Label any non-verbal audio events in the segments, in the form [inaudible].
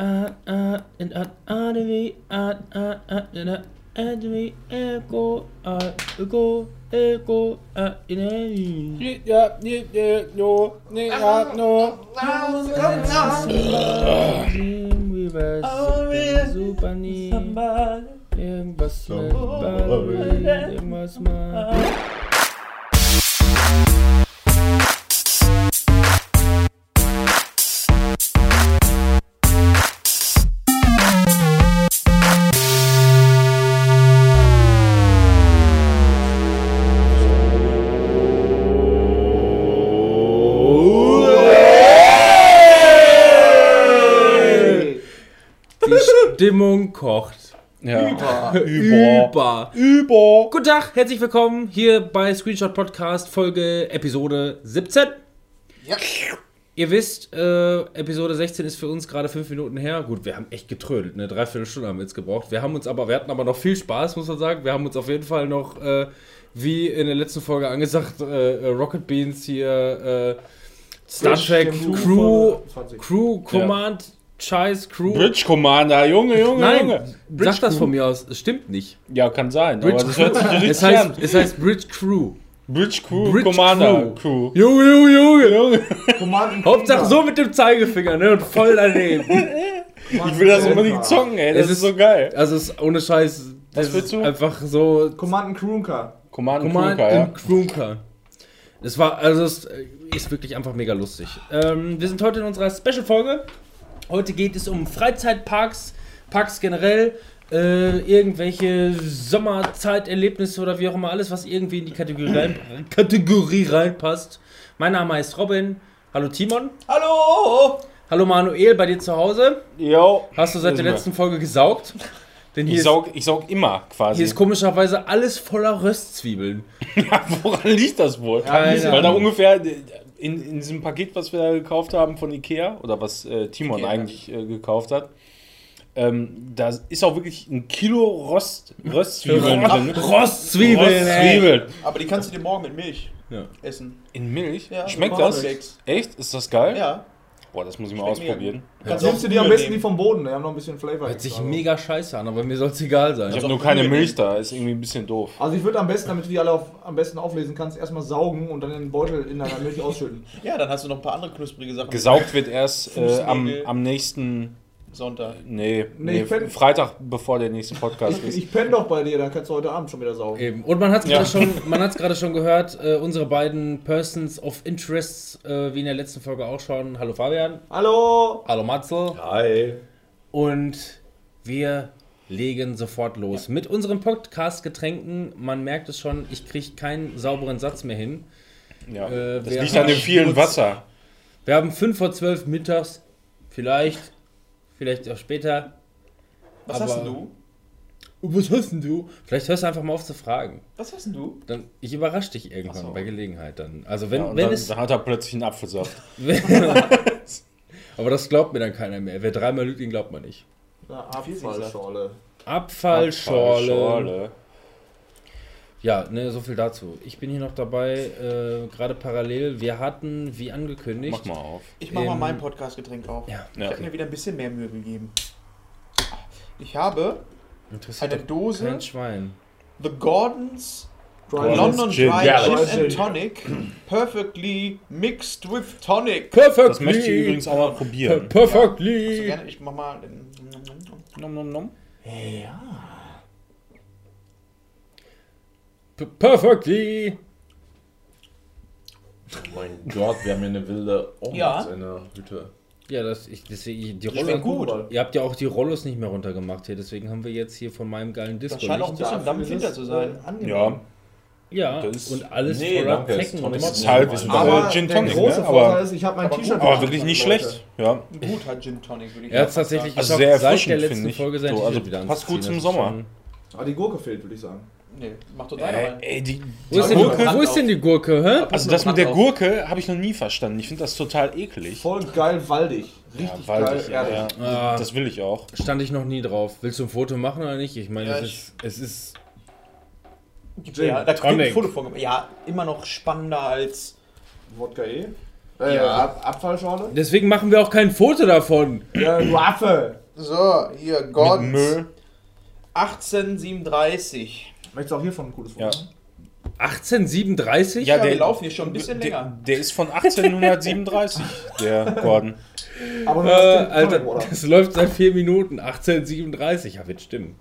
art, art, and art, artery, art, art, art, and art, artery, echo, art, echo, echo, art, in a Ja, ja, ja, no, nee, ja, no. Reverse, super nie. Irgendwas mit Stimmung kocht. Ja. Über. Über. Guten Tag, herzlich willkommen hier bei Screenshot Podcast Folge Episode 17. Ja. Ihr wisst, äh, Episode 16 ist für uns gerade fünf Minuten her. Gut, wir haben echt getrödelt, eine Dreiviertelstunde haben wir jetzt gebraucht. Wir haben uns aber, wir hatten aber noch viel Spaß, muss man sagen. Wir haben uns auf jeden Fall noch, äh, wie in der letzten Folge angesagt, äh, Rocket Beans hier, äh, Star Trek Crew, Crew Command, Scheiß Crew. Bridge Commander, Junge, Junge, Nein, Junge. sag das von mir aus, es stimmt nicht. Ja, kann sein, Bridge aber das hört sich richtig es, heißt, an. es heißt Bridge Crew. Bridge Crew Bridge Commander Crew. Crew. Junge, Junge, Junge. Junge. Hauptsache so mit dem Zeigefinger, ne? Und voll daneben. Ich will das unbedingt zocken, ey. Das Es ist, ist- so geil. Also es ist ohne Scheiß. Das Was willst ist du? einfach so. Command Crunker. Command, Crew, ja. in Crunker. Es war, also es ist wirklich einfach mega lustig. Ähm, wir sind heute in unserer Special-Folge. Heute geht es um Freizeitparks, Parks generell, äh, irgendwelche Sommerzeiterlebnisse oder wie auch immer, alles, was irgendwie in die Kategorie, [clears throat] rein, Kategorie reinpasst. Mein Name heißt Robin. Hallo Timon. Hallo! Hallo Manuel, bei dir zu Hause. Yo. Hast du seit der Ist letzten Folge gesaugt? Denn hier Ich ist, saug, ich saug immer quasi. hier ist komischerweise alles voller Röstzwiebeln. [laughs] Ja, woran liegt das wohl? Keine Weil da ungefähr in, in diesem Paket, was wir da gekauft haben von Ikea, oder was äh, Timon Ikea. eigentlich äh, gekauft hat, ähm, da ist auch wirklich ein Kilo Rost, Röstzwiebeln drin. Röstzwiebeln, ey. Röstzwiebeln. Aber die kannst du dir morgen mit Milch Ja. essen. In Milch? Ja, Schmeckt so das? Echt? Ist das geil? Ja. Boah, das muss ich mal Schmeckt ausprobieren. Kannst Nimmst du dir am besten die vom Boden, die haben noch ein bisschen Flavor. Hört sich extra. mega scheiße an, aber mir soll es egal sein. Ich habe nur keine Milch da, ist irgendwie ein bisschen doof. Also ich würde am besten, damit du die alle auf, am besten auflesen kannst, erstmal saugen und dann in den Beutel in deiner Milch ausschütten. [laughs] Ja, dann hast du noch ein paar andere knusprige Sachen. Gesaugt wird erst äh, am, am nächsten, Sonntag. nee, Nee, nee, ich find- Freitag, bevor der nächste Podcast Ich, ist. ich penne doch bei dir, dann kannst du heute Abend schon wieder saugen. Eben. Und man hat es Ja. gerade schon, man hat's gerade schon gehört, äh, unsere beiden Persons of Interests, äh, wie in der letzten Folge auch schon. Hallo Fabian. Hallo! Hallo Matzel. Hi. Und wir legen sofort los. Mit unseren Podcast-Getränken, man merkt es schon, ich kriege keinen sauberen Satz mehr hin. Ja, Äh, das liegt an dem vielen Wasser. Wir haben 5 vor 12 mittags, vielleicht, vielleicht auch später. Was Aber- hast denn du? Oh, Was hast denn du? Vielleicht hörst du einfach mal auf zu fragen. Was hast denn du? Dann, ich überrasche dich irgendwann so. bei Gelegenheit dann. Also wenn, Ja, und wenn dann, es. dann hat er plötzlich einen Apfelsaft. [laughs] aber das glaubt mir dann keiner mehr. Wer dreimal lügt, den glaubt man nicht. Na, Abfallschorle. Abfallschorle. Abfallschorle. Ja, ne, so viel dazu. Ich bin hier noch dabei, äh, gerade parallel. Wir hatten, wie angekündigt, Mach mal auf. Ich mach mal mein Podcast-Getränk auf. Ja, Ich Ja. habe mir wieder ein bisschen mehr Mühe gegeben. Ich habe eine Dose kein Schwein. The Gordons Dry London Gin. Dry Ja, Gin and Tonic Perfectly Mixed with Tonic. Perfectly. Das möchte ich übrigens auch mal probieren. Kannst du Perfectly. gerne, ich mach mal den. Nom, nom, nom. P- Perfectly. Mein Gott, wir haben hier eine wilde Orange Ja. in der Hütte. Ja, das, ich, deswegen, die schmeckt gut. Ihr habt ja auch die Rollos nicht mehr runtergemacht hier, deswegen haben wir jetzt hier von meinem geilen Disco. Das scheint auch ein bisschen Dampf hinter zu sein. Ja, Ja, ist- und alles Nee, voller danke, ist Zecken und ist halt, sind Aber Gin der Tonic, große ne? Vorteil Aber, ist, ich habe mein T-Shirt aber wirklich nicht Leute. schlecht. Ja. Gut hat Gin Tonic, würde ich Er hat tatsächlich sagen. Also geschafft, sehr seit der erfrischend, letzten. Folge sein So, T-Shirt also wieder passt gut zum ist Sommer. Aber die Gurke fehlt, würde ich sagen. Nee, mach doch deine rein. Ey, die, Wo ist, die denn, Gurke, wo ist denn die Gurke, hä? also das mit der Gurke habe ich noch nie verstanden. Ich finde das total eklig. Voll geil waldig. Richtig Ja, waldig, geil ja, ja. Ah. Das will ich auch. Stand ich noch nie drauf. Willst du ein Foto machen oder nicht? Ich meine, Ja, es, ich- ist, es ist. Ja, da kriegt ein Tonic. Foto von. Ja, immer noch spannender als. Wodka E. Äh, Ja. Ab Abfallschorle? Deswegen machen wir auch kein Foto davon. Ja, du Affe! So, hier. Müll. 1837. Möchtest du auch hiervon ein cooles Foto? Ja. machen? 1837? Ja, Ja, der- wir laufen hier schon ein bisschen der, länger. der ist von 1837, [laughs] der Gordon. Aber Äh, Alter, oder? das läuft seit vier Minuten. 1837. Ja, wird stimmen.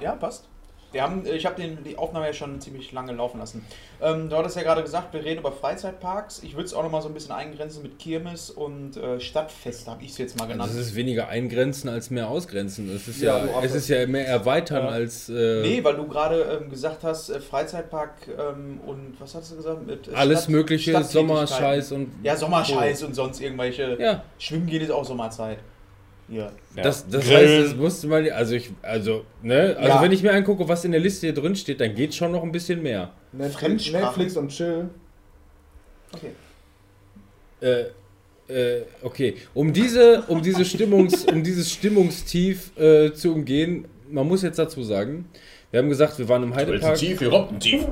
Ja, passt. Wir haben, ich habe die Aufnahme ja schon ziemlich lange laufen lassen. Ähm, du hattest ja gerade gesagt, wir reden über Freizeitparks. Ich würde es auch noch mal so ein bisschen eingrenzen mit Kirmes und äh, Stadtfest, habe ich es jetzt mal Also genannt. es ist weniger eingrenzen als mehr ausgrenzen. Es ist Ja, ja, es ist ja mehr erweitern als äh, nee, weil du gerade ähm, gesagt hast, äh, Freizeitpark ähm, und was hast du gesagt? Mit, äh, alles Stadt- mögliche. Sommerscheiß und Ja, Sommerscheiß und sonst irgendwelche. ja. Schwimmen gehen ist auch Sommerzeit. Ja. Das, das heißt, das musste man, also ich, also, ne, also Ja. wenn ich mir angucke, was in der Liste hier drin steht, dann geht schon noch ein bisschen mehr. Netflix, Fremdsprachen. Netflix und Chill. Okay. Äh, äh, okay. Um diese, um diese Stimmungs, [laughs] um dieses Stimmungstief äh, zu umgehen, man muss jetzt dazu sagen, wir haben gesagt, wir waren im Heidepark. tief, hier kommt ein tief.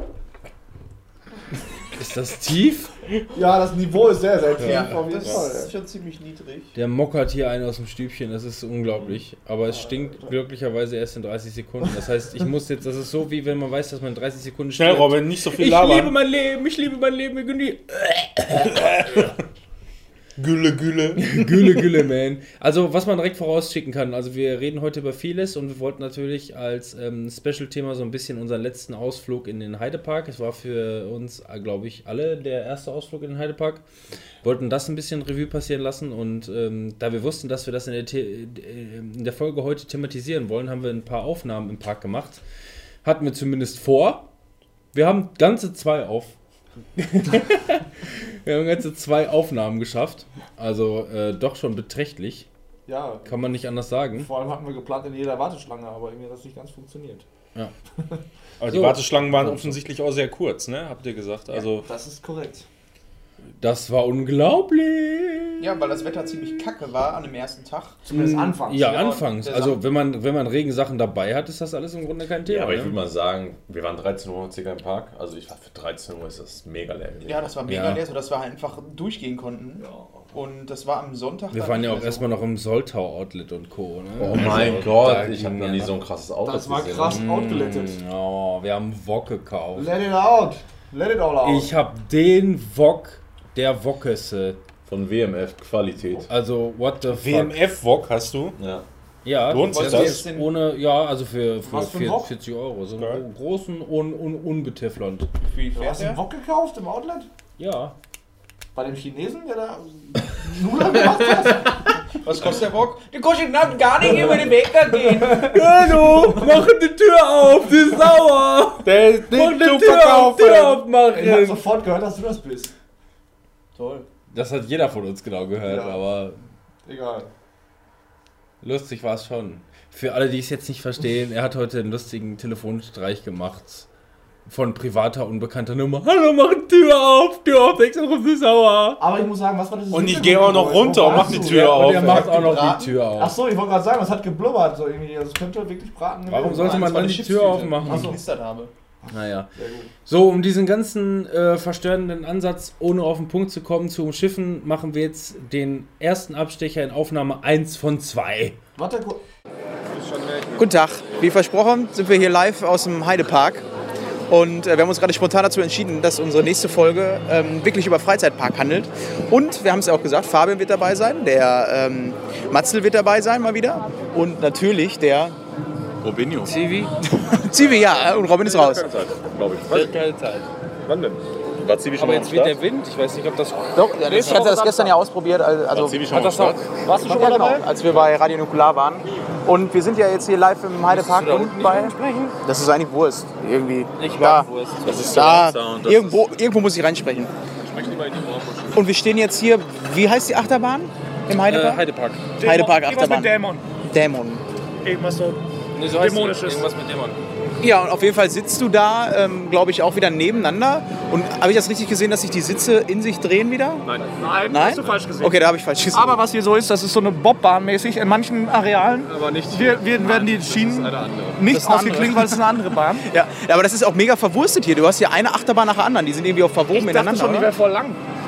Ist das tief? Ja, das Niveau ist sehr, sehr tief, Ja, auf jeden das Fall. ist schon ziemlich niedrig. Der mockert hier einen aus dem Stübchen, das ist unglaublich. Aber es stinkt glücklicherweise erst in 30 Sekunden. Das heißt, ich muss jetzt, das ist so, wie wenn man weiß, dass man in 30 Sekunden Schnell, stirbt. Robin, nicht so viel Ich labern. liebe mein Leben, ich liebe mein Leben, ich genieße. [laughs] [laughs] Gülle, Gülle. [laughs] Gülle, Gülle, man. Also, was man direkt vorausschicken kann, also wir reden heute über vieles und wir wollten natürlich als ähm, Special-Thema so ein bisschen unseren letzten Ausflug in den Heidepark. Es war für uns, glaube ich, alle der erste Ausflug in den Heidepark. Wollten das ein bisschen Revue passieren lassen und ähm, da wir wussten, dass wir das in der, The äh, in der Folge heute thematisieren wollen, haben wir ein paar Aufnahmen im Park gemacht. Hatten wir zumindest vor. Wir haben ganze zwei auf. [laughs] wir haben ganze zwei Aufnahmen geschafft. Also äh, doch schon beträchtlich. Ja, Kann man nicht anders sagen. vor allem hatten wir geplant in jeder Warteschlange, aber irgendwie hat das nicht ganz funktioniert. [laughs] Aber die So. Warteschlangen waren offensichtlich auch sehr kurz, ne? Habt ihr gesagt? Also, Das ist korrekt. Das war unglaublich. Ja, weil das Wetter ziemlich kacke war an dem ersten Tag. Zumindest anfangs. Ja, Ja, anfangs. Also wenn man, wenn man Regensachen dabei hat, ist das alles im Grunde kein Thema. Ja, aber ich ne? würde mal sagen, wir waren 13 Uhr circa im Park. Also ich war für 13 Uhr ist das mega leer. Ja, das war mega Ja. leer, sodass wir einfach durchgehen konnten. Und das war am Sonntag. Wir waren ja auch mehr erstmal noch im Soltau Outlet und Co. Ne? Oh mein Also, Gott, da ich habe noch nie so ein krasses Auto Das war krass outgelettet. Mm, Oh, wir haben Wok gekauft. Let it out. Let it all out. Ich habe den Wok der Wokesse. Von WMF Qualität. Also, what the fuck. WMF-Wok hast du? Ja. Ja, Lohnt sich das das? ist ohne, ja, also für, für für ein 40, Wok? 40 Euro. So einen Geil. großen, un, un, unbeteflont. Wie viel du fährt hast einen? Wok gekauft im Outlet? Ja. Bei dem Chinesen, der da Nudeln gemacht hat? [laughs] Was kostet der Bock? Der kostet gar nicht über den Bäcker gehen. [laughs] Hallo, mach die Tür auf, die ist sauer. Der ist Mach nicht die zu Tür auf, Tür verkaufen. Ich habe aufmachen. sofort gehört, dass du das bist. Toll. Das hat jeder von uns genau gehört, Ja. aber Egal. lustig war es schon. Für alle, die es jetzt nicht verstehen, er hat heute einen lustigen Telefonstreich gemacht. Von privater, unbekannter Nummer. Hallo, mach die Tür auf, Tür auf, denkst du, sie sauer. Aber ich muss sagen, was war das? Und ich gehe auch noch runter und mach die Tür Und auf. er macht auch noch die Tür auf. Achso, ich wollte gerade sagen, es hat geblubbert. So irgendwie. Also es könnte wirklich braten. Warum sollte man dann die Tür aufmachen? Die Ach ich habe. Naja. So, um diesen ganzen äh, verstörenden Ansatz, ohne auf den Punkt zu kommen, zu umschiffen, machen wir jetzt den ersten Abstecher in Aufnahme 1 von 2. Warte kurz. Guten Tag. Wie versprochen sind wir hier live aus dem Heidepark. Und äh, wir haben uns gerade spontan dazu entschieden, dass unsere nächste Folge ähm, wirklich über Freizeitpark handelt. Und wir haben es ja auch gesagt, Fabian wird dabei sein, der ähm, Matzel wird dabei sein mal wieder. Und natürlich der Robinho. Zivi, [laughs] ja, und Robin ist raus. Glaube ich. Keine Zeit. Wann denn? War Zivi schon Aber mal jetzt weht Start? der Wind. Ich weiß nicht, ob das. Doch, ja, ich hatte das gestern ja ausprobiert. Also, War Zivi schon das auch. Warst du schon ja, mal genau, dabei? als wir bei Radio Nukular waren. Und wir sind ja jetzt hier live im Heidepark und bei. Das ist eigentlich Wurst. Irgendwie. Ich da, Wurst. Das ist da, Sound. das irgendwo, irgendwo muss ich reinsprechen. Und wir stehen jetzt hier, wie heißt die Achterbahn im Heidepark? Äh, Heidepark. Heidepark Achterbahn. mit Dämon. Dämon. Irgendwas so. Nee, so heißt Dämonisches. Irgendwas mit Dämon. Ja, und auf jeden Fall sitzt du da, ähm, glaube ich, auch wieder nebeneinander. Und habe ich das richtig gesehen, dass sich die Sitze in sich drehen wieder? Nein, Nein? hast du falsch gesehen. Okay, da habe ich falsch gesehen. Aber was hier so ist, das ist so eine Bobbahn mäßig in manchen Arealen. Aber nicht. Wir, wir werden die Schienen Das nicht ist eine ausgeklinkt, andere. weil es ist eine andere Bahn. [laughs] ja. ja, aber das ist auch mega verwurstet hier. Du hast hier eine Achterbahn nach der anderen. Die sind irgendwie auch verwoben Ich dachte ineinander. schon, die oder? wäre voll lang.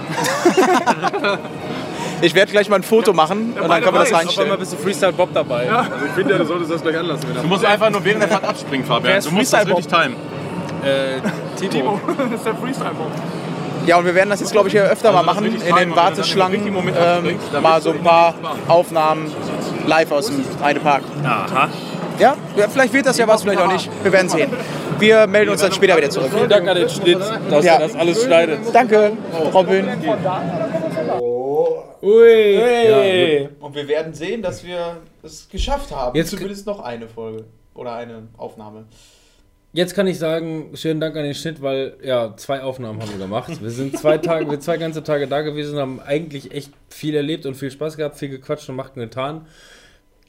[laughs] [laughs] Ich werde gleich mal ein Foto machen und dann kann man das Auf einmal reinstellen. bist du Freestyle Bob dabei. Also ich finde ja, du solltest das gleich anlassen. Du musst einfach nur während der Fahrt abspringen, Fabian. Du musst das Freestyle richtig timen. Äh, Timo. Timo, [laughs] das ist der Freestyle-Bob. Ja, und wir werden das jetzt, glaube ich, hier öfter mal machen, in den Warteschlangen. Ähm, mal so ein paar Aufnahmen live aus dem Heidepark. Aha. Ja, ja, vielleicht wird das ja was, vielleicht auch nicht. Wir werden sehen. Wir melden uns dann später wieder zurück. Vielen Dank an den Schnitt, dass Ja. er das alles schneidet. Danke, Robin. Ui. Hey. Und wir werden sehen, dass wir es geschafft haben. Jetzt- Zumindest noch eine Folge oder eine Aufnahme. Jetzt kann ich sagen, schönen Dank an den Schnitt, weil ja, zwei Aufnahmen haben wir gemacht. Wir sind zwei Tage, wir zwei ganze Tage da gewesen, haben eigentlich echt viel erlebt und viel Spaß gehabt, viel gequatscht und machten getan.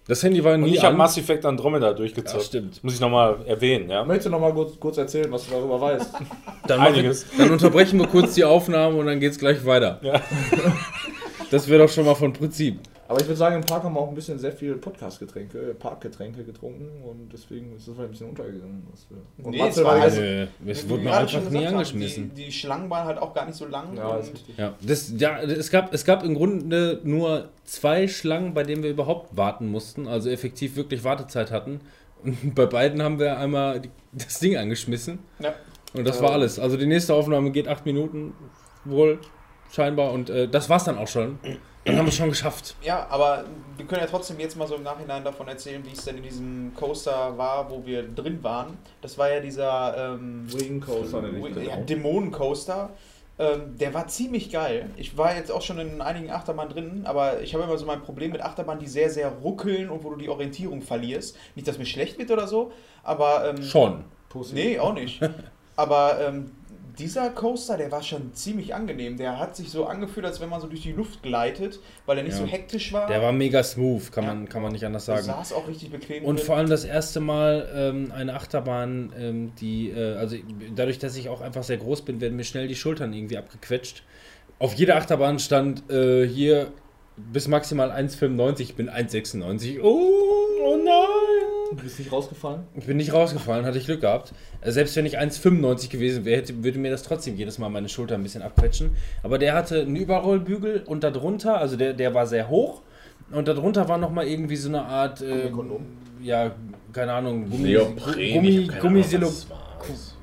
Das Handy war Und nie ich habe an. Mass Effect Andromeda durchgezockt. Ja, stimmt. Muss ich nochmal erwähnen, ja? Möchtest du noch mal kurz, kurz erzählen, was du darüber weißt? [laughs] Dann, Einiges. dann unterbrechen wir kurz die Aufnahme und dann geht's gleich weiter. Ja. [laughs] Das wäre doch schon mal von Prinzip. Aber ich würde sagen, im Park haben wir auch ein bisschen sehr viel Podcast-Getränke, äh, Parkgetränke getrunken und deswegen ist das vielleicht ein bisschen untergegangen. Was wir und Nee, Matze es war also- es wurde wir mir einfach nie angeschmissen. Die, die Schlangen waren halt auch gar nicht so lang. Ja, richtig. Ja, das, ja es, gab, es gab im Grunde nur zwei Schlangen, bei denen wir überhaupt warten mussten, also effektiv wirklich Wartezeit hatten. Und [laughs] bei beiden haben wir einmal die, das Ding angeschmissen. Ja. Und das war alles. Also die nächste Aufnahme geht acht Minuten wohl scheinbar und äh, das war's dann auch schon. Dann haben wir es schon geschafft. Ja, aber wir können ja trotzdem jetzt mal so im Nachhinein davon erzählen, wie es denn in diesem Coaster war, wo wir drin waren. Das war ja dieser ähm, Wing Coaster, ja, auch. Dämonencoaster. Ähm, der war ziemlich geil. Ich war jetzt auch schon in einigen Achterbahnen drin, aber ich habe immer so mein Problem mit Achterbahnen, die sehr, sehr ruckeln und wo du die Orientierung verlierst. Nicht, dass mir schlecht wird oder so, aber. Ähm, Schon. Pussy. Nee, auch nicht. Aber ähm, dieser Coaster, der war schon ziemlich angenehm. Der hat sich so angefühlt, als wenn man so durch die Luft gleitet, weil er nicht Ja. so hektisch war. Der war mega smooth, kann, Ja. man, kann man nicht anders sagen. saß auch richtig bequem. Und drin. vor allem das erste Mal ähm, eine Achterbahn, ähm, die, äh, also dadurch, dass ich auch einfach sehr groß bin, werden mir schnell die Schultern irgendwie abgequetscht. Auf jeder Achterbahn stand äh, hier bis maximal 1,95, ich bin 1,96. Oh, oh nein! Du bist nicht rausgefallen? Ich bin nicht rausgefallen, hatte ich Glück gehabt. Äh, Selbst wenn ich 1,95 gewesen wäre, würde mir das trotzdem jedes Mal meine Schulter ein bisschen abquetschen. Aber der hatte einen Überrollbügel und darunter, also der, der war sehr hoch. Und darunter war nochmal irgendwie so eine Art, äh, ja, keine Ahnung, Gummi, Neopren, Gummi, ich hab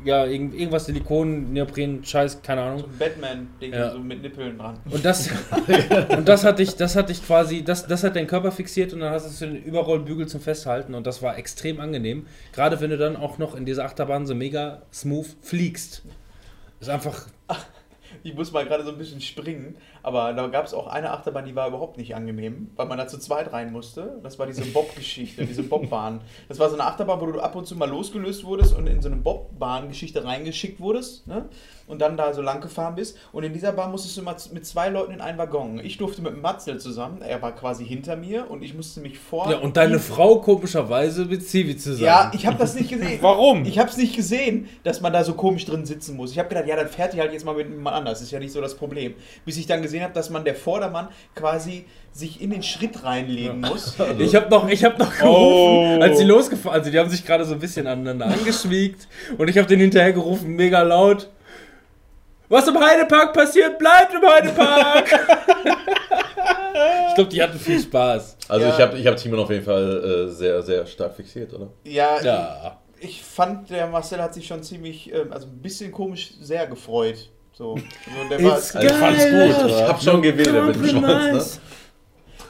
ja, irgend, irgendwas Silikon, Neopren, Scheiß, keine Ahnung. so ein Batman-Ding Ja. so mit Nippeln dran. Und das, [laughs] und das hatte ich, das hatte ich quasi, das, das hat deinen Körper fixiert und dann hast du den Überrollbügel zum Festhalten und das war extrem angenehm. Gerade wenn du dann auch noch in dieser Achterbahn so mega smooth fliegst. Ist einfach, [laughs] Ich muss mal gerade so ein bisschen springen, aber da gab es auch eine Achterbahn, die war überhaupt nicht angenehm, weil man da zu zweit rein musste. Das war diese Bob-Geschichte, diese Bobbahn. Das war so eine Achterbahn, wo du ab und zu mal losgelöst wurdest und in so eine Bobbahn-Geschichte reingeschickt wurdest ne? Und dann da so lang gefahren bist. Und in dieser Bahn musstest du immer mit zwei Leuten in einen Waggon. Ich durfte mit Matzel zusammen, er war quasi hinter mir und ich musste mich vor. ja, und deine Frau komischerweise mit Zivi zusammen. Ja, ich habe das nicht gesehen. [laughs] Warum? Ich habe es nicht gesehen, dass man da so komisch drin sitzen muss. Ich habe gedacht, ja, dann fährt die halt jetzt mal mit jemand anders. Ist ja nicht so das Problem. Bis ich dann gesehen habe, dass man der Vordermann quasi sich in den Schritt reinlegen muss. [laughs] Ich habe noch, ich habe noch gerufen, als sie losgefahren sind. Die haben sich gerade so ein bisschen aneinander angeschmiegt und ich habe den hinterher gerufen, mega laut. Was im Heidepark passiert, bleibt im Heidepark! [laughs] ich glaube, die hatten viel Spaß. Also Ja. ich habe ich hab Timon auf jeden Fall äh, sehr, sehr stark fixiert, oder? Ja, Ja. ich fand, der Marcel hat sich schon ziemlich, ähm, also ein bisschen komisch sehr gefreut. So. Also der war, Also ich fand's gut. Ich hab schon gewählt mit dem Schwanz, ne?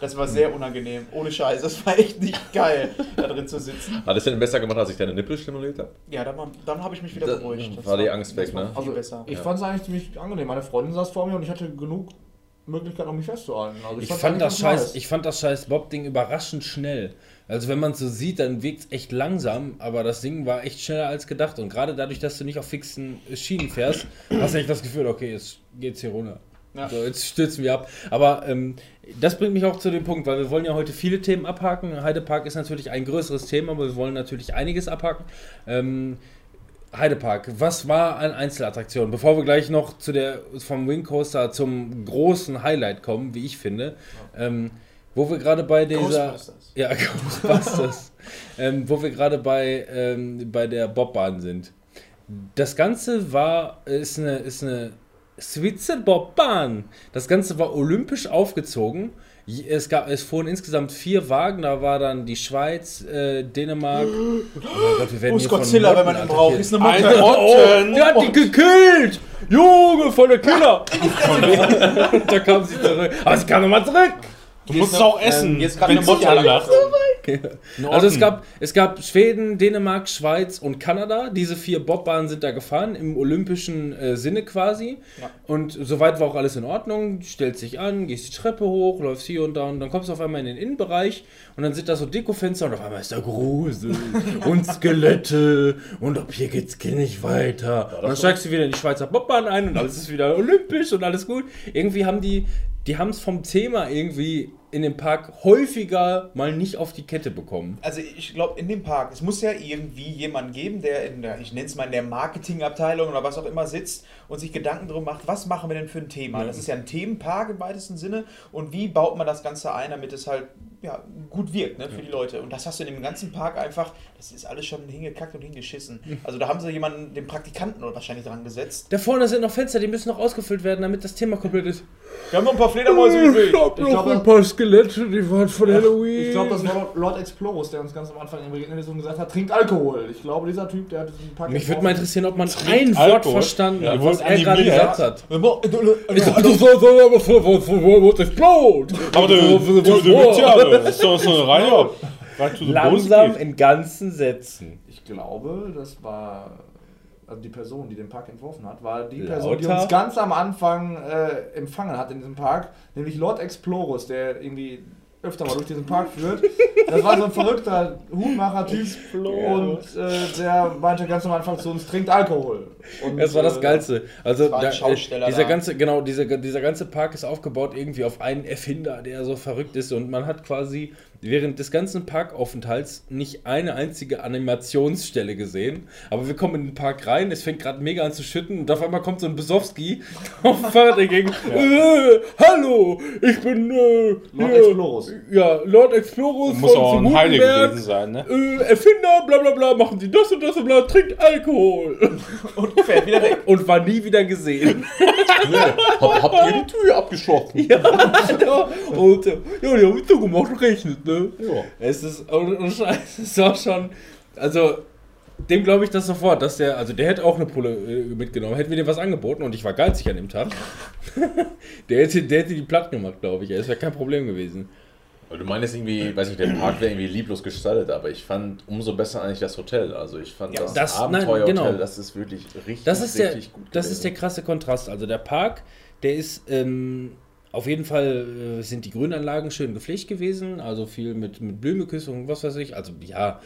Das war sehr unangenehm. Ohne Scheiß. Das war echt nicht geil, da drin zu sitzen. Hat es denn besser gemacht, als ich deine Nippel stimuliert habe? Ja, dann, dann habe ich mich wieder beruhigt. Das war die Angst weg, ne? Also besser. ich Ja. fand es eigentlich ziemlich angenehm. Meine Freundin saß vor mir und ich hatte genug Möglichkeiten, um mich festzuhalten. Also Ich fand's fand, das scheiß, nice. ich fand das scheiß Bob-Ding überraschend schnell. Also wenn man es so sieht, dann wirkt es echt langsam, aber das Ding war echt schneller als gedacht. Und gerade dadurch, dass du nicht auf fixen Schienen fährst, hast du echt das Gefühl, okay, jetzt geht's hier runter. Ja. So, jetzt stürzen wir ab. Aber ähm, das bringt mich auch zu dem Punkt, weil wir wollen ja heute viele Themen abhaken. Heidepark ist natürlich ein größeres Thema, aber wir wollen natürlich einiges abhaken. Ähm, Heidepark, was war an Einzelattraktionen? Bevor wir gleich noch zu der vom Wing Coaster zum großen Highlight kommen, wie ich finde, ähm, wo wir gerade bei dieser Ghostbusters. ja [laughs] Ghostbusters, ähm, wo wir gerade bei ähm, bei der Bobbahn sind. Das Ganze war ist eine ist eine Switzenbobbahn. Das Ganze war olympisch aufgezogen. Es, gab, es fuhren insgesamt vier Wagen. Da war dann die Schweiz, äh, Dänemark. [gasps] Oh Gott, wir werden Wo ist Godzilla, wenn man Motten ihn braucht? Ist eine Motte. Ein Otten! Der hat die gekillt! Junge, voll der Killer! [laughs] da kam sie zurück. Aber sie kam nochmal zurück! Du musst es auch essen, Ähm, jetzt gerade eine Motte lang- anlacht. Also es gab, es gab Schweden, Dänemark, Schweiz und Kanada. Diese vier Bobbahnen sind da gefahren, im olympischen äh, Sinne quasi. Ja. Und soweit war auch alles in Ordnung. Stellst dich an, gehst die Treppe hoch, läufst hier und da und dann kommst du auf einmal in den Innenbereich und dann sind da so Dekofenster und auf einmal ist da Grusel [laughs] und Skelette und ab hier geht's nicht weiter. Und dann steigst du wieder in die Schweizer Bobbahn ein und alles ist wieder olympisch und alles gut. Irgendwie haben die, die haben es vom Thema irgendwie in dem Park häufiger mal nicht auf die Kette bekommen. Also ich glaube, in dem Park, es muss ja irgendwie jemanden geben, der in der, ich nenne es mal in der Marketingabteilung oder was auch immer sitzt und sich Gedanken drum macht, was machen wir denn für ein Thema? Das ist ja ein Themenpark im weitesten Sinne und wie baut man das Ganze ein, damit es halt ja, gut wirkt ne, für die Leute. Und das hast du in dem ganzen Park einfach, das ist alles schon hingekackt und hingeschissen. Also da haben sie jemanden, den Praktikanten wahrscheinlich dran gesetzt. Da vorne sind noch Fenster, die müssen noch ausgefüllt werden, damit das Thema komplett ist. Wir haben noch ein paar Fledermäuse übrig. hab noch glaub, ein paar Skelette, die waren von Halloween. Ich glaube, das war Lord- Explorus, der uns ganz am Anfang im begegnet ist und gesagt hat, trinkt Alkohol. Ich glaube, dieser Typ, der hat diesen Pack Mich würde mal interessieren, ob man ein Wort Alkohol? verstanden Ja, hat, was er gerade gesagt hat. Ich What explode? Aber du, du, du, du, ja, das ist doch so eine Reihe. Right to the Langsam positive. in ganzen Sätzen. Ich glaube, das war also die Person, die den Park entworfen hat, war die Lauter? Person, die uns ganz am Anfang äh, empfangen hat in diesem Park, nämlich Lord Explorus, der irgendwie öfter mal durch diesen Park führt. Das war so ein verrückter Hutmacher-Typ und äh, der meinte ganz am Anfang zu uns, trinkt Alkohol. Und, Das war das äh, Geilste. Also war ein da, Schausteller dieser da. ganze, genau, dieser, dieser ganze Park ist aufgebaut irgendwie auf einen Erfinder, der so verrückt ist und man hat quasi während des ganzen Parkaufenthalts nicht eine einzige Animationsstelle gesehen. Aber wir kommen in den Park rein, es fängt gerade mega an zu schütten und auf einmal kommt so ein Besowski [laughs] auf dem Fahrrad entgegen. Äh, hallo, ich bin äh, Lord hier- Explorus. Ja, Lord Explorus Muss auch von ein Heilige Gutenberg. gewesen sein, ne? Äh, Erfinder, bla bla bla, machen Sie das und das und bla, trinkt Alkohol. [laughs] Und fährt wieder weg. Und war nie wieder gesehen. Hab, habt ihr die Tür abgeschlossen? ja, und äh, ja, die haben es so gemacht, rechnet, ne? Ja. Es ist, und, und Scheiße, [laughs] es war schon, also, dem glaube ich das sofort, dass der, also der hätte auch eine Pulle äh, mitgenommen, hätten wir dem was angeboten und ich war geizig an dem Tag. [laughs] der, hätte, der hätte die platt gemacht, glaube ich, es wäre kein Problem gewesen. Du meinst irgendwie, weiß nicht, der Park wäre irgendwie lieblos gestaltet, aber ich fand umso besser eigentlich das Hotel. Also ich fand Ja, das, das- Abenteuerhotel, genau. das ist wirklich richtig, Das ist, der, richtig gut das ist der gewesen. krasse Kontrast. Also der Park, der ist ähm, auf jeden Fall äh, sind die Grünanlagen schön gepflegt gewesen, also viel mit, mit Blümeküsse und was weiß ich. Also ja,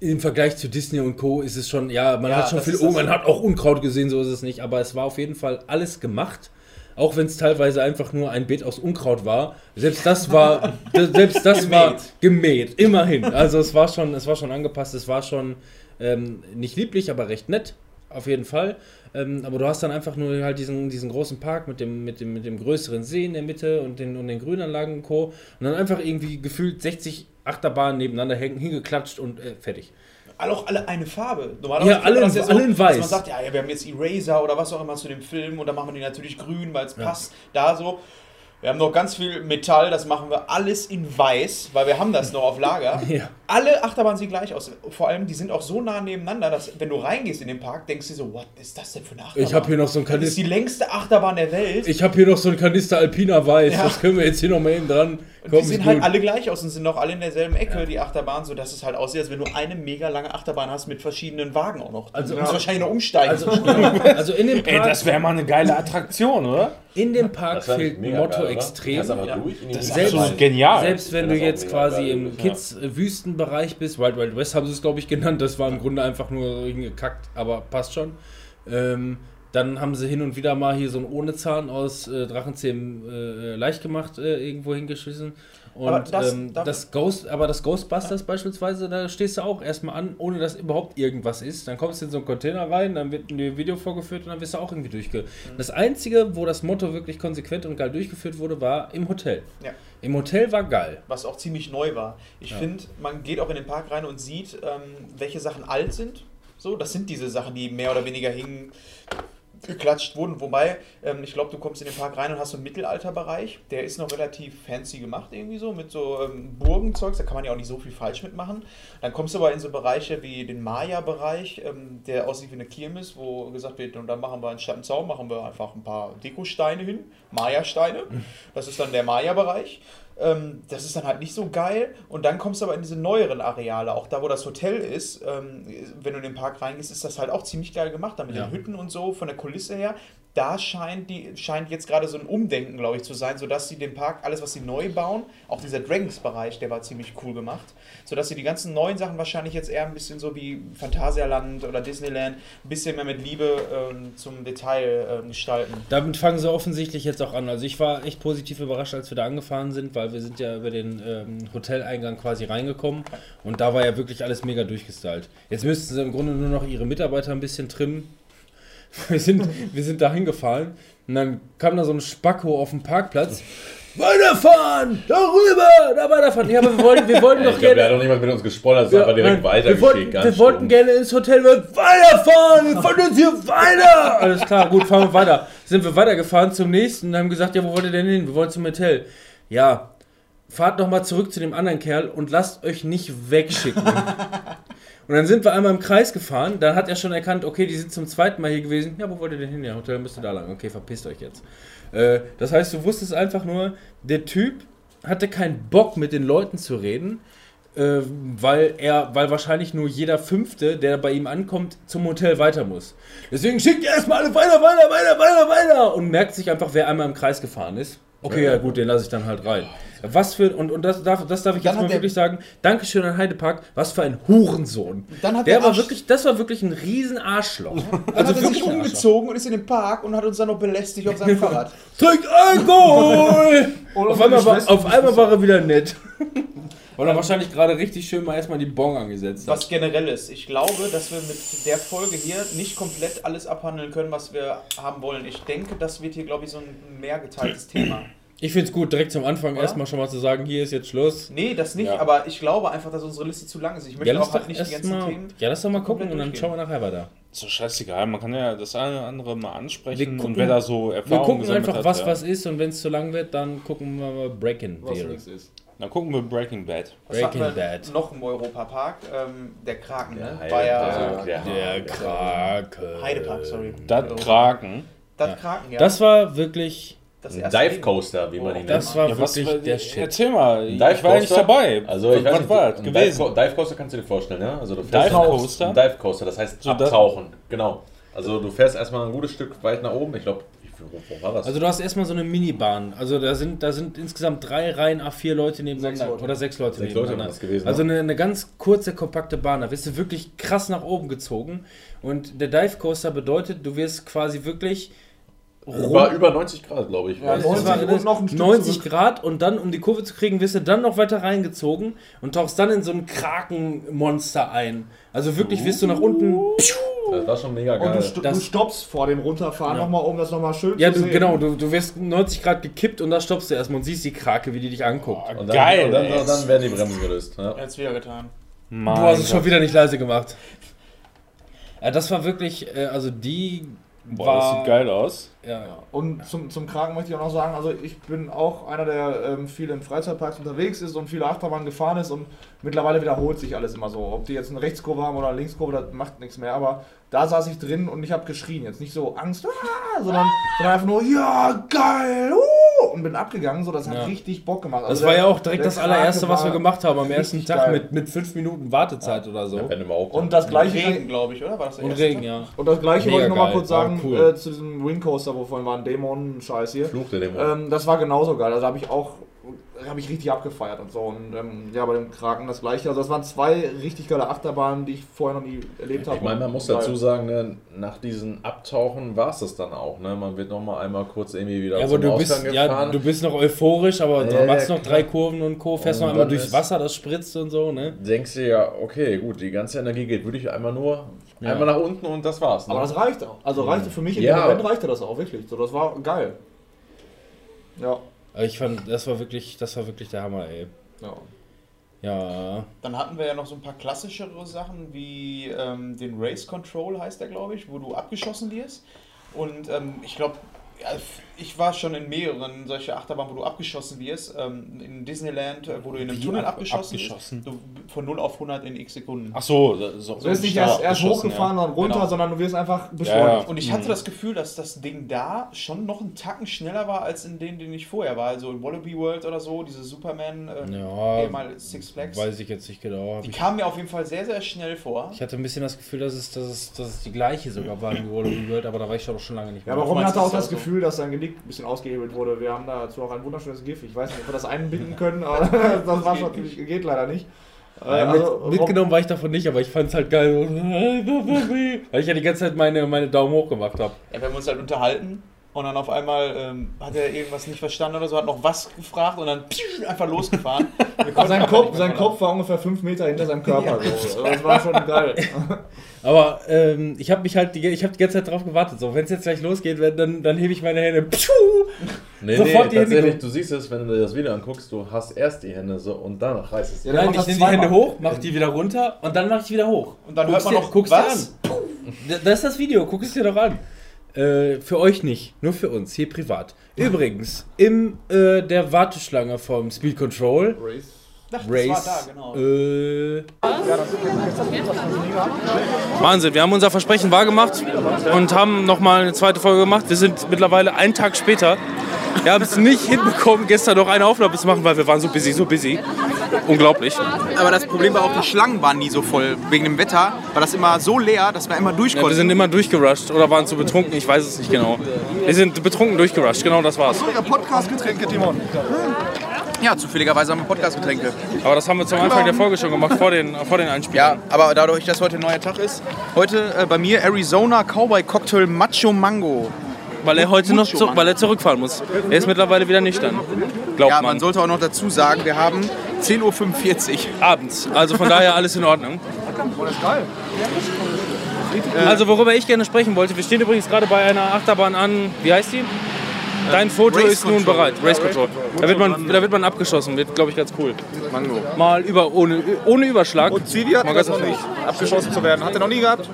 im Vergleich zu Disney und Co. ist es schon, ja, man Ja, hat schon viel, oh, man hat auch Unkraut gesehen, so ist es nicht, aber es war auf jeden Fall alles gemacht. Auch wenn es teilweise einfach nur ein Beet aus Unkraut war. Selbst das war, [laughs] selbst das war gemäht, immerhin. Also es war schon, es war schon angepasst, es war schon ähm, nicht lieblich, aber recht nett, auf jeden Fall. Ähm, aber du hast dann einfach nur halt diesen, diesen großen Park mit dem, mit, dem, mit dem größeren See in der Mitte und den, und den Grünanlagen und Co. Und dann einfach irgendwie gefühlt 60 Achterbahnen nebeneinander hängen, hingeklatscht und äh, fertig. Alle auch alle eine Farbe. Ja, alle kennt man in- alle in Dass weiß. man sagt, ja, ja, wir haben jetzt Eraser oder was auch immer zu dem Film und dann machen wir die natürlich grün, weil es passt. Da so. Wir haben noch ganz viel Metall, das machen wir alles in weiß, weil wir haben das noch auf Lager. [laughs] Ja. Alle Achterbahnen sehen gleich aus. Vor allem, die sind auch so nah nebeneinander, dass wenn du reingehst in den Park, denkst du so, what ist das denn für eine Achterbahn? Ich habe hier noch so ein das ist Kanister. die längste Achterbahn der Welt. Ich habe hier noch so ein Kanister Alpina Weiß. Ja. Das können wir jetzt hier noch mal eben dran. Und Komm, die sehen ist halt gut. alle gleich aus und sind auch alle in derselben Ecke, die Achterbahn, sodass es halt aussieht, als wenn du eine mega lange Achterbahn hast mit verschiedenen Wagen auch noch. Also- du musst wahrscheinlich noch umsteigen. Also, [laughs] also in dem Ey, Park, das wäre mal eine geile Attraktion, oder? in dem Park Das fehlt Motto geil, extrem. Kannst einfach Ja. durch Das ist Selbst- genial. Selbst wenn du das jetzt quasi geil, im wirklich, Kids-Wüstenbereich bist, Wild Wild West haben sie es, glaube ich, genannt, das war im Grunde einfach nur hingekackt, aber passt schon. Ähm, dann haben sie hin und wieder mal hier so einen ohne Zahn aus äh, Drachenzähmen äh, leicht gemacht äh, irgendwo hingeschissen. Und Aber das- ähm, das Ghost, aber das Ghostbusters beispielsweise, da stehst du auch erstmal an, ohne dass überhaupt irgendwas ist. Dann kommst du in so einen Container rein, dann wird ein Video vorgeführt und dann wirst du auch irgendwie durchge. Das Einzige, wo das Motto wirklich konsequent und geil durchgeführt wurde, war im Hotel. Ja. Im Hotel war geil. was auch ziemlich neu war. Ich finde, man geht auch in den Park rein und sieht, ähm, welche Sachen alt sind. So, das sind diese Sachen, die mehr oder weniger hingen. Geklatscht wurden. Wobei, ähm, ich glaube, du kommst in den Park rein und hast so einen Mittelalterbereich. Der ist noch relativ fancy gemacht irgendwie so, mit so ähm, Burgenzeugs. Da kann man ja auch nicht so viel falsch mitmachen. Dann kommst du aber in so Bereiche wie den Maya-Bereich, ähm, der aussieht wie eine Kirmes, wo gesagt wird, und dann machen wir anstatt einen Zaun, machen wir einfach ein paar Dekosteine hin. Maya-Steine. Das ist dann der Maya-Bereich. Ähm, das ist dann halt nicht so geil. Und dann kommst du aber in diese neueren Areale, auch da, wo das Hotel ist. Ähm, wenn du in den Park reingehst, ist das halt auch ziemlich geil gemacht, da mit Ja. den Hütten und so, von der Kulisse her. Da scheint, die, scheint jetzt gerade so ein Umdenken, glaube ich, zu sein, sodass sie den Park, alles, was sie neu bauen, auch dieser Dragons-Bereich, der war ziemlich cool gemacht, sodass sie die ganzen neuen Sachen wahrscheinlich jetzt eher ein bisschen so wie Phantasialand oder Disneyland, ein bisschen mehr mit Liebe ähm, zum Detail ähm, gestalten. Damit fangen sie offensichtlich jetzt auch an. Also ich war echt positiv überrascht, als wir da angefahren sind, weil wir sind ja über den ähm, Hoteleingang quasi reingekommen und da war ja wirklich alles mega durchgestylt. Jetzt müssten sie im Grunde nur noch ihre Mitarbeiter ein bisschen trimmen. [laughs] Wir sind, wir sind da hingefahren und dann kam da so ein Spacko auf dem Parkplatz. Weiterfahren! Darüber! Da weiterfahren! Ja, aber wir wollten, wir wollten [laughs] Ich doch glaube, der hat gerne. doch niemand mit uns gespoilert, ist einfach direkt nein, wir wollten, weitergeschickt. wir wollten gerne ins Hotel weiterfahren! Wir fahren uns hier weiter! Alles klar, gut, fahren wir weiter. Sind wir weitergefahren zum nächsten und haben gesagt, ja, wo wollt ihr denn hin? Wir wollen zum Hotel. Ja, fahrt noch mal zurück zu dem anderen Kerl und lasst euch nicht wegschicken. [laughs] und dann sind wir einmal im Kreis gefahren, dann hat er schon erkannt, okay, die sind zum zweiten Mal hier gewesen. Ja, wo wollt ihr denn hin? Ja, Hotel müsst ihr da lang. Okay, verpisst euch jetzt. Äh, das heißt, du wusstest einfach nur, der Typ hatte keinen Bock mit den Leuten zu reden, äh, weil er, weil wahrscheinlich nur jeder Fünfte, der bei ihm ankommt, zum Hotel weiter muss. Deswegen schickt ihr erstmal alle weiter, weiter, weiter, weiter, weiter und merkt sich einfach, wer einmal im Kreis gefahren ist. Okay, ja gut, den lasse ich dann halt rein. Was für, und, und das darf, das darf ich jetzt mal wirklich sagen, Dankeschön an Heidepark, was für ein Hurensohn. Dann hat Der der war wirklich, das war wirklich ein riesen Arschloch. Dann Also hat er wirklich sich umgezogen und ist in den Park und hat uns dann noch belästigt auf seinem [laughs] Fahrrad. Trinkt Alkohol! [laughs] Auf, einmal war, auf einmal war er wieder nett. [laughs] Weil er wahrscheinlich gerade richtig schön mal erstmal die Bon angesetzt hat. Was generell ist. Ich glaube, dass wir mit der Folge hier nicht komplett alles abhandeln können, was wir haben wollen. Ich denke, das wird hier, glaube ich, so ein mehr geteiltes Thema. Ich finde es gut, direkt zum Anfang Oder? erstmal schon mal zu sagen, hier ist jetzt Schluss. Nee, das nicht, Ja. aber ich glaube einfach, dass unsere Liste zu lang ist. Ich möchte Ja, auch halt doch nicht die ganzen mal, Themen. ja, lass doch mal gucken und dann schauen wir nachher weiter. Ist doch scheißegal, man kann ja das eine oder andere mal ansprechen Wir gucken- und wer da so Wir Erfahrungen gucken einfach, hat, was ja. was ist und wenn es zu lang wird, dann gucken wir mal Breaking Was Theory. nichts ist. Dann gucken wir Breaking Bad. Was Breaking Bad. Noch im Europapark, ähm, der Kraken, ne? Ja, War ja, Heidepark, ja. Der Krake. Heidepark, sorry. Das Kraken. Das Ja. Kraken, ja. Das war wirklich, das Ein Dive. Coaster, wie man ihn nennt. das war Ja, was wirklich war- der Shit. Erzähl mal, ich Dive war ja nicht Coaster? dabei. Also, ich was weiß nicht, war das gewesen? Dive, Dive Coaster kannst du dir vorstellen, ne? Also, du Dive fährst Coaster? Ein Dive Coaster, das heißt So, das- abtauchen. Genau. Also, du fährst erstmal ein gutes Stück weit nach oben. Ich glaube, wo war das? Also du hast erstmal so eine Minibahn. Also da sind, da sind insgesamt drei Reihen A4 Leute nebeneinander. Sechs Leute. Oder sechs Leute Sechs Leute nebeneinander. das gewesen, also ne? eine, eine ganz kurze, kompakte Bahn. Da wirst du wirklich krass nach oben gezogen. Und der Dive Coaster bedeutet, du wirst quasi wirklich über, über 90 Grad, glaube ich. Ja, Es 90 war und noch ein Stück 90 zurück. Grad und dann, um die Kurve zu kriegen, wirst du dann noch weiter reingezogen und tauchst dann in so ein Krakenmonster ein. Also wirklich wirst du nach unten. Das war schon mega Und du, geil. st Das- du stoppst vor dem Runterfahren Ja. nochmal, um das nochmal schön Ja, zu du, sehen. genau, du, du wirst 90 Grad gekippt und da stoppst du erstmal und siehst die Krake, wie die dich anguckt. Und dann, Geil, Und dann, ey. dann werden die Bremsen gelöst. Ja. Jetzt wieder getan. Mein Du hast es schon wieder nicht leise gemacht. Ja, das war wirklich, äh, also die Boah, war. das sieht geil aus. Ja. Und zum, zum Kraken möchte ich auch noch sagen, also ich bin auch einer, der ähm, viel in Freizeitparks unterwegs ist und viele Achterbahnen gefahren ist und mittlerweile wiederholt sich alles immer so. Ob die jetzt eine Rechtskurve haben oder eine Linkskurve, das macht nichts mehr. Aber da saß ich drin und ich habe geschrien. Jetzt nicht so Angst, ah, sondern, sondern einfach nur, ja, geil, uh, und bin abgegangen. So, das hat Ja. richtig Bock gemacht. Das Also war der- ja auch direkt das allererste, was wir gemacht haben am ersten Tag geil. mit, mit fünf Minuten Wartezeit oder so. Und das gleiche Regen, glaube ich, oder? War das der Und erste Regen, Tag? ja. Und das gleiche Mega wollte ich nochmal kurz war sagen cool. äh, zu diesem Wingcoaster, wo vorhin war ein Dämon-Scheiß hier. Fluch der Dämon. Ähm, das war genauso geil. Also habe ich auch habe ich richtig abgefeiert und so. Und ähm, ja, bei dem Kraken das gleiche. Also das waren zwei richtig geile Achterbahnen, die ich vorher noch nie erlebt habe. Ich meine, man muss Geil. dazu sagen, ne, nach diesen Abtauchen war es das dann auch. Ne? Man wird nochmal einmal kurz irgendwie wieder Ja, aber zum du bist, Ausgang ja, gefahren. du bist noch euphorisch, aber du Ja, machst ja, noch drei Kurven und Co. Fährst Und noch einmal durchs Wasser, das spritzt und so, ne? denkst du ja, okay, gut, die ganze Energie geht wirklich einmal nur Ja. einmal nach unten und das war's. Ne? Aber das reicht auch. Also reichte für mich in Ja. dem Moment reichte das auch wirklich. So, das war geil. Ja. Aber ich fand, das war wirklich, das war wirklich der Hammer, ey. ja. Ja. Dann hatten wir ja noch so ein paar klassischere Sachen wie ähm, den Race Control heißt der, glaube ich, wo du abgeschossen wirst. Und ähm, ich glaube, ich war schon in mehreren solche Achterbahnen, wo du abgeschossen wirst. Ähm, in Disneyland, äh, wo du in einem Wie Tunnel abgeschossen, abgeschossen? bist. Du, von 0 auf 100 in x Sekunden. Ach so, so, Du wirst nicht erst, erst hochgefahren und runter, Genau. sondern du wirst einfach Ja, beschleunigt. ja. Und ich hatte das Gefühl, dass das Ding da schon noch einen Tacken schneller war als in denen, den ich vorher war. Also in Wallaby World oder so, diese Superman, äh, Ja, ehemals Six Flags. Weiß ich jetzt nicht genau. Die ich, kamen mir auf jeden Fall sehr, sehr schnell vor. ich hatte ein bisschen das Gefühl, dass es, dass es, dass es die gleiche sogar war wie Wallaby World, aber da war ich schon schon lange nicht Ja, mehr. aber Robin meinst hatte du, auch das ja so? Gefühl, dass sein Genick ein bisschen ausgehebelt wurde. Wir haben dazu auch ein wunderschönes GIF. Ich weiß nicht, ob wir das einbinden können, aber [laughs] das war schon, geht leider nicht. Äh, Ja, also, mit, mitgenommen war ich davon nicht, aber ich fand es halt geil, [laughs] weil ich ja die ganze Zeit meine, meine Daumen hoch gemacht habe. Ja, wir haben uns halt unterhalten und dann auf einmal ähm, hat er irgendwas nicht verstanden oder so, hat noch was gefragt und dann pfiuh, einfach losgefahren. [laughs] Sein, Kopf, sein Kopf war ungefähr 5 Meter hinter seinem Körper. So. Das war schon geil. [laughs] Aber ähm, ich habe mich halt die, ich hab die ganze Zeit drauf gewartet. So, wenn es jetzt gleich losgeht, dann, dann hebe ich meine Hände. Pschuh, Nee, Sofort nee, die Hände tatsächlich, du siehst es, wenn du dir das Video anguckst, du hast erst die Hände so und danach reißt es. Ja, Nein, ich nehme die. Hände hoch, mache die wieder runter und dann mache ich wieder hoch. Und dann Guck's hört man noch, guck's was? dir an. Da- Das ist das Video, guck es dir doch an. Äh, für euch nicht, nur für uns, hier privat. Übrigens, in äh, der Warteschlange vom Speed Control Ach, das Race. war da, genau. Äh, Wahnsinn, wir haben unser Versprechen wahrgemacht und haben nochmal eine zweite Folge gemacht. Wir sind mittlerweile einen Tag später. Wir haben es nicht hinbekommen, gestern noch eine Aufnahme zu machen, weil wir waren so busy, so busy. Unglaublich. Aber das Problem war auch, die Schlangen waren nie so voll. Wegen dem Wetter war das immer so leer, dass wir immer durch Ja, wir konnten. sind immer durchgerusht oder waren zu betrunken, ich weiß es nicht genau. Wir sind betrunken durchgerusht, genau das war's. Podcast-Getränke, Timon. Ja, zufälligerweise haben wir Podcast-Getränke. Aber das haben wir zum Anfang der Folge schon gemacht, vor den, vor den Einspielern. Ja, aber dadurch, dass heute ein neuer Tag ist, heute äh, bei mir Arizona Cowboy Cocktail Macho Mango. Weil er heute noch zu, weil er zurückfahren muss. Er ist mittlerweile wieder nüchtern. Glaubt Ja, man. man sollte auch noch dazu sagen, wir haben 10.45 Uhr. Abends. Also von daher alles in Ordnung. Also worüber ich gerne sprechen wollte, wir stehen übrigens gerade bei einer Achterbahn an, wie heißt die? Dein Foto Race ist nun bereit. Race Control. Da wird man, da wird man abgeschossen, wird glaube ich ganz cool. Mal über, ohne, ohne Überschlag. Und Zivi hat das noch nicht, abgeschossen zu werden. Hat er noch nie gehabt?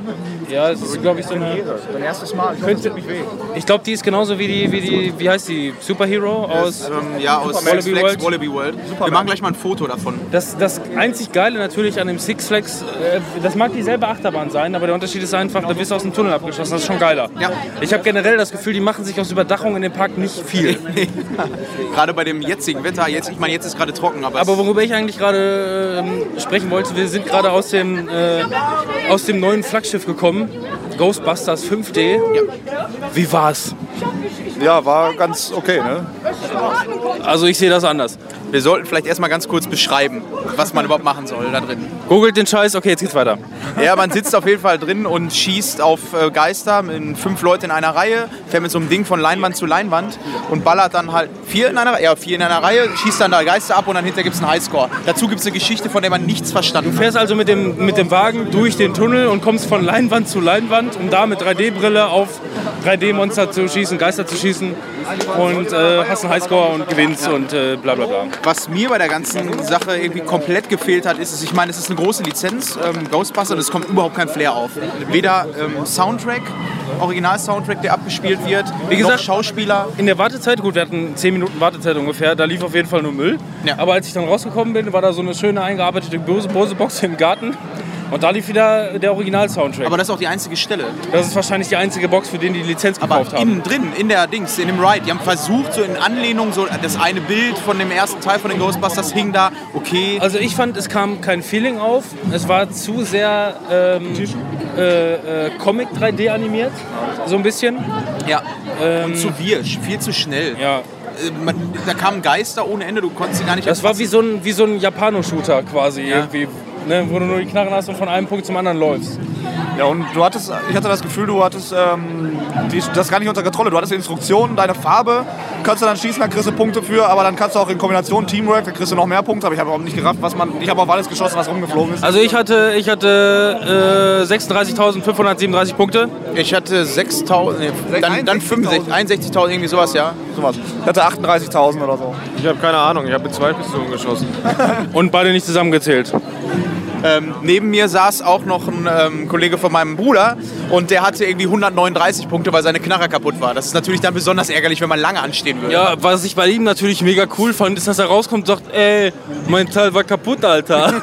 Ja, es ist glaube ich so eine. Sein erstes Mal. Ich tut nicht weh. Ich glaube, die ist genauso wie die, wie die, wie heißt die? Superhero aus. Ähm, ja, aus Wallaby Six Flags World. Wallaby World. Wir machen gleich mal ein Foto davon. Das, das einzig Geile natürlich an dem Six Flags, äh, das mag dieselbe Achterbahn sein, aber der Unterschied ist einfach, da wirst du aus dem Tunnel abgeschossen. Das ist schon geiler. Ja. Ich habe generell das Gefühl, die machen sich aus Überdachung in dem Park nicht viel. [laughs] Gerade bei dem jetzigen Wetter, jetzt, ich meine, jetzt ist gerade trocken, aber, Aber worüber ich eigentlich gerade ähm, sprechen wollte, wir sind gerade aus dem, äh, aus dem neuen Flaggschiff gekommen, Ghostbusters 5D. Wie war's? Ja, war ganz okay, ne? Also ich sehe das anders. wir sollten vielleicht erstmal ganz kurz beschreiben, was man überhaupt machen soll da drin. Googelt den Scheiß, okay, jetzt geht's weiter. Ja, man sitzt auf jeden Fall drin und schießt auf äh, Geister mit fünf Leute in einer Reihe, fährt mit so einem Ding von Leinwand zu Leinwand und ballert dann halt vier in einer Reihe, ja, vier in einer Reihe, schießt dann da Geister ab und dann hinterher gibt es einen Highscore. Dazu gibt es eine Geschichte, von der man nichts verstanden Du hat. fährst also mit dem, mit dem Wagen durch den Tunnel und kommst von Leinwand zu Leinwand, um da mit 3D-Brille auf 3D-Monster zu schießen, Geister zu schießen und äh, hast einen Highscore und gewinnst und äh, bla bla bla. Was mir bei der ganzen Sache irgendwie komplett gefehlt hat, ist, ich meine, es ist eine große Lizenz, ähm, Ghostbusters, und es kommt überhaupt kein Flair auf. Weder ähm, Soundtrack, Original-Soundtrack, der abgespielt wird, wie gesagt- Schauspieler. In der Wartezeit, gut, wir hatten 10 Minuten Wartezeit ungefähr, da lief auf jeden Fall nur Müll. Ja. Aber als ich dann rausgekommen bin, war da so eine schöne eingearbeitete Bose, Bose Box im Garten und da lief wieder der Original-Soundtrack. Aber das ist auch die einzige Stelle. Das ist wahrscheinlich die einzige Box, für den die die Lizenz Aber gekauft haben. innen drin, in der Dings, in dem Ride, die haben versucht, so in Anlehnung, so das eine Bild von dem ersten Teil von den Ghostbusters hing da, okay. Also ich fand, es kam kein Feeling auf. Es war zu sehr ähm, äh, äh, Comic 3D animiert, so ein bisschen. Ja. Und zu wirsch, viel zu schnell. Ja, Äh, Man, da kamen Geister ohne Ende, du konntest sie gar nicht das war wie so ein, wie so ein Japano-Shooter quasi Ja. irgendwie. Ne, wo du nur die Knarren hast und von einem Punkt zum anderen läufst. Ja, und du hattest, ich hatte das Gefühl, du hattest ähm, die, das gar nicht unter Kontrolle. Du hattest die Instruktionen, deine Farbe, kannst du dann schießen, da kriegst du Punkte für, aber dann kannst du auch in Kombination Teamwork, da kriegst du noch mehr Punkte. Aber ich habe überhaupt nicht gerafft, was man. Ich habe auf alles geschossen, was rumgeflogen ist. Also ich hatte, ich hatte äh, 36.537 Punkte. Ich hatte 6.000, nee, dann, dann 65, 61.000, irgendwie sowas, ja. sowas. Ich hatte 38.000 oder so. Ich habe keine Ahnung, ich habe mit zwei Pistolen geschossen. [laughs] Und beide nicht zusammengezählt. Ähm, neben mir saß auch noch ein ähm, Kollege von meinem Bruder und der hatte irgendwie 139 Punkte, weil seine Knarre kaputt war. Das ist natürlich dann besonders ärgerlich, wenn man lange anstehen würde. Ja, was ich bei ihm natürlich mega cool fand, ist, dass er rauskommt und sagt, ey, mein Teil war kaputt, Alter. [laughs]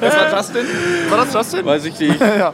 Was war das denn? War das denn? Weiß ich nicht. [laughs] ja.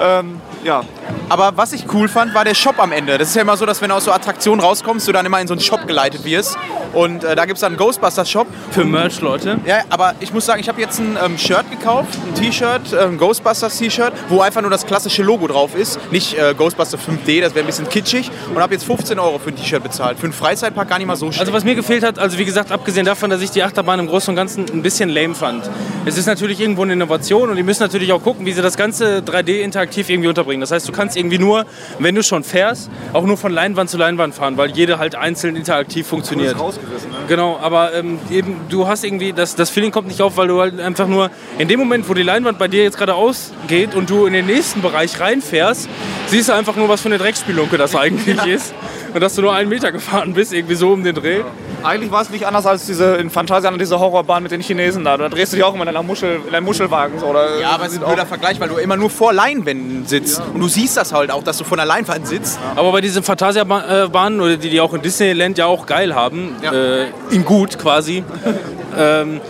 Ähm, ja. Aber was ich cool fand, war der Shop am Ende. Das ist ja immer so, dass wenn du aus so Attraktionen rauskommst, du dann immer in so einen Shop geleitet wirst. Und äh, da gibt es dann einen Ghostbusters Shop. Für Merch, Leute. Ja, aber ich muss sagen, ich habe jetzt ein ähm, Shirt gekauft, ein T-Shirt, äh, ein Ghostbusters T-Shirt, wo einfach nur das klassische Logo drauf ist. Nicht äh, Ghostbusters 5D, das wäre ein bisschen kitschig. Und habe jetzt 15 Euro für ein T-Shirt bezahlt. Für einen Freizeitpark gar nicht mal so schlecht. Also was mir gefehlt hat, also wie gesagt, abgesehen davon, dass ich die Achterbahn im Großen und Ganzen ein bisschen lame fand. Es ist natürlich irgendwo eine Innovation und die müssen natürlich auch gucken, wie sie das Ganze 3D interaktiv irgendwie unterbringen. Das heißt, du kannst irgendwie nur, wenn du schon fährst, auch nur von Leinwand zu Leinwand fahren, weil jede halt einzeln interaktiv funktioniert. Ne? Genau, aber ähm, eben, du hast irgendwie, das, das Feeling kommt nicht auf, weil du halt einfach nur in dem Moment, wo die Leinwand bei dir jetzt gerade ausgeht und du in den nächsten Bereich reinfährst, siehst du einfach nur, was für eine Dreckspielunke das eigentlich ist. Und dass du nur einen Meter gefahren bist, irgendwie so um den Dreh. Eigentlich war es nicht anders als diese in Phantasialand diese Horrorbahn mit den Chinesen da. Da drehst du dich auch immer in einer Muschel, in einem Muschelwagen. So, oder ja, aber es ist ein blöder Vergleich, weil du immer nur vor Leinwänden sitzt. Und du siehst das halt auch, dass du vor einer Leinwand sitzt. Aber bei diesen Fantasia-Bahnen, oder die die auch in Disneyland ja auch geil haben, Ja. äh, in gut quasi, ähm,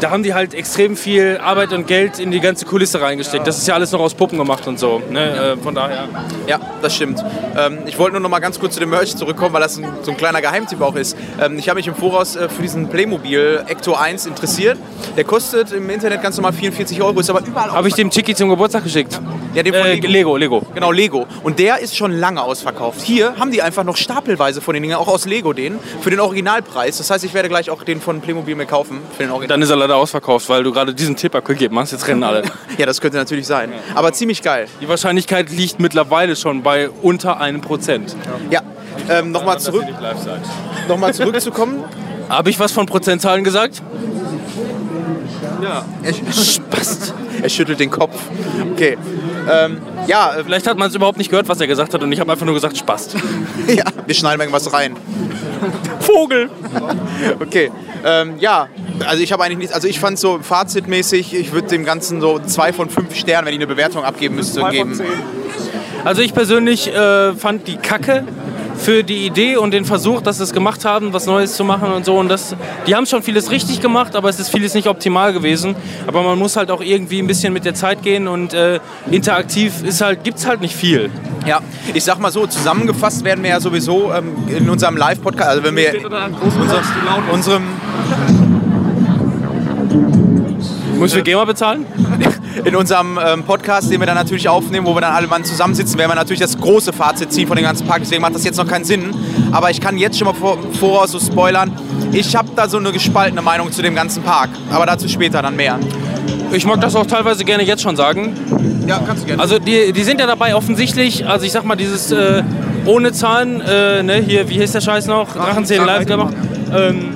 da haben die halt extrem viel Arbeit und Geld in die ganze Kulisse reingesteckt. Das ist ja alles noch aus Puppen gemacht und so. Ne? Äh, von daher. Ja, das stimmt. Ähm, ich wollte nur noch mal ganz kurz zu dem Merch zurückkommen, weil das ein, so ein kleiner Geheimtipp auch ist. Ähm, ich habe mich im Voraus äh, für diesen Playmobil Ecto 1 interessiert. Der kostet im Internet ganz normal 44 Euro, ist aber überall Habe ich dem Chicky zum Geburtstag geschickt? Ja, den von Äh, Lego. Lego, Lego. Genau, Lego. Und der ist schon lange ausverkauft. Hier haben die einfach noch stapelweise von den Dingen, auch aus Lego den, für den Originalpreis. Das heißt, ich werde gleich auch den von Playmobil mir kaufen. Für den Original. Dann ist er leider ausverkauft, weil du gerade diesen Tipp abgegeben hast. Jetzt rennen alle. [laughs] ja, das könnte natürlich sein. Aber ziemlich geil. Die Wahrscheinlichkeit liegt mittlerweile schon bei unter einem Prozent. Ja. Ähm, Nochmal zurück, noch mal zurückzukommen. [laughs] Habe ich was von Prozentzahlen gesagt? Er, [laughs] Spast. er schüttelt den Kopf. Okay. Ähm, ja, äh, Vielleicht hat man es überhaupt nicht gehört, was er gesagt hat und ich habe einfach nur gesagt, Spast. [laughs] ja, wir schneiden irgendwas rein. Vogel! Okay. Ähm, ja, also ich habe eigentlich nichts. Also ich fand so fazitmäßig, ich würde dem Ganzen so zwei von fünf Sternen, wenn ich eine Bewertung abgeben müsste, Zwei von geben. zehn. Also ich persönlich äh, fand die Kacke für die Idee und den Versuch, dass sie es gemacht haben, was Neues zu machen und so. Und das, die haben schon vieles richtig gemacht, aber es ist vieles nicht optimal gewesen. Aber man muss halt auch irgendwie ein bisschen mit der Zeit gehen und äh, interaktiv ist halt, gibt's halt nicht viel. Ja, ich sag mal so, zusammengefasst werden wir ja sowieso ähm, in unserem Live-Podcast, also wenn wir ist. unserem, Muss wir GEMA bezahlen? [laughs] in unserem ähm, Podcast, den wir dann natürlich aufnehmen, wo wir dann alle Mann zusammensitzen, werden wir natürlich das große Fazit ziehen von dem ganzen Park. Deswegen macht das jetzt noch keinen Sinn. Aber ich kann jetzt schon mal vor, voraus so spoilern. Ich habe da so eine gespaltene Meinung zu dem ganzen Park. Aber dazu später dann mehr. Ich mag das auch teilweise gerne jetzt schon sagen. Ja, kannst du gerne. Also die, die sind ja dabei offensichtlich, also ich sag mal dieses äh, ohne Zahn, äh, ne, hier, wie hieß der Scheiß noch? Drachenzählen live gemacht. Ähm,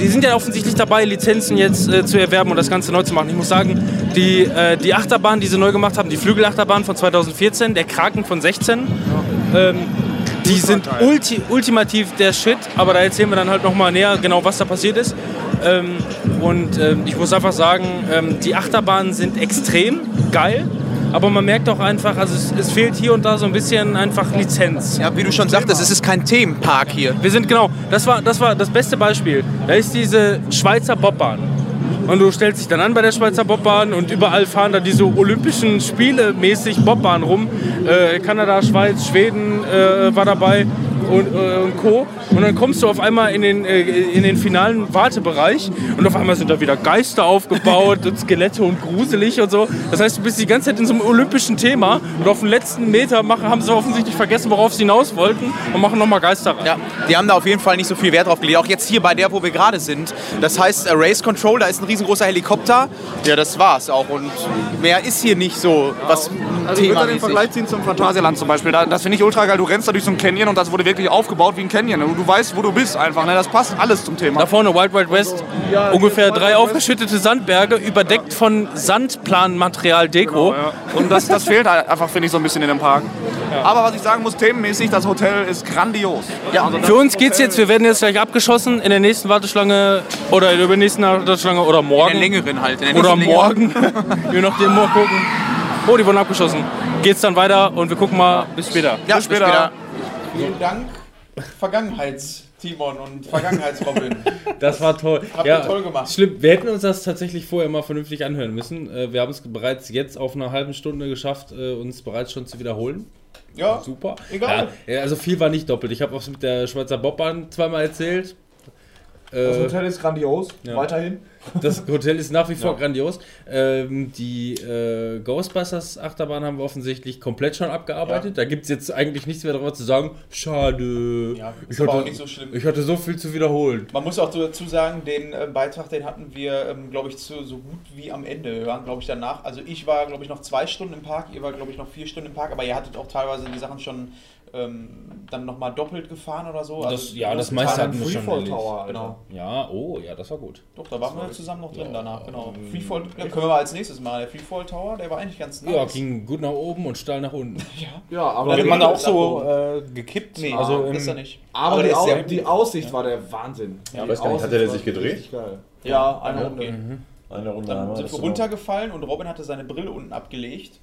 die sind ja offensichtlich dabei, Lizenzen jetzt äh, zu erwerben und das Ganze neu zu machen. Ich muss sagen, die, äh, die Achterbahn, die sie neu gemacht haben, die Flügelachterbahn von 2014, der Kraken von 16, ähm, die sind ulti ultimativ der Shit, aber da erzählen wir dann halt nochmal näher genau, was da passiert ist. Ähm, und ähm, ich muss einfach sagen, ähm, die Achterbahnen sind extrem geil, aber man merkt auch einfach, also es, es fehlt hier und da so ein bisschen einfach Lizenz. ja, wie du schon sagtest, es ist kein Themenpark hier. Wir sind genau, das war, das war das beste Beispiel. Da ist diese Schweizer Bobbahn. Und du stellst dich dann an bei der Schweizer Bobbahn und überall fahren da diese Olympischen Spiele mäßig Bobbahn rum. Äh, Kanada, Schweiz, Schweden äh, war dabei und, äh, und Co. Und dann kommst du auf einmal in den, äh, in den finalen Wartebereich und auf einmal sind da wieder Geister aufgebaut und Skelette und gruselig und so. Das heißt, du bist die ganze Zeit in so einem olympischen Thema und auf den letzten Meter machen, haben sie offensichtlich vergessen, worauf sie hinaus wollten und machen nochmal Geister rein. Ja, die haben da auf jeden Fall nicht so viel Wert drauf gelegt. Auch jetzt hier bei der, wo wir gerade sind. Das heißt, äh, Race Control, da ist ein riesengroßer Helikopter. Ja, das war's auch. Und mehr ist hier nicht so, was Also ich würde den. Vergleich ziehen zum Phantasialand zum Beispiel. Da, das finde ich ultra geil. Du rennst da durch so ein Canyon und das wurde wirklich wirklich aufgebaut wie ein Canyon. Und du weißt, wo du bist einfach. Ne? Das passt alles zum Thema. Da vorne Wild Wild West, Ja, ungefähr drei Wild West. aufgeschüttete Sandberge, überdeckt von Sandplanmaterial Deko. Ja. Und das, das fehlt halt einfach, finde ich, so ein bisschen in dem Park. Aber was ich sagen muss, themenmäßig, das Hotel ist grandios. Ja, Also für uns geht's jetzt, wir werden jetzt gleich abgeschossen in der nächsten Warteschlange oder in der übernächsten Warteschlange oder In morgen. der längeren halt. In der oder nächsten morgen. Je nachdem mal gucken. Oh, die wurden abgeschossen. Geht's dann weiter und wir gucken mal bis später. Ja, Bis später. Vielen Dank, Vergangenheits-Timon und Vergangenheits-Robin. [laughs] Das war toll. Habt ihr toll gemacht. Schlimm. Wir hätten uns das tatsächlich vorher mal vernünftig anhören müssen. Äh, Wir haben es bereits jetzt auf einer halben Stunde geschafft, äh, uns bereits schon zu wiederholen. Ja, Super. Egal. Ja, ja, also viel war nicht doppelt. Ich habe auch mit der Schweizer Bobbahn zweimal erzählt. Das Äh, Hotel ist grandios, ja. weiterhin. das Hotel ist nach wie vor grandios. Ähm, die äh, Ghostbusters Achterbahn haben wir offensichtlich komplett schon abgearbeitet. Da gibt es jetzt eigentlich nichts mehr darüber zu sagen. Schade. Ja, ist ich, aber hatte, auch nicht so schlimm. ich hatte so viel zu wiederholen. Man muss auch dazu sagen, den äh, Beitrag, den hatten wir, ähm, glaube ich, zu, so gut wie am Ende. Wir waren, glaube ich, danach. Also ich war, glaube ich, noch zwei Stunden im Park, ihr war, glaube ich, noch vier Stunden im Park, aber ihr hattet auch teilweise die Sachen schon ähm, dann nochmal doppelt gefahren oder so. Das- ja, großen das meiste hatten wir schon Freefall erledigt. Tower. Genau. Ja, oh, ja, das war gut. Doch, da waren wir zusammen noch drin danach, genau. Freefall, ja, können wir als nächstes mal. Der Freefall Tower, der war eigentlich ganz nice. Ja, ging gut nach oben und steil nach unten. [laughs] Ja, aber, Wird die, man da auch so äh, gekippt? Nee, also also im, ist er nicht. aber die, Au sehr die Aussicht war der Wahnsinn. Ja, die weiß gar nicht, hat der sich gedreht? Ja, eine Runde. Eine Runde Dann sind wir runtergefallen und Robin hatte seine Brille unten abgelegt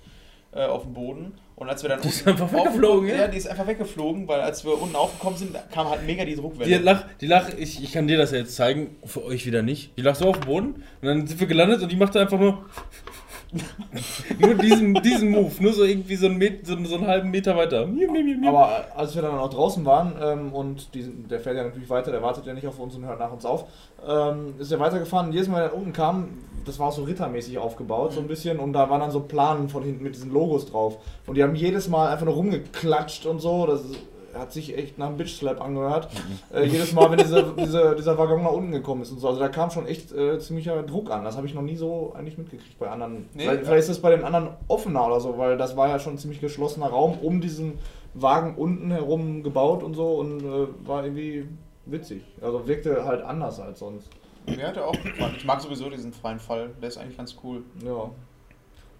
äh, auf dem Boden. Und als wir dann ist unten einfach weggeflogen, ja? Ja, die ist einfach weggeflogen, weil als wir unten aufgekommen sind, kam halt mega die Die Druckwelle. Lach, die Lach, ich, ich kann dir das ja jetzt zeigen, für euch wieder nicht. Die lag so auf dem Boden und dann sind wir gelandet und die machte einfach nur. Nur diesen, diesen Move, nur so irgendwie so einen, Met, so, so einen halben Meter weiter. Aber als wir dann auch draußen waren ähm, und die, der fährt ja natürlich weiter, der wartet ja nicht auf uns und hört nach uns auf, ähm, ist er weitergefahren. Und jedes Mal, wenn er unten kam, das war so rittermäßig aufgebaut, so ein bisschen. Und da waren dann so Planen von hinten mit diesen Logos drauf. Und die haben jedes Mal einfach nur rumgeklatscht und so. Das ist, hat sich echt nach einem Bitch Slap angehört. Äh, jedes Mal, wenn dieser, dieser, dieser Waggon nach unten gekommen ist und so. Also da kam schon echt äh, ziemlicher Druck an. Das habe ich noch nie so eigentlich mitgekriegt bei anderen. Nee, vielleicht, ja. vielleicht ist das bei den anderen offener oder so, weil das war ja schon ein ziemlich geschlossener Raum um diesen Wagen unten herum gebaut und so und äh, war irgendwie witzig. Also wirkte halt anders als sonst. Mir hat er auch gefallen. Ich mag sowieso diesen freien Fall. Der ist eigentlich ganz cool. Ja.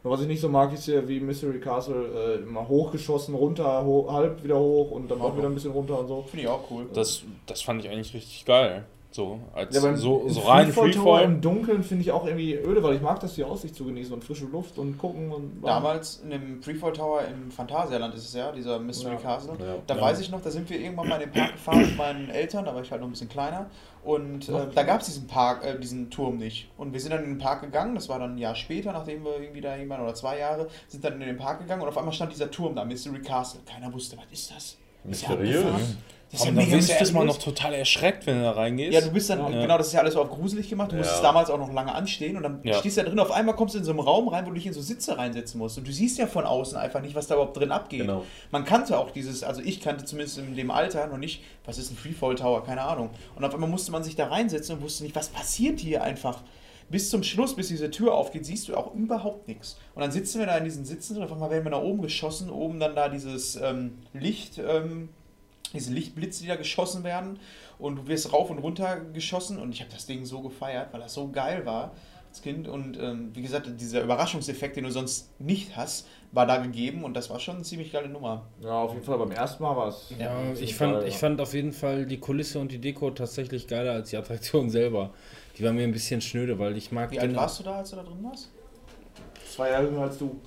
Was ich nicht so mag, ist ja wie Mystery Castle äh, immer hochgeschossen, runter, ho halb wieder hoch und dann auch wieder ein bisschen runter und so. Finde ich auch cool. das, das fand ich eigentlich richtig geil. So, als Ja, beim so, so im rein Freefall im Dunkeln finde ich auch irgendwie öde, weil ich mag das, die Aussicht zu genießen und frische Luft und gucken und. Damals in dem Freefall Tower im Phantasialand ist es ja, dieser Mystery Ja. Castle. Ja. Da Ja. weiß ich noch, da sind wir irgendwann mal in den Park gefahren mit meinen Eltern, da war ich halt noch ein bisschen kleiner. Und äh, da gab es diesen Park, äh, diesen Turm nicht. Und wir sind dann in den Park gegangen, das war dann ein Jahr später, nachdem wir irgendwie da jemand oder zwei Jahre, sind dann in den Park gegangen und auf einmal stand dieser Turm da, Mystery Castle. Keiner wusste, was ist das? Mysteriös. Das ist ja Aber da mega wirst du erstmal noch total erschreckt, wenn du da reingehst. Ja, du bist dann, Ja. genau, das ist ja alles so auf gruselig gemacht. Du musstest Ja. damals auch noch lange anstehen und dann Ja. stehst du da drin. Auf einmal kommst du in so einen Raum rein, wo du dich in so Sitze reinsetzen musst. Und du siehst ja von außen einfach nicht, was da überhaupt drin abgeht. Genau. Man kannte auch dieses, also ich kannte zumindest in dem Alter noch nicht, was ist ein Freefall Tower, keine Ahnung. Und auf einmal musste man sich da reinsetzen und wusste nicht, was passiert hier einfach. Bis zum Schluss, bis diese Tür aufgeht, siehst du auch überhaupt nichts. Und dann sitzen wir da in diesen Sitzen und auf einmal werden wir nach oben geschossen, oben dann da dieses ähm, Licht, ähm, diese Lichtblitze, die da geschossen werden und du wirst rauf und runter geschossen und ich habe das Ding so gefeiert, weil das so geil war als Kind und ähm, wie gesagt, dieser Überraschungseffekt, den du sonst nicht hast, war da gegeben und das war schon eine ziemlich geile Nummer. Ja, auf jeden Fall beim ersten Mal war es. Ja, ich fand, ich ja. fand auf jeden Fall die Kulisse und die Deko tatsächlich geiler als die Attraktion [laughs] selber. Die war mir ein bisschen schnöde, weil ich mag Wie alt warst du da, als du da drin warst? Zwei Jahre jünger als du.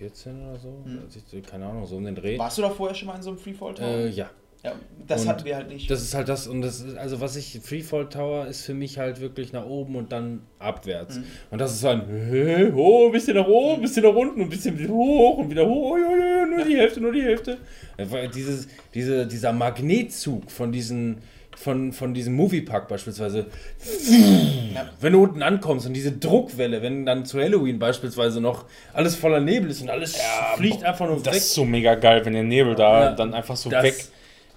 14 oder so? Hm. Ich, keine Ahnung, so um den Dreh. Warst du da vorher schon mal in so einem Freefall Tower? Äh, ja. ja, das und hatten wir halt nicht. Das ist halt das, und das ist, also was ich, Freefall Tower ist für mich halt wirklich nach oben und dann abwärts. Mhm. Und das ist so ein, hä, oh, ein bisschen nach oben, ein bisschen nach unten, ein bisschen hoch und wieder hoch, oh, ja, ja, nur die Hälfte, nur die Hälfte. Weil Dieses, diese, dieser Magnetzug von diesen, von, von diesem Moviepark beispielsweise, Ja. wenn du unten ankommst und diese Druckwelle, wenn dann zu Halloween beispielsweise noch alles voller Nebel ist und alles fliegt einfach nur Das weg. ist so mega geil, wenn der Nebel da Ja. dann einfach so Das- weg,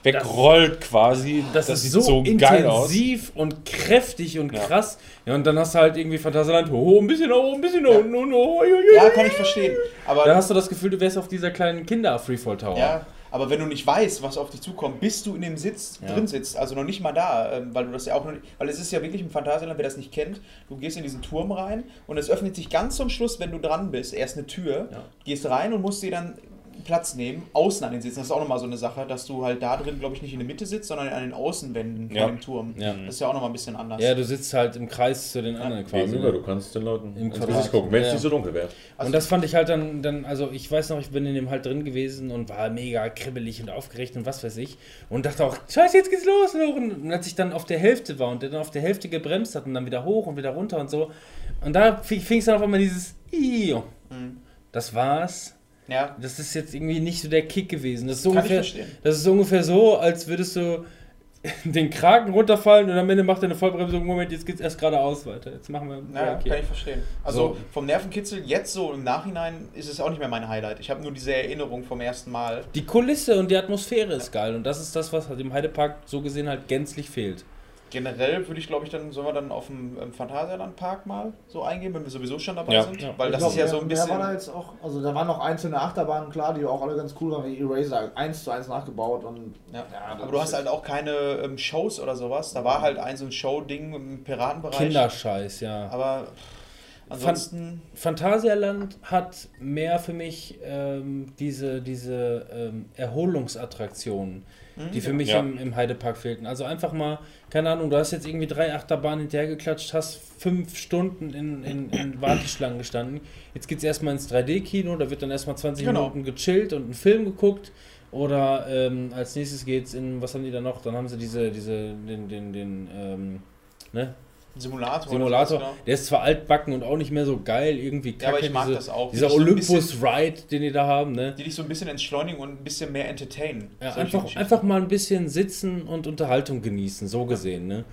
wegrollt quasi. Das, ist sieht so, geil aus. intensiv und kräftig und Ja. krass. Ja, und dann hast du halt irgendwie Phantasialand, oh, ein bisschen oben, ein bisschen Ja. unten und oh, oh, oh, ja, kann ich verstehen. Aber Da hast du das Gefühl, du wärst auf dieser kleinen Kinder-Freefall-Tower. Ja, Aber wenn du nicht weißt, was auf dich zukommt, bis du in dem Sitz Ja. drin sitzt, also noch nicht mal da, ähm, weil du das ja auch noch nicht, weil es ist ja wirklich im Phantasialand, wer das nicht kennt, du gehst in diesen Turm rein und es öffnet sich ganz zum Schluss, wenn du dran bist, erst eine Tür, Ja. gehst rein und musst dir dann Platz nehmen, außen an den Sitzen. Das ist auch nochmal so eine Sache, dass du halt da drin, glaube ich, nicht in der Mitte sitzt, sondern an den Außenwänden Ja. von dem Turm. Ja. Das ist ja auch nochmal ein bisschen anders. Ja, du sitzt halt im Kreis zu den anderen quasi. Gegenüber, ne? du kannst den Leuten Im. Gesicht gucken, wenn es Ja. nicht so dunkel wäre. Also- und das fand ich halt dann, dann, also ich weiß noch, ich bin in dem halt drin gewesen und war mega kribbelig und aufgeregt und was weiß ich. Und dachte auch, scheiße, jetzt geht's los. los. Und als ich dann auf der Hälfte war und der dann auf der Hälfte gebremst hat und dann wieder hoch und wieder runter und so. Und da fing es dann auf einmal dieses Io. Mhm. Das war's. Ja, Das ist jetzt irgendwie nicht so der Kick gewesen. Das ist so Kann ich ungefähr, verstehen. das ist so ungefähr so, als würdest du [laughs] den Kragen runterfallen und am Ende macht er eine Vollbremsung. Moment, jetzt geht's erst geradeaus weiter. Jetzt machen wir. Ja, okay. kann ich verstehen. Also So. vom Nervenkitzel jetzt so im Nachhinein ist es auch nicht mehr mein Highlight. Ich habe nur diese Erinnerung vom ersten Mal. Die Kulisse und die Atmosphäre ist geil und das ist das, was im Heidepark so gesehen halt gänzlich fehlt. Generell würde ich, glaube ich, dann sollen wir dann auf dem ähm, Phantasialand Park mal so eingehen, wenn wir sowieso schon dabei Ja. sind. Ja. Weil Ich das glaub, ist ja mehr- so ein Mehr war da bisschen. jetzt auch, also da waren noch einzelne Achterbahnen, klar, die auch alle ganz cool waren, wie Eraser, eins zu eins nachgebaut und Ja. Aber du hast halt auch keine ähm, Shows oder sowas. Da war halt ein so ein Show-Ding im Piratenbereich. Kinderscheiß, ja. Aber ansonsten. Phantasialand hat mehr für mich ähm, diese, diese ähm, Erholungsattraktionen, die für mich Ja. im, im Heidepark fehlten. Also einfach mal, keine Ahnung, du hast jetzt irgendwie drei Achterbahnen hinterhergeklatscht, hast fünf Stunden in, in, in [clears throat] Warteschlangen gestanden. Jetzt geht es erstmal ins 3D-Kino, da wird dann erstmal 20 Genau. Minuten gechillt und einen Film geguckt. Oder ähm, als nächstes geht's in, was haben die da noch? Dann haben sie diese, diese, den, den, den, ähm, ne? Simulator. Simulator. oder sowas, Der ist zwar altbacken und auch nicht mehr so geil, irgendwie Ja, aber kacke, ich mag diese, das auch. Dieser Olympus-Ride, den die da haben, ne? Die dich so ein bisschen entschleunigen und ein bisschen mehr entertainen. Ja, einfach, einfach mal ein bisschen sitzen und Unterhaltung genießen, so gesehen, ne?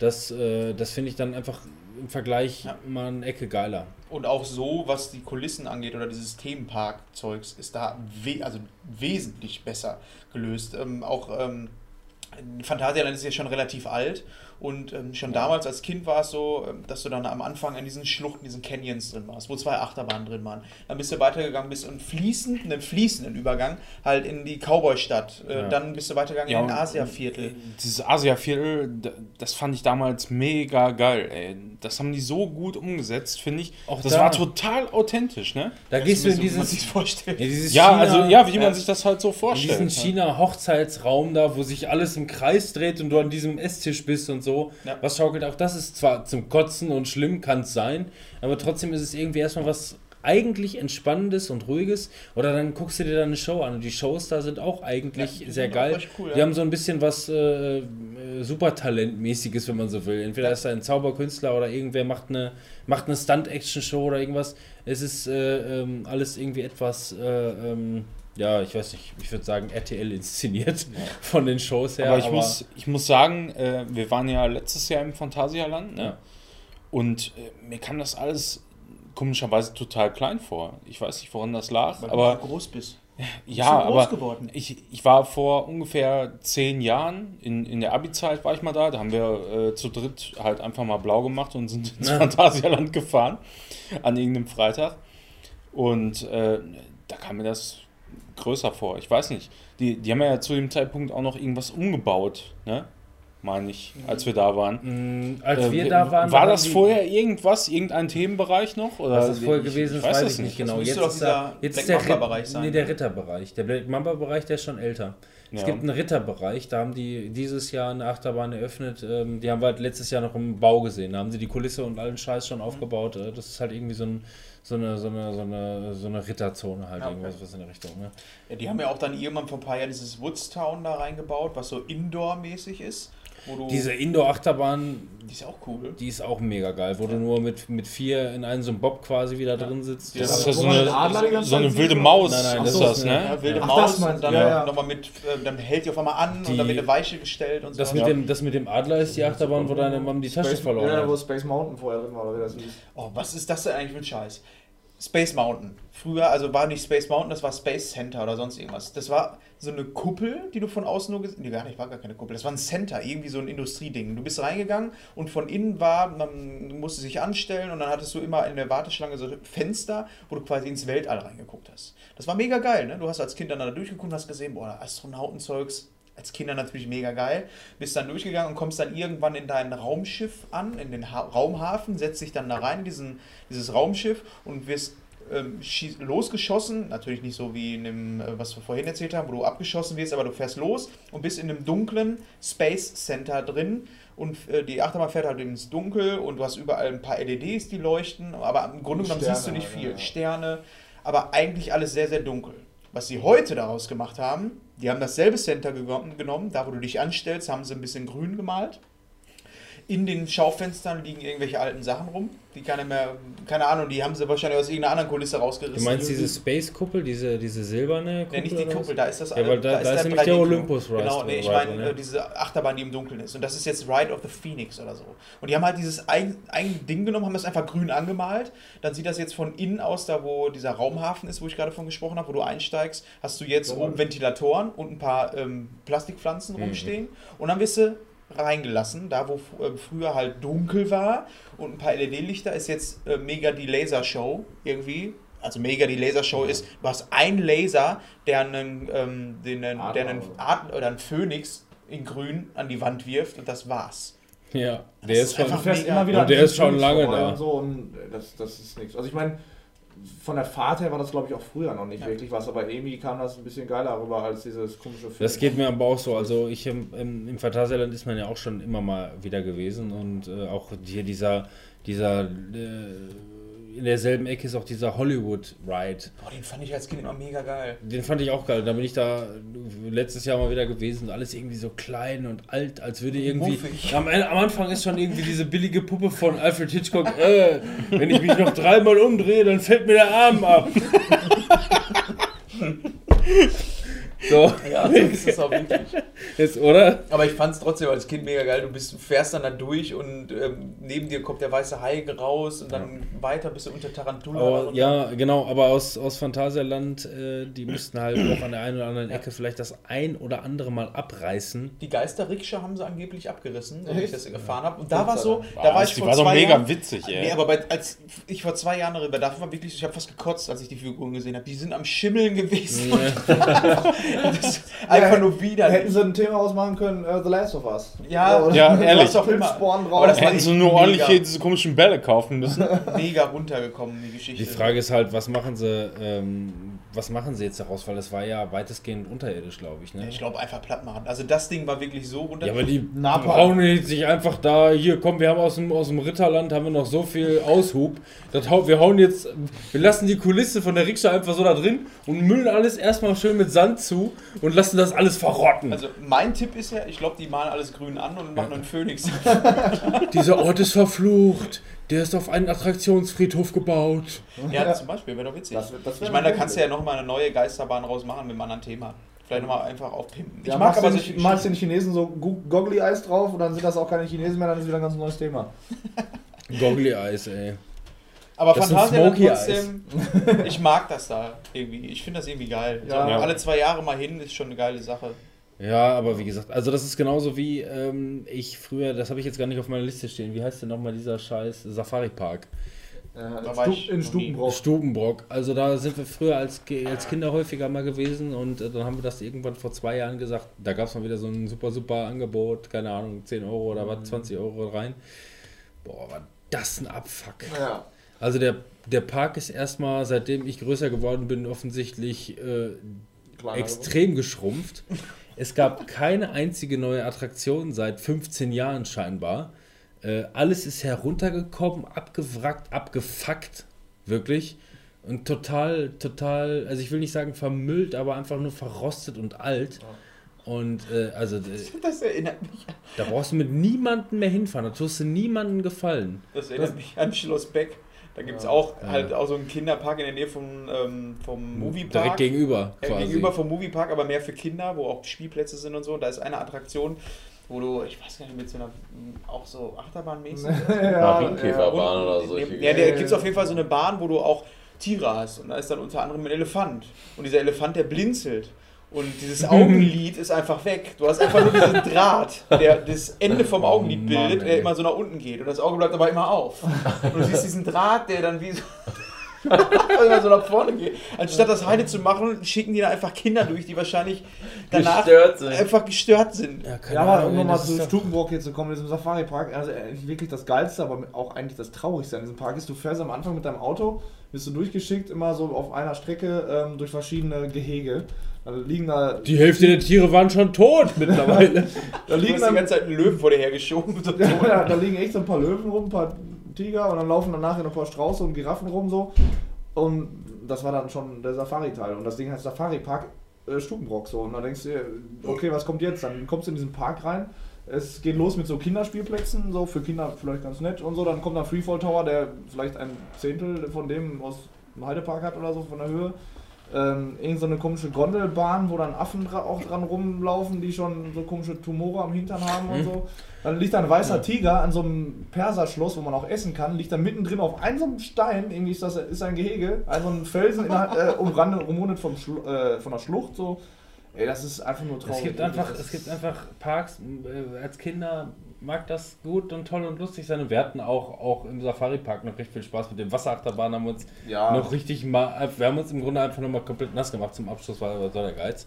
Das, äh, das finde ich dann einfach im Vergleich Ja. mal eine Ecke geiler. Und auch so, was die Kulissen angeht oder dieses Themenpark-Zeugs, ist da we also wesentlich besser gelöst. Ähm, auch ähm, Phantasialand ist ja schon relativ alt und ähm, schon damals als Kind war es so, ähm, dass du dann am Anfang in diesen Schluchten, diesen Canyons drin warst, wo zwei Achterbahnen drin waren. Dann bist du weitergegangen, bist einen fließenden, einen fließenden Übergang halt in die Cowboy-Stadt. Äh, Ja. Dann bist du weitergegangen Ja, in den und- Asia-Viertel. Dieses Asia-Viertel, das fand ich damals mega geil, ey. Das haben die so gut umgesetzt, finde ich. Auch das da- war total authentisch, ne? Da gehst du in So, wie man dieses, sich vorstellt. ja, dieses Ja, China, also ja, wie Ja. man sich das halt so in vorstellt. diesen China-Hochzeitsraum da, wo sich alles im Kreis dreht und du an diesem Esstisch bist und so. Ja. Was schaukelt auch das ist zwar zum Kotzen und schlimm, kann es sein, aber trotzdem ist es irgendwie erstmal was eigentlich Entspannendes und Ruhiges. Oder dann guckst du dir da eine Show an und die Shows da sind auch eigentlich Ja, sehr auch geil. cool, Die ja. haben so ein bisschen was äh, äh, Supertalentmäßiges, wenn man so will. Entweder ist da ein Zauberkünstler oder irgendwer macht eine, macht eine Stunt-Action-Show oder irgendwas. Es ist äh, ähm, alles irgendwie etwas, äh, ähm, ja, ich weiß nicht, ich würde sagen RTL inszeniert [laughs] von den Shows her. aber ich, muss, ich muss sagen, äh, wir waren ja letztes Jahr im Phantasialand, ne? Ja. Und äh, mir kam das alles komischerweise total klein vor. Ich weiß nicht, woran das lag, Weil aber [laughs] du groß bist. ja, aber geworden. ich, ich war vor ungefähr zehn Jahren, in, in der Abi-Zeit war ich mal da, da haben wir äh, zu dritt halt einfach mal blau gemacht und sind ins Ja. Phantasialand gefahren an irgendeinem Freitag. Und äh, da kam mir das größer vor. Ich weiß nicht. Die, die haben ja zu dem Zeitpunkt auch noch irgendwas umgebaut, ne? Meine ich, als wir da waren. Mm, Als Äh, wir da waren, war das vorher irgendwas, irgendein Themenbereich noch? Oder Was das vorher gewesen ich ist, weiß, das ich nicht genau. Jetzt ist, da, jetzt Black ist der Mamba-Bereich Ritt- sein, Nee, der ne? Ritterbereich. Der Black Mamba-Bereich, der ist schon älter. Es Ja. gibt einen Ritterbereich, da haben die dieses Jahr eine Achterbahn eröffnet. Ähm, die haben wir halt letztes Jahr noch im Bau gesehen. Da haben sie die Kulisse und allen Scheiß Mhm. schon aufgebaut. Äh, Das ist halt irgendwie so, ein, so, eine, so, eine, so, eine, so eine Ritterzone halt, Ja, okay. irgendwas was in der Richtung. Ne? Ja, die haben ja auch dann irgendwann vor ein paar Jahren dieses Woodstown da reingebaut, was so Indoor-mäßig ist. Wo du, Diese Indoor-Achterbahn, die ist ja auch cool. die ist auch mega geil, wo du nur mit, mit vier in einem so einem Bob quasi wieder drin sitzt. Das Ja, ist ja so eine, so eine wilde Maus, Nein, nein, ist das das, ist ne? Ja, wilde Ach, Maus das und dann ja, ja. nochmal mit, äh, dann hält die auf einmal an Die- und dann wird eine Weiche gestellt und so. Das mit, dem, das mit dem Adler ist die Achterbahn, wo deine Mom die Tasche Space, verloren ja, wo hat. Space Mountain vorher drin war, oder wie das hieß. Oh, was ist das denn eigentlich für ein Scheiß? Space Mountain. Früher, also war nicht Space Mountain, das war Space Center oder sonst irgendwas. Das war so eine Kuppel, die du von außen nur gesehen Nee, gar nicht, war gar keine Kuppel. Das war ein Center, irgendwie so ein Industrieding. Du bist reingegangen und von innen war, man musste sich anstellen und dann hattest du immer in der Warteschlange so Fenster, wo du quasi ins Weltall reingeguckt hast. Das war mega geil, ne? Du hast als Kind dann da durchgeguckt und hast gesehen, boah, Astronautenzeugs, als Kinder natürlich mega geil. Bist dann durchgegangen und kommst dann irgendwann in dein Raumschiff an, in den ha Raumhafen, setzt dich dann da rein, diesen, dieses Raumschiff und wirst ähm, losgeschossen. Natürlich nicht so wie in dem, äh, was wir vorhin erzählt haben, wo du abgeschossen wirst, aber du fährst los und bist in einem dunklen Space Center drin. Und äh, die Achterbahn fährt halt ins Dunkel und du hast überall ein paar LEDs, die leuchten, aber im Grunde genommen Sterne siehst du nicht halt, viel. ja. Sterne, aber eigentlich alles sehr, sehr dunkel. Was sie heute daraus gemacht haben, die haben dasselbe Center genommen, da wo du dich anstellst, haben sie ein bisschen grün gemalt. In den Schaufenstern liegen irgendwelche alten Sachen rum, die keine mehr, keine Ahnung, die haben sie wahrscheinlich aus irgendeiner anderen Kulisse rausgerissen. Du meinst diese Space-Kuppel, diese, diese silberne Kuppel? Nee, nicht die? Kuppel, da ist das Ja, weil da- da ist nämlich der 3D-Klo. Olympus Rise Genau, nee, ich Ride meine ja. äh, diese Achterbahn, die im Dunkeln ist. Und das ist jetzt Ride of the Phoenix oder so. Und die haben halt dieses ein, ein Ding genommen, haben das einfach grün angemalt. Dann sieht das jetzt von innen aus, da wo dieser Raumhafen ist, wo ich gerade von gesprochen habe, wo du einsteigst, hast du jetzt oben Ventilatoren und ein paar ähm, Plastikpflanzen Mhm. rumstehen. Und dann wirst du reingelassen, da wo äh, früher halt dunkel war und ein paar LED-Lichter, ist jetzt äh, mega die Lasershow irgendwie. Also mega die Lasershow ist, du hast einen Laser, der einen, ähm, den, einen, der einen Adler. Adler oder einen Phönix in grün an die Wand wirft und das war's. Ja, Das der ist ist schon. immer wieder Und der ist schon lange da. Und so und das, das ist nichts. Also ich meine, von der Fahrt her war das glaube ich auch früher noch nicht Ja. wirklich was, aber irgendwie kam das ein bisschen geiler rüber als dieses komische Film. Das geht mir aber auch so. Also ich im, im, im Phantasialand ist man ja auch schon immer mal wieder gewesen und äh, auch hier dieser, dieser äh, in derselben Ecke ist auch dieser Hollywood Ride. Boah, den fand ich als Kind immer mega geil. Den fand ich auch geil. Da bin ich da letztes Jahr mal wieder gewesen. Alles irgendwie so klein und alt, als würde irgendwie. Am, am Anfang ist schon irgendwie diese billige Puppe von Alfred Hitchcock. Äh, wenn ich mich noch dreimal umdrehe, dann fällt mir der Arm ab. [laughs] so, Ja, so ist es auch [laughs] wirklich. jetzt, oder? Aber ich fand es trotzdem als Kind mega geil. Du bist, du fährst dann da durch und ähm, neben dir kommt der weiße Hai raus und dann weiter bist du unter Tarantula. Aber, ja, genau, aber aus, aus Phantasialand, äh, die müssten halt auch an der einen oder anderen Ecke vielleicht das ein oder andere Mal abreißen. Die Geisterrikscha haben sie angeblich abgerissen, so wie ich das erfahren habe. Und da war so, da war Was, ich die vor war doch mega Jahren, witzig, ey. Nee, aber bei, als ich vor zwei Jahren darüber, da war wirklich, ich habe fast gekotzt, als ich die Figuren gesehen habe. Die sind am Schimmeln gewesen. ist [laughs] [laughs] [laughs] einfach Ja, nur Hätten widerlich. sie ein Thema ausmachen können, äh, The Last of Us. Ja, Ja, Du ehrlich. doch Pilzsporen drauf. Aber das Hätten sie nur Mega. ordentlich hier diese komischen Bälle kaufen müssen. [laughs] Mega runtergekommen, die Geschichte. Die Frage ist halt, was machen sie, ähm, was machen sie jetzt daraus? Weil es war ja weitestgehend unterirdisch, glaube ich. Ne? Ich glaube, einfach platt machen. Also das Ding war wirklich so runter. Ja, aber die brauchen sich einfach da, hier, komm, wir haben aus dem, aus dem Ritterland, haben wir noch so viel Aushub. Das wir hauen jetzt, wir lassen die Kulisse von der Rikscha einfach so da drin und müllen alles erstmal schön mit Sand zu und lassen das alles verrotten. Also mein Tipp ist ja, ich glaube, die malen alles grün an und machen einen Phönix. [laughs] [laughs] Dieser Ort ist verflucht, der ist auf einen Attraktionsfriedhof gebaut. ja, zum Beispiel, wäre doch witzig. Das das wär ich meine, da kannst du ja nochmal eine neue Geisterbahn rausmachen mit einem anderen Thema. Vielleicht nochmal einfach aufpimpen. Ja, ich mag aber den, solche malst den Chinesen so Gu- Goggly Eyes drauf und dann sind das auch keine Chinesen mehr, dann ist wieder ein ganz neues Thema. [laughs] Goggly Eyes, ey. Aber Das trotzdem, ich mag das da irgendwie. Ich finde das irgendwie geil. Ja. so, Ja. Alle zwei Jahre mal hin ist schon eine geile Sache. Ja, aber wie gesagt, also das ist genauso wie ähm, ich früher, das habe ich jetzt gar nicht auf meiner Liste stehen. Wie heißt denn nochmal dieser scheiß Safari Park? Äh, Stu in. Stubenbrock. Stubenbrock. Also da sind wir früher als, als Kinder häufiger mal gewesen und äh, dann haben wir das irgendwann vor zwei Jahren gesagt. Da gab es mal wieder so ein super, super Angebot, keine Ahnung, 10 Euro oder was, 20 Euro rein. Boah, war das ein Abfuck. Ja. Also der, der Park ist erstmal, seitdem ich größer geworden bin, offensichtlich äh, extrem geschrumpft. [laughs] Es gab keine einzige neue Attraktion seit 15 Jahren scheinbar. Äh, alles ist heruntergekommen, abgewrackt, abgefuckt, wirklich. Und total, total, also ich will nicht sagen vermüllt, aber einfach nur verrostet und alt. Und äh, also äh, Das erinnert mich, da brauchst du mit niemandem mehr hinfahren, da tust du niemandem gefallen. das erinnert mich an Schloss Beck. Da gibt es auch halt auch so einen Kinderpark in der Nähe vom, ähm, vom Moviepark. Direkt gegenüber. Ja, quasi. gegenüber vom Moviepark, aber mehr für Kinder, wo auch Spielplätze sind und so. Und da ist eine Attraktion, wo du, ich weiß gar nicht, mit so einer, auch so Achterbahnmäßig. Ja, [laughs] Ringkäferbahn oder so. Ja, da gibt es auf jeden Fall so eine Bahn, wo du auch Tiere hast. Und da ist dann unter anderem ein Elefant. Und dieser Elefant, der blinzelt. Und dieses Augenlid [laughs] ist einfach weg. Du hast einfach nur diesen Draht, der das Ende vom Augenlid Oh Mann, bildet, der immer so nach unten geht. Und das Auge bleibt aber immer auf. Und du siehst diesen Draht, der dann wie so, [laughs] immer so nach vorne geht. Anstatt das Heide zu machen, schicken die da einfach Kinder durch, die wahrscheinlich danach Gestört sind. einfach gestört sind. keine Ja, aber um nochmal zu Stukenburg hier zu kommen, diesem Safari-Park, also äh, wirklich das Geilste, aber auch eigentlich das Traurigste an diesem Park ist, du fährst am Anfang mit deinem Auto, bist du durchgeschickt, immer so auf einer Strecke ähm, durch verschiedene Gehege. Da liegen da, Die Hälfte der Tiere waren schon tot mittlerweile. [laughs] da liegen hast die dann, ganze Zeit einen Löwen vor dir hergeschoben. [laughs] Ja, da liegen echt so ein paar Löwen rum, ein paar Tiger und dann laufen dann nachher noch ein paar Strauße und Giraffen rum so. Und das war dann schon der Safari-Teil. Und das Ding heißt Safari-Park äh, Stukenbrock so. Und dann denkst du dir, okay, was kommt jetzt? Dann kommst du in diesen Park rein. Es geht los mit so Kinderspielplätzen, so für Kinder vielleicht ganz nett und so. Dann kommt da Freefall Tower, der vielleicht ein Zehntel von dem aus dem Heidepark hat oder so von der Höhe. Ähm, irgend so eine komische Gondelbahn, wo dann Affen dra auch dran rumlaufen, die schon so komische Tumore am Hintern haben und so. Dann liegt da ein weißer Tiger an so einem Perserschloss, wo man auch essen kann, liegt da mittendrin auf einem so einem Stein, irgendwie ist das ist ein Gehege, also ein Felsen innerhalb, äh, umrandet, umrundet vom Schlu äh, von der Schlucht so. Ey, das ist einfach nur traurig. Es gibt einfach, es gibt einfach Parks, äh, als Kinder mag das gut und toll und lustig sein. Und wir hatten auch, auch im Safari-Park noch richtig viel Spaß mit dem Wasserachterbahn, haben uns Ja. noch richtig mal, wir haben uns im Grunde einfach nochmal komplett nass gemacht. Zum Abschluss war aber so der Geiz.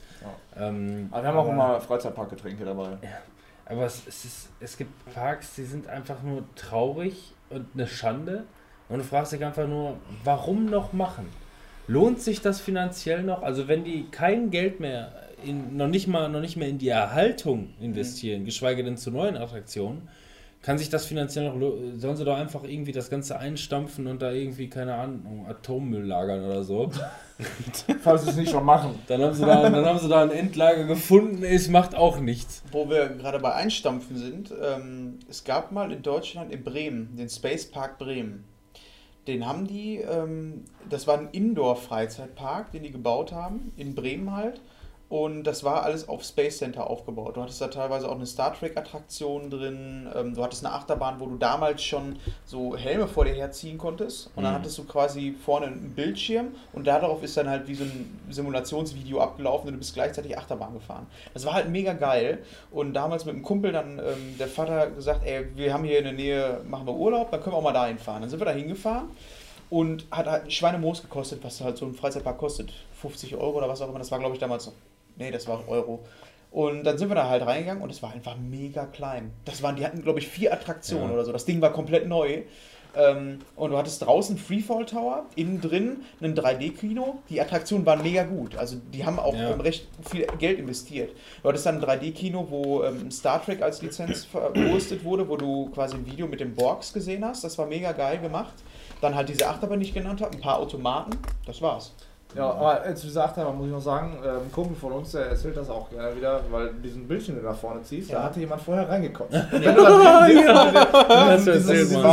Ähm, Aber wir haben auch immer Freizeitparkgetränke dabei. Aber es, es, ist, es gibt Parks, die sind einfach nur traurig und eine Schande. Und du fragst dich einfach nur, warum noch machen? Lohnt sich das finanziell noch? Also wenn die kein Geld mehr, in, noch, nicht mal, noch nicht mehr in die Erhaltung investieren, geschweige denn zu neuen Attraktionen, kann sich das finanziell noch, sollen sie doch einfach irgendwie das Ganze einstampfen und da irgendwie, keine Ahnung, Atommüll lagern oder so. [laughs] Falls sie es nicht schon machen. Dann haben sie da, dann haben sie da ein Endlager gefunden, es macht auch nichts. Wo wir gerade bei Einstampfen sind, ähm, es gab mal in Deutschland, in Bremen, den Space Park Bremen. Den haben die, ähm, das war ein Indoor-Freizeitpark, den die gebaut haben, in Bremen halt. Und das war alles auf Space Center aufgebaut. Du hattest da teilweise auch eine Star Trek-Attraktion drin. Ähm, du hattest eine Achterbahn, wo du damals schon so Helme vor dir herziehen konntest. Und dann Mhm. hattest du quasi vorne einen Bildschirm und darauf ist dann halt wie so ein Simulationsvideo abgelaufen und du bist gleichzeitig Achterbahn gefahren. Das war halt mega geil. Und damals mit einem Kumpel dann ähm, der Vater gesagt, ey, wir haben hier in der Nähe, machen wir Urlaub, dann können wir auch mal da hinfahren. Dann sind wir da hingefahren und hat halt Schweinemoos gekostet, was halt so ein Freizeitpark kostet. 50 Euro oder was auch immer. Das war, glaube ich, damals. Nee, das war Euro. Und dann sind wir da halt reingegangen und es war einfach mega klein. Das waren, die hatten, glaube ich, vier Attraktionen Ja. oder so. Das Ding war komplett neu. Ähm, und du hattest draußen Freefall Tower, innen drin ein 3D-Kino. Die Attraktionen waren mega gut. Also die haben auch Ja. recht viel Geld investiert. Du hattest dann ein 3D-Kino, wo ähm, Star Trek als Lizenz [clears throat] verwurstet wurde, wo du quasi ein Video mit den Borgs gesehen hast. Das war mega geil gemacht. Dann halt diese Achterbahn, die ich genannt habe, ein paar Automaten. Das war's. Ja, aber als du gesagt hast, muss ich noch sagen, ähm, ein Kumpel von uns, der erzählt das auch gerne wieder, weil diesen Bildschirm, den du da vorne ziehst, da Ja. hatte jemand vorher reingekotzt. [laughs] Wenn du da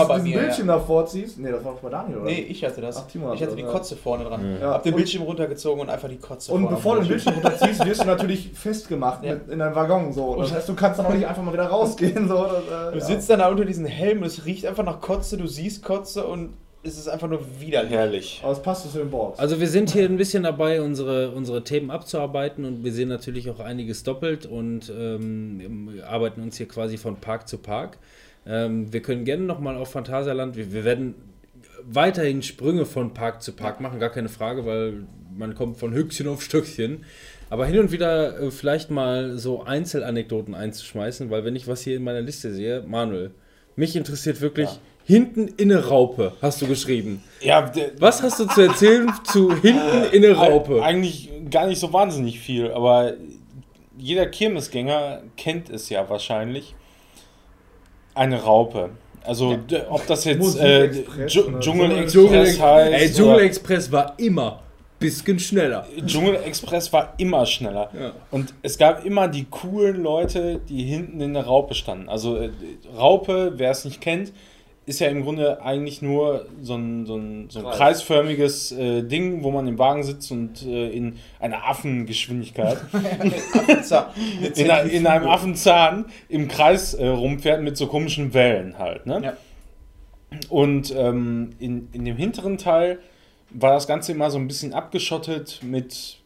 Das mir, ja. Bildschirm davor ziehst, nee, das war doch bei Daniel, oder? Nee, ich hatte das. Ach, Timo ich hatte die Kotze vorne dran. Ja. Hab den Bildschirm runtergezogen und einfach die Kotze Und vorne bevor du den Bildschirm runterziehst, wirst du natürlich festgemacht in deinem Waggon. So. Das heißt, du kannst dann auch nicht einfach mal wieder rausgehen. So. Das, äh, Du ja. sitzt dann da unter diesen Helm und es riecht einfach nach Kotze, du siehst Kotze und es ist einfach nur widerlich. Herrlich. Aber es passt zu den Boards. Also wir sind hier ein bisschen dabei, unsere, unsere Themen abzuarbeiten und wir sehen natürlich auch einiges doppelt und ähm, arbeiten uns hier quasi von Park zu Park. Ähm, wir können gerne nochmal auf Phantasialand, wir, wir werden weiterhin Sprünge von Park zu Park machen, gar keine Frage, weil man kommt von Höchstchen auf Stöckchen. Aber hin und wieder äh, vielleicht mal so Einzelanekdoten einzuschmeißen, weil wenn ich was hier in meiner Liste sehe, Manuel, mich interessiert wirklich hinten in eine Raupe, hast du geschrieben. Ja, Was hast du zu erzählen zu hinten in eine Raupe? Eigentlich gar nicht so wahnsinnig viel, aber jeder Kirmesgänger kennt es ja wahrscheinlich. Eine Raupe. Also, d- ob das jetzt äh, Dschungel, heißt. ey, oder- Dschungelexpress war immer bisschen schneller. Dschungelexpress war immer schneller. Ja. Und es gab immer die coolen Leute, die hinten in der Raupe standen. Also äh, Raupe, wer es nicht kennt, ist ja im Grunde eigentlich nur so ein, so ein, so ein Kreis. kreisförmiges äh, Ding, wo man im Wagen sitzt und äh, in einer Affengeschwindigkeit, [laughs] in, in einem Affenzahn im Kreis äh, rumfährt mit so komischen Wellen halt. Ne? Ja. Und ähm, in, in dem hinteren Teil war das Ganze immer so ein bisschen abgeschottet mit,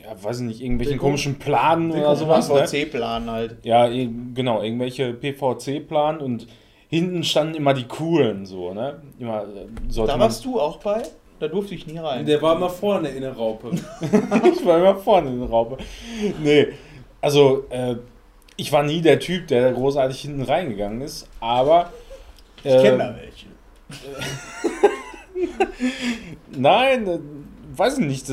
ja, weiß ich nicht, irgendwelchen Deko. komischen Planen oder sowas. Ne? VC-Plan halt. Ja, genau, irgendwelche PVC-Planen und hinten standen immer die coolen, so, ne? Immer, äh, Da man, warst du auch bei? Da durfte ich nie rein. Der war mal vorne in der Raupe. [laughs] ich war immer vorne in der Raupe. Nee, also, äh, ich war nie der Typ, der großartig hinten reingegangen ist, aber. ich äh, kenne da welche. [laughs] Nein, äh, weiß ich nicht.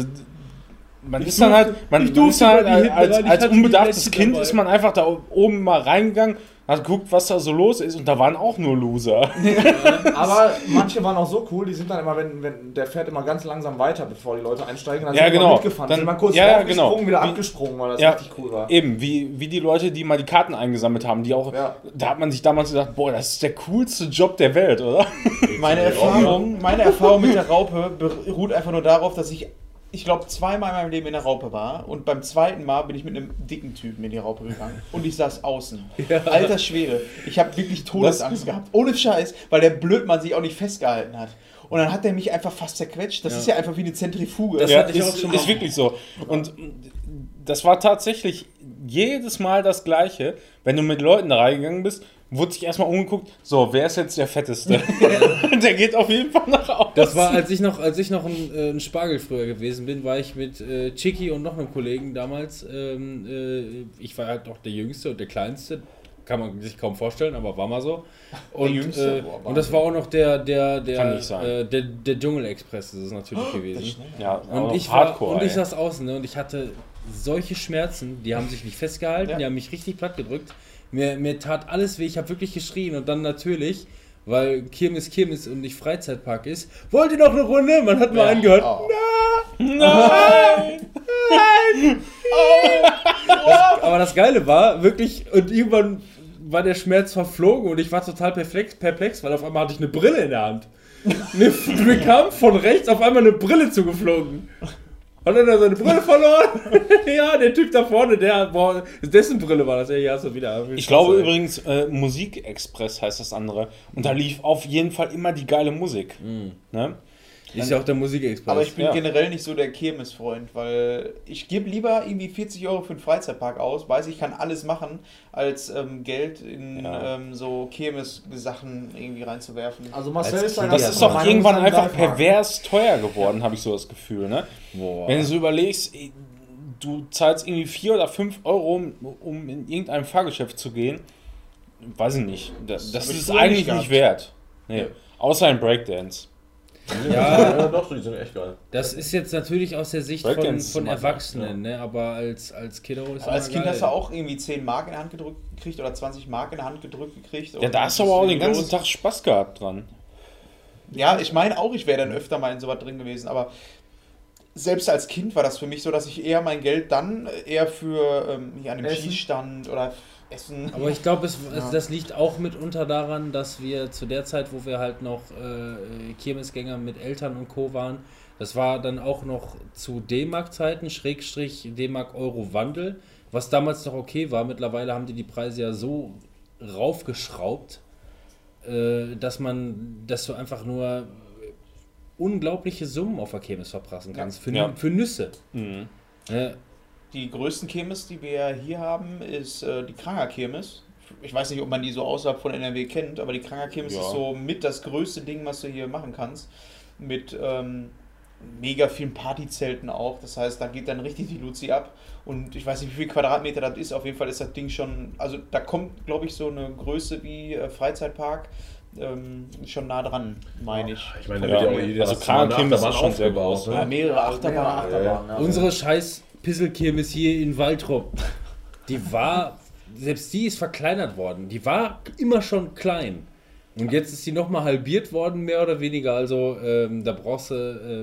Man Ich ist dann durfte- halt, man, ich man ist dann halt als, ich als letzte Kind dabei. ist man einfach da oben mal reingegangen, hat geguckt, was da so los ist und da waren auch nur Loser. [laughs] Aber [laughs] manche waren auch so cool, die sind dann immer, wenn, wenn der fährt immer ganz langsam weiter, bevor die Leute einsteigen. Dann Ja, sind wir genau. mitgefahren, Dann- sind mal kurz ja, genau. wieder Wie- abgesprungen, weil das Ja. richtig cool war. Eben, wie, wie die Leute, die mal die Karten eingesammelt haben, die auch, Ja. da hat man sich damals gedacht, boah, das ist der coolste Job der Welt, oder? Meine Erfahrung, meine Erfahrung mit der Raupe beruht einfach nur darauf, dass ich, ich glaube, zweimal in meinem Leben in der Raupe war. Und beim zweiten Mal bin ich mit einem dicken Typen in die Raupe gegangen. [laughs] Und ich saß außen. Alter Schwede. Ich habe wirklich Todesangst gehabt. Ohne Scheiß, weil der Blödmann sich auch nicht festgehalten hat. Und dann hat er mich einfach fast zerquetscht. Das ist ja einfach wie eine Zentrifuge. Das ja, hatte ich ist, auch schon mal. ist wirklich so. Und das war tatsächlich jedes Mal das Gleiche. Wenn du mit Leuten da reingegangen bist, wurde sich erstmal umgeguckt, so, wer ist jetzt der Fetteste? [laughs] der geht auf jeden Fall nach außen. Das war, als ich noch, als ich noch ein, äh, ein Spargel früher gewesen bin, war ich mit äh, Chicky und noch einem Kollegen damals. Ähm, äh, ich war halt noch der Jüngste und der Kleinste. Kann man sich kaum vorstellen, aber war mal so. Und, Jüngste? äh, Boah, und das war auch noch der, der, der, sein. Äh, der, der Dschungelexpress ist es natürlich gewesen. ja, Und auch ich, war, Hardcore, und ich saß außen ne, und ich hatte solche Schmerzen, die haben sich nicht festgehalten, Ja. die haben mich richtig platt gedrückt. Mir, mir tat alles weh, ich habe wirklich geschrien und dann natürlich, weil Kirmes Kirmes und nicht Freizeitpark ist, wollt ihr noch eine Runde? Man hat nur einen gehört. Oh. Aber das Geile war, wirklich, und irgendwann war der Schmerz verflogen und ich war total perplex, perplex weil auf einmal hatte ich eine Brille in der Hand. Mir, mir kam von rechts auf einmal eine Brille zugeflogen. Hat er da seine Brille verloren? [laughs] ja, der Typ da vorne, der, boah, dessen Brille war das. Ja, hast du wieder. Ich glaube übrigens, äh, Musikexpress heißt das andere. Und da lief auf jeden Fall immer die geile Musik. Ne? Ist ja auch der Musikexpress. Aber ich bin Ja. generell nicht so der Kirmesfreund, weil ich gebe lieber irgendwie 40 Euro für einen Freizeitpark aus, weiß ich kann alles machen, als ähm, Geld in Ja. ähm, so Kirmes-Sachen irgendwie reinzuwerfen. Also Marcel ist Das ist doch irgendwann einfach pervers teuer geworden, habe ich so das Gefühl. Ne? Boah. Wenn du so überlegst, du zahlst irgendwie 4 oder 5 Euro, um- um in irgendein Fahrgeschäft zu gehen, weiß ich nicht. Das, das ich ist eigentlich nicht nicht wert. Nee. Außer ein Breakdance. Ja, Ja, doch, die sind echt geil. das ist jetzt natürlich aus der Sicht von, Breakdance von Erwachsenen, ne? aber als, als Kiddo ist Aber als Kind geil. hast du auch irgendwie 10 Mark in der Hand gedrückt gekriegt oder 20 Mark in der Hand gedrückt gekriegt. Ja, da hast du das aber auch den ganzen. Tag Spaß gehabt dran. Ja, ich meine auch, ich wäre dann öfter mal in sowas drin gewesen, aber selbst als Kind war das für mich so, dass ich eher mein Geld dann eher für ähm, hier an dem Essen. Schießstand oder Essen. Aber ich glaube, es, das liegt auch mitunter daran, dass wir zu der Zeit, wo wir halt noch äh, Kirmesgänger mit Eltern und Co. waren, das war dann auch noch zu D-Mark-Zeiten, Schrägstrich D-Mark-Euro-Wandel, was damals noch okay war. Mittlerweile haben die die Preise ja so raufgeschraubt, äh, dass man, dass du einfach nur unglaubliche Summen auf der Kirmes verprassen kannst. Für, Ja. für Nüsse. Mhm. Ne? Die größten Kirmes, die wir hier haben, ist äh, die Kranger Kirmes. Ich weiß nicht, ob man die so außerhalb von NRW kennt, aber die Kranger Kirmes Ja. ist so mit das größte Ding, was du hier machen kannst. Mit ähm, mega vielen Partyzelten auch. Das heißt, da geht dann richtig die Luzi ab. Und ich weiß nicht, wie viel Quadratmeter das ist. Auf jeden Fall ist das Ding schon, also da kommt, glaube ich, so eine Größe wie äh, Freizeitpark ähm, schon nah dran, meine ich. Ich meine, da Ja, wird ja auch jeder also Krankheim ist schon sehr groß, Ja, mehrere Achterbahnen. Achterbahn, ja. Unsere scheiß Pisselkirmes hier in Waldrop, die war, selbst die ist verkleinert worden. Die war immer schon klein. Und jetzt ist die nochmal halbiert worden, mehr oder weniger. Also ähm, da brauchst du,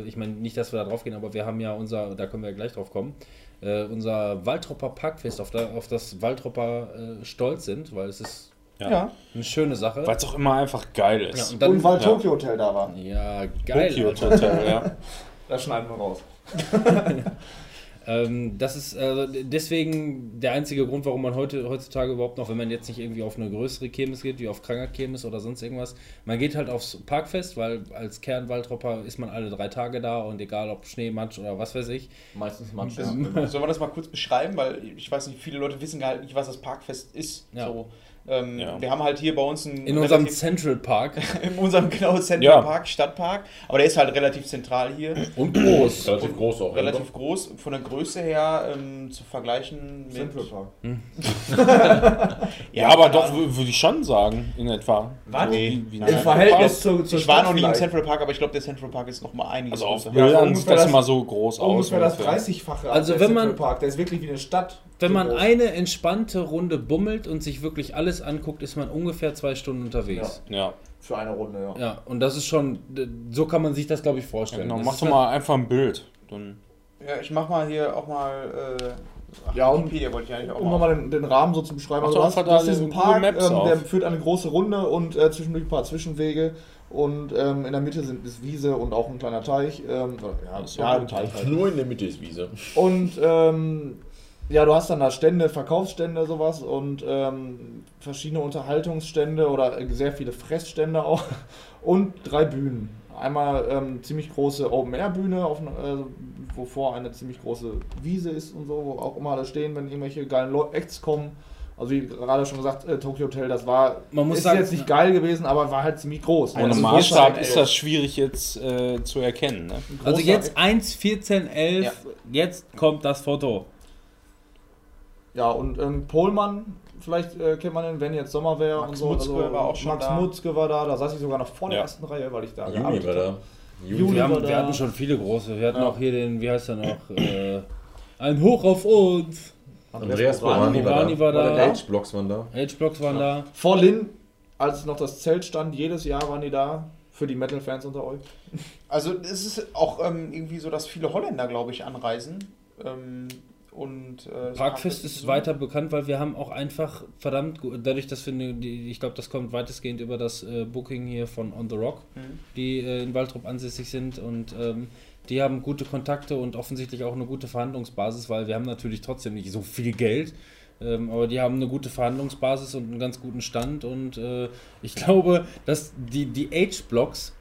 äh, ich meine nicht, dass wir da drauf gehen, aber wir haben ja unser, da können wir ja gleich drauf kommen, äh, unser Waldropper Parkfest, auf, da, auf das Waldropper äh, stolz sind, weil es ist Ja. Ja. eine schöne Sache. Weil es auch immer einfach geil Ja, ist. und dann, Und weil ja. Tokyo Hotel da war. ja, geil. Tokyo. Hotel, ja. [laughs] Das schneiden wir raus. [laughs] Ähm, das ist also deswegen der einzige Grund, warum man heute, heutzutage überhaupt noch, wenn man jetzt nicht irgendwie auf eine größere Kirmes geht, wie auf Kranger Kirmes oder sonst irgendwas, man geht halt aufs Parkfest, weil als Kernwaldtropper ist man alle drei Tage da und egal ob Schnee, Matsch oder was weiß ich. Meistens Matsch. Das, Sollen wir das mal kurz beschreiben? Weil ich weiß nicht, viele Leute wissen gar nicht, was das Parkfest ist. Ja. So, ähm, Ja. Wir haben halt hier bei uns einen In unserem relativ- Central Park. [laughs] in unserem genau Central Ja. Park, Stadtpark. Aber der ist halt relativ zentral hier. Und groß. Relativ groß auch. Relativ groß. Von der Größe her ähm, zu vergleichen mit. Central Park. [laughs] Ja, aber doch, wür- würde ich schon sagen, in etwa. Was? Wie, wie Im Verhältnis zu, zur Ich war noch nie im. Central Park, aber ich glaube, der Central Park ist noch mal einiges Also auf größer. Ja, Bildern ungefähr sieht das das- immer so groß aus. Ungefähr das ungefähr. 30-fache. Also als wenn der man- Central Park, der ist wirklich wie eine Stadt. Wenn man eine entspannte Runde bummelt und sich wirklich alles anguckt, ist man ungefähr zwei Stunden unterwegs. Ja, Für eine Runde, ja. Ja, und das ist schon, so kann man sich das, glaube ich, vorstellen. genau. Das Mach doch halt- mal einfach ein Bild. Dann Ja, ich mach mal hier auch mal. Äh, ach, Ja, und- Wikipedia wollte ich eigentlich auch Um mal. nochmal den, den Rahmen so zu beschreiben. Mach Also du hast, du hast da diesen Park, Maps ähm, der führt eine große Runde und äh, zwischendurch ein paar Zwischenwege. Und ähm, in der Mitte sind, ist Wiese und auch ein kleiner Teich. Ähm, ja, Ach ja, ein ein Teich halt. Nur in der Mitte ist Wiese. Und ähm, ja, du hast dann da Stände, Verkaufsstände, sowas und ähm, verschiedene Unterhaltungsstände oder äh, sehr viele Fressstände auch [laughs] und drei Bühnen. Einmal ähm, ziemlich große Open-Air-Bühne, äh, wovor eine ziemlich große Wiese ist und so, wo auch immer alle stehen, wenn irgendwelche geilen Acts kommen. Also wie gerade schon gesagt, äh, Tokyo Hotel, das war Man muss ist sagen- jetzt nicht geil gewesen, aber war halt ziemlich groß. ohne Also Maßstab ist das schwierig jetzt äh, zu erkennen. Ne? Also jetzt 1, 14, 11, Ja. jetzt kommt das Foto. Ja, und ähm, Pohlmann, vielleicht äh, kennt man den, wenn jetzt Sommer wäre Max und so. Mutzke war auch schon Max da. Mutzke war da, da saß ich sogar noch vor der Ja. ersten Reihe, weil ich da Juni war da. Juni. Juni Wir, war haben, da. wir hatten schon viele große. Wir hatten Ja. auch hier den, wie heißt der noch? Äh, ein Hoch auf uns. Andreas Borani war Borani da. war da. H-Blocks waren da. H-Blocks waren da. Vor Lin, als noch das Zelt stand, jedes Jahr waren die da. Für die Metal-Fans unter euch. Also es ist auch ähm, irgendwie so, dass viele Holländer, glaube ich, anreisen. Ähm, und, äh, Parkfest so- ist weiter bekannt, weil wir haben auch einfach verdammt, gu- dadurch, dass wir, ne, die, ich glaube, das kommt weitestgehend über das äh, Booking hier von On The Rock, Mhm. die äh, in Waldrop ansässig sind und ähm, die haben gute Kontakte und offensichtlich auch eine gute Verhandlungsbasis, weil wir haben natürlich trotzdem nicht so viel Geld, ähm, aber die haben eine gute Verhandlungsbasis und einen ganz guten Stand und äh, ich [laughs] glaube, dass die, die H-Blocks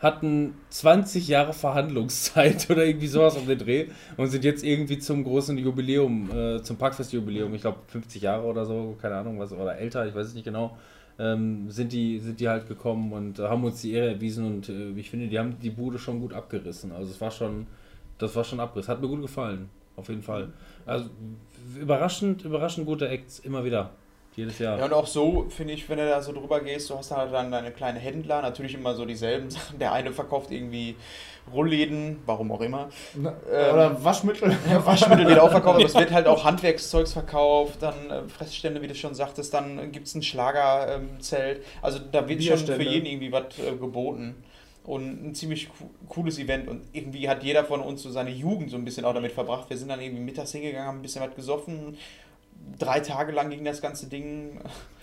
hatten 20 Jahre Verhandlungszeit [laughs] oder irgendwie sowas um den Dreh und sind jetzt irgendwie zum großen Jubiläum, äh, zum Parkfest-Jubiläum, ich glaube 50 Jahre oder so, keine Ahnung, was, oder älter, ich weiß es nicht genau, ähm, sind, die, sind die halt gekommen und haben uns die Ehre erwiesen und äh, ich finde, die haben die Bude schon gut abgerissen. Also es war schon, das war schon Abriss. Hat mir gut gefallen, auf jeden Fall. Also überraschend, überraschend gute Acts, immer wieder. Jedes Jahr. Ja, und auch so, finde ich, wenn du da so drüber gehst, du hast dann halt dann deine kleinen Händler, natürlich immer so dieselben [laughs] Sachen. Der eine verkauft irgendwie Rollläden, warum auch immer. Na, Ähm, Oder Waschmittel. [laughs] Ja, Waschmittel wird auch verkauft, aber es wird halt auch [laughs] Handwerkszeugs verkauft, dann äh, Fressstände, wie du schon sagtest, dann gibt es ein Schlagerzelt. also da wird schon für jeden irgendwie was äh, geboten. Und ein ziemlich co- cooles Event. Und irgendwie hat jeder von uns so seine Jugend so ein bisschen auch damit verbracht. Wir sind dann irgendwie mittags hingegangen, haben ein bisschen was gesoffen. Drei Tage lang ging das ganze Ding.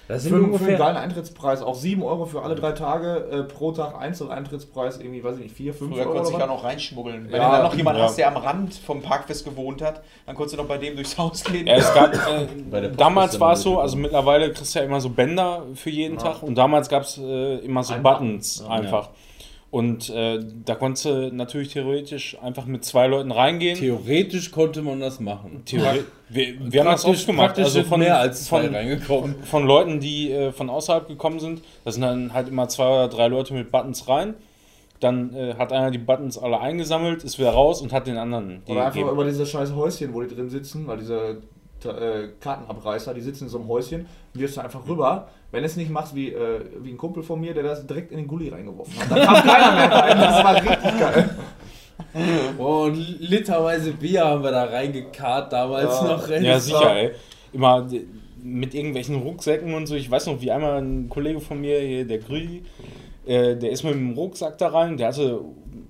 Das Für, sind für einen ungefähr. geilen Eintrittspreis, auch 7 Euro für alle drei Tage, äh, pro Tag Einzel-Eintrittspreis, irgendwie, weiß ich nicht, 4, 5 Früher Euro. konntest du oder dich auch noch reinschmuggeln. Wenn Ja, du dann noch jemanden ja. hast, der am Rand vom Parkfest gewohnt hat, dann konntest du noch bei dem durchs Haus gehen. Ja, es gab, [laughs] Bei der äh, damals war es so, also mittlerweile kriegst du ja immer so Bänder für jeden Ja. Tag und damals gab es äh, immer so Ein Buttons einfach. Und äh, da konntest du natürlich theoretisch einfach mit zwei Leuten reingehen. Theoretisch konnte man das machen. Theori wir, wir haben das oft gemacht, also sind von, mehr als zwei von, reingekommen. von Leuten, die äh, von außerhalb gekommen sind. Da sind dann halt immer zwei oder drei Leute mit Buttons rein. Dann äh, hat einer die Buttons alle eingesammelt, ist wieder raus und hat den anderen die Oder einfach gegeben. über diese scheiß Häuschen, wo die drin sitzen, weil diese äh, Kartenabreißer, die sitzen in so einem Häuschen, wirfst du einfach rüber. Wenn du es nicht machst wie, äh, wie ein Kumpel von mir, der das direkt in den Gully reingeworfen hat. Da kam keiner mehr rein. Das war richtig geil. Oh, und literweise Bier haben wir da reingekarrt damals Ja. noch. ey. Ja, sicher, ey. Immer mit irgendwelchen Rucksäcken und so. Ich weiß noch, wie einmal ein Kollege von mir, hier, der Grü, äh, der ist mit dem Rucksack da rein, der hatte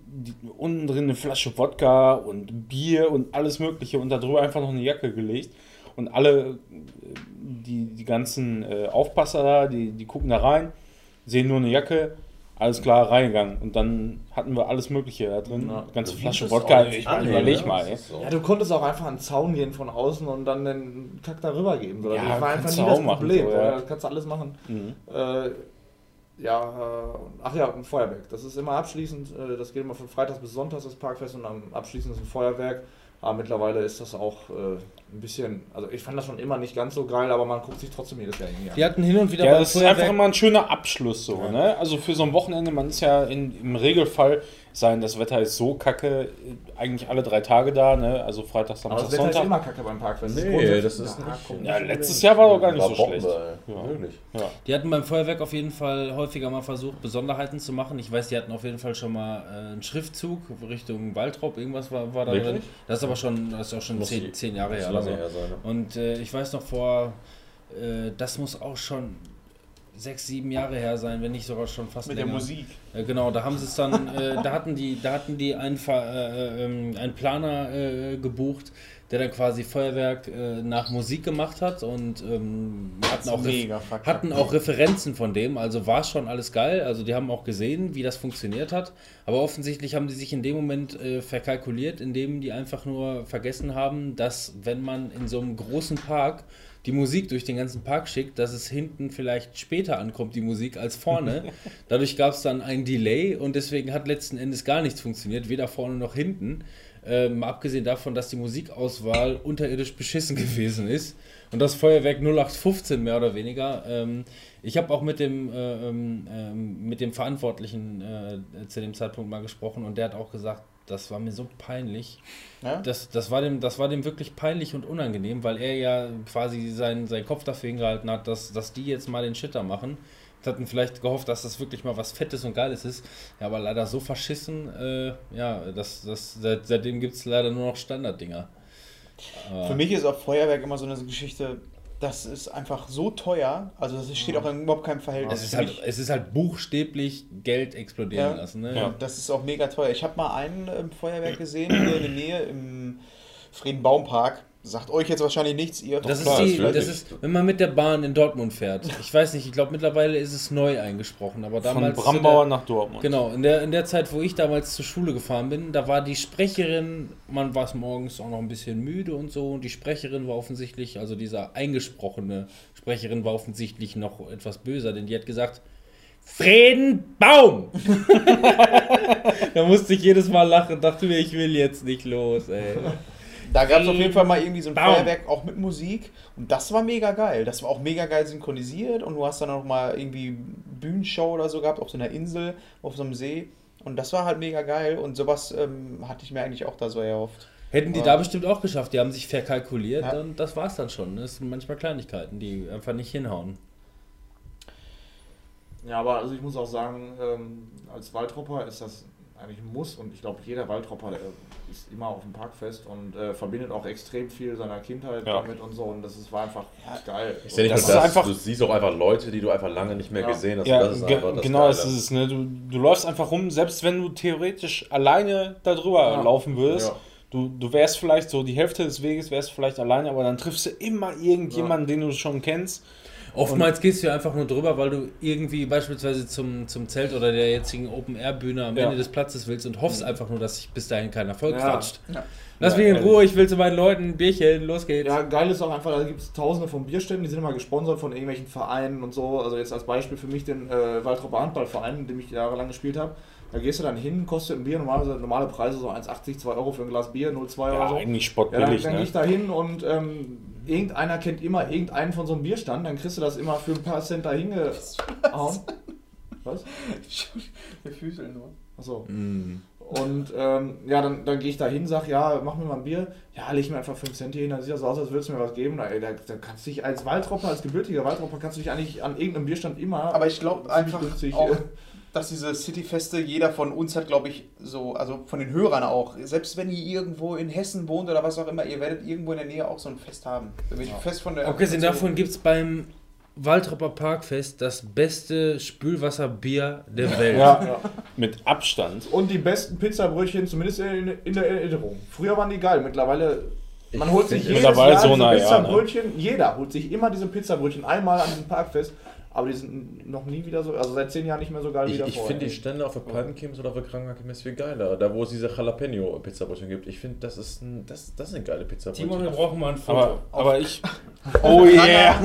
die, unten drin eine Flasche Wodka und Bier und alles Mögliche und darüber einfach noch eine Jacke gelegt. Und alle, äh, die, die ganzen äh, Aufpasser da, die, die gucken da rein, sehen nur eine Jacke, Alles klar, reingegangen. Und dann hatten wir alles Mögliche da drin. Ganze Flasche Wodka. Ich meine, überleg ne? mal, ey. so. Ja, du konntest auch einfach an den Zaun gehen von außen und dann den Kack darüber geben. Oder? Ja, das war einfach nie das auch machen, Problem. so, ja. oder? Das kannst du alles machen. Mhm. Äh, ja, äh, ach ja, ein Feuerwerk. Das ist immer abschließend. Äh, das geht immer von Freitags bis Sonntags das Parkfest und am abschließend ist ein Feuerwerk. Aber mittlerweile ist das auch äh, ein bisschen, also ich fand das schon immer nicht ganz so geil, aber man guckt sich trotzdem jedes Jahr irgendwie an. Wir hatten hin und wieder Ja, das ist einfach immer ein schöner Abschluss so, ne? Also für so ein Wochenende, man ist ja in, im Regelfall, sein, das Wetter ist so kacke, eigentlich alle drei Tage da, ne? Also Freitag, aber Samstag, das Wetter ist Sonntag. immer kacke beim Parkfest. Nee, das ist ja, nicht- Ja, letztes. Jahr war doch gar nicht War so Bombe, schlecht. ey. Ja. Wirklich. Ja. Die hatten beim Feuerwerk auf jeden Fall häufiger mal versucht, Besonderheiten zu machen. Ich weiß, die hatten auf jeden Fall schon mal äh, einen Schriftzug Richtung Waldraub, irgendwas war, war da drin. Das ist aber schon, das ist auch schon zehn, zehn Jahre her. oder lange so. her sein, ne? Und äh, ich weiß noch vor, äh, das muss auch schon sechs, sieben Jahre her sein, wenn nicht sogar schon fast Mit der länger. Musik. Äh, genau, da haben sie es dann, äh, da hatten die, da hatten die einen, Ver- äh, ähm, einen Planer äh, gebucht, der dann quasi Feuerwerk äh, nach Musik gemacht hat und ähm, hatten, auch hatten auch Referenzen von dem, also war schon alles geil, also die haben auch gesehen, wie das funktioniert hat, aber offensichtlich haben die sich in dem Moment äh, verkalkuliert, indem die einfach nur vergessen haben, dass wenn man in so einem großen Park die Musik durch den ganzen Park schickt, dass es hinten vielleicht später ankommt, die Musik, als vorne. [laughs] Dadurch gab es dann ein Delay und deswegen hat letzten Endes gar nichts funktioniert, weder vorne noch hinten. Ähm, abgesehen davon, dass die Musikauswahl unterirdisch beschissen gewesen ist und das Feuerwerk 0815 mehr oder weniger. Ähm, ich habe auch mit dem, äh, ähm, ähm, mit dem Verantwortlichen äh, zu dem Zeitpunkt mal gesprochen und der hat auch gesagt, das war mir so peinlich. Ja? Das, das, war dem, das war dem wirklich peinlich und unangenehm, weil er ja quasi seinen, seinen Kopf dafür hingehalten hat, dass, dass die jetzt mal den Shitter machen. Hatten vielleicht gehofft, dass das wirklich mal was Fettes und Geiles ist. Ja, aber leider so verschissen, äh, ja, das, das, seit, seitdem gibt es leider nur noch Standarddinger. Für mich ist auch Feuerwerk immer so eine Geschichte, das ist einfach so teuer, also das steht auch in überhaupt keinem Verhältnis. es, ist halt, es ist halt buchstäblich Geld explodieren Ja. lassen. Ne? Ja. Das ist auch mega teuer. Ich habe mal ein ähm, Feuerwerk [clears throat] gesehen hier in der Nähe im Friedenbaumpark. Sagt euch jetzt wahrscheinlich nichts, ihr. Das, klar, ist die, natürlich. das ist, wenn man mit der Bahn in Dortmund fährt. Ich weiß nicht, ich glaube mittlerweile ist es neu eingesprochen, aber Von damals. zu Brambauer der- nach Dortmund. Genau, in der, in der Zeit, wo ich damals zur Schule gefahren bin, da war die Sprecherin, man war es morgens auch noch ein bisschen müde und so, und die Sprecherin war offensichtlich, also dieser eingesprochene Sprecherin war offensichtlich noch etwas böser, denn die hat gesagt, Friedenbaum! [laughs] da musste ich jedes Mal lachen, dachte mir, ich will jetzt nicht los, ey. Da gab es auf jeden Fall mal irgendwie so ein Baum. Feuerwerk auch mit Musik und das war mega geil. Das war auch mega geil synchronisiert und du hast dann auch mal irgendwie Bühnenshow oder so gehabt auf so einer Insel, auf so einem See und das war halt mega geil und sowas ähm, hatte ich mir eigentlich auch da so erhofft. Hätten die Ja. da bestimmt auch geschafft, die haben sich verkalkuliert Ja. und das war's dann schon. Das sind manchmal Kleinigkeiten, die einfach nicht hinhauen. Ja, aber also ich muss auch sagen, ähm, als Waldropper ist das eigentlich ein Muss und ich glaube, jeder Waldropper der ist immer auf dem Parkfest und äh, verbindet auch extrem viel seiner Kindheit Ja. damit und so und das ist, war einfach geil. Ich sehe nicht Das nur ist das, einfach- du siehst auch einfach Leute, die du einfach lange nicht mehr Ja. gesehen hast. Ja, das ist ge einfach das genau das ist es. Ne? Du, du läufst einfach rum, selbst wenn du theoretisch alleine da drüber Ja. laufen würdest. Ja. Du, du wärst vielleicht so die Hälfte des Weges, wärst vielleicht alleine, aber dann triffst du immer irgendjemanden, den du schon kennst. Oftmals gehst du ja einfach nur drüber, weil du irgendwie beispielsweise zum, zum Zelt oder der jetzigen Open-Air-Bühne am Ja. Ende des Platzes willst und hoffst einfach nur, dass sich bis dahin keiner voll Ja. quatscht. Ja. Lass mich in Ruhe, ich will zu meinen Leuten, ein Bierchen, los geht's. Ja, geil ist auch einfach, da gibt es tausende von Bierständen, die sind immer gesponsert von irgendwelchen Vereinen und so. Also jetzt als Beispiel für mich den äh, Waldropper Handballverein, in dem ich jahrelang gespielt habe. Da gehst du dann hin, kostet ein Bier, normalerweise normale Preise so 1,80, 2 Euro für ein Glas Bier, 0,2 Ja, oder so. eigentlich Ja, dann, spottbillig. dann gehe ne? ich da hin und ähm, irgendeiner kennt immer irgendeinen von so einem Bierstand, dann kriegst du das immer für ein paar Cent da hingehauen. Was? [laughs] Wir füßeln nur. Achso. Mm. Und ähm, ja, dann, dann gehe ich da hin, sag, ja, mach mir mal ein Bier. Ja, leg mir einfach 5 Cent hier hin, dann sieht das aus, als würdest du mir was geben. Da, ey, da, da kannst du dich als Waldropper, als gebürtiger Waldropper, kannst du dich eigentlich an irgendeinem Bierstand immer. Aber ich glaube ziemlich einfach günstig, auch, äh, dass diese Cityfeste, jeder von uns hat, glaube ich, so, also von den Hörern auch, selbst wenn ihr irgendwo in Hessen wohnt oder was auch immer, ihr werdet irgendwo in der Nähe auch so ein Fest haben. Da bin ich fest von der. Abgesehen davon gibt es beim Waldropper Parkfest das beste Spülwasserbier der Welt. Ja, Ja. mit Abstand. Und die besten Pizzabrötchen, zumindest in, in der Erinnerung. Früher waren die geil, mittlerweile. Man holt sich jedes Mittlerweile Jahr so, ja, Pizzabrötchen, jeder holt sich immer diese Pizzabrötchen einmal an diesem Parkfest. Aber die sind noch nie wieder so, also seit zehn Jahren nicht mehr so geil wie Ich, davor. ich finde die. Stände auf der Palmenkirmes oder auf der Krankenkirmes viel geiler. Da, wo es diese Jalapeno-Pizzabrötchen gibt. Ich finde, das ist ein, das, das ist eine geile Pizzabrötchen. Timon, wir brauchen mal ein Foto. Aber, aber ich. [laughs] Oh yeah!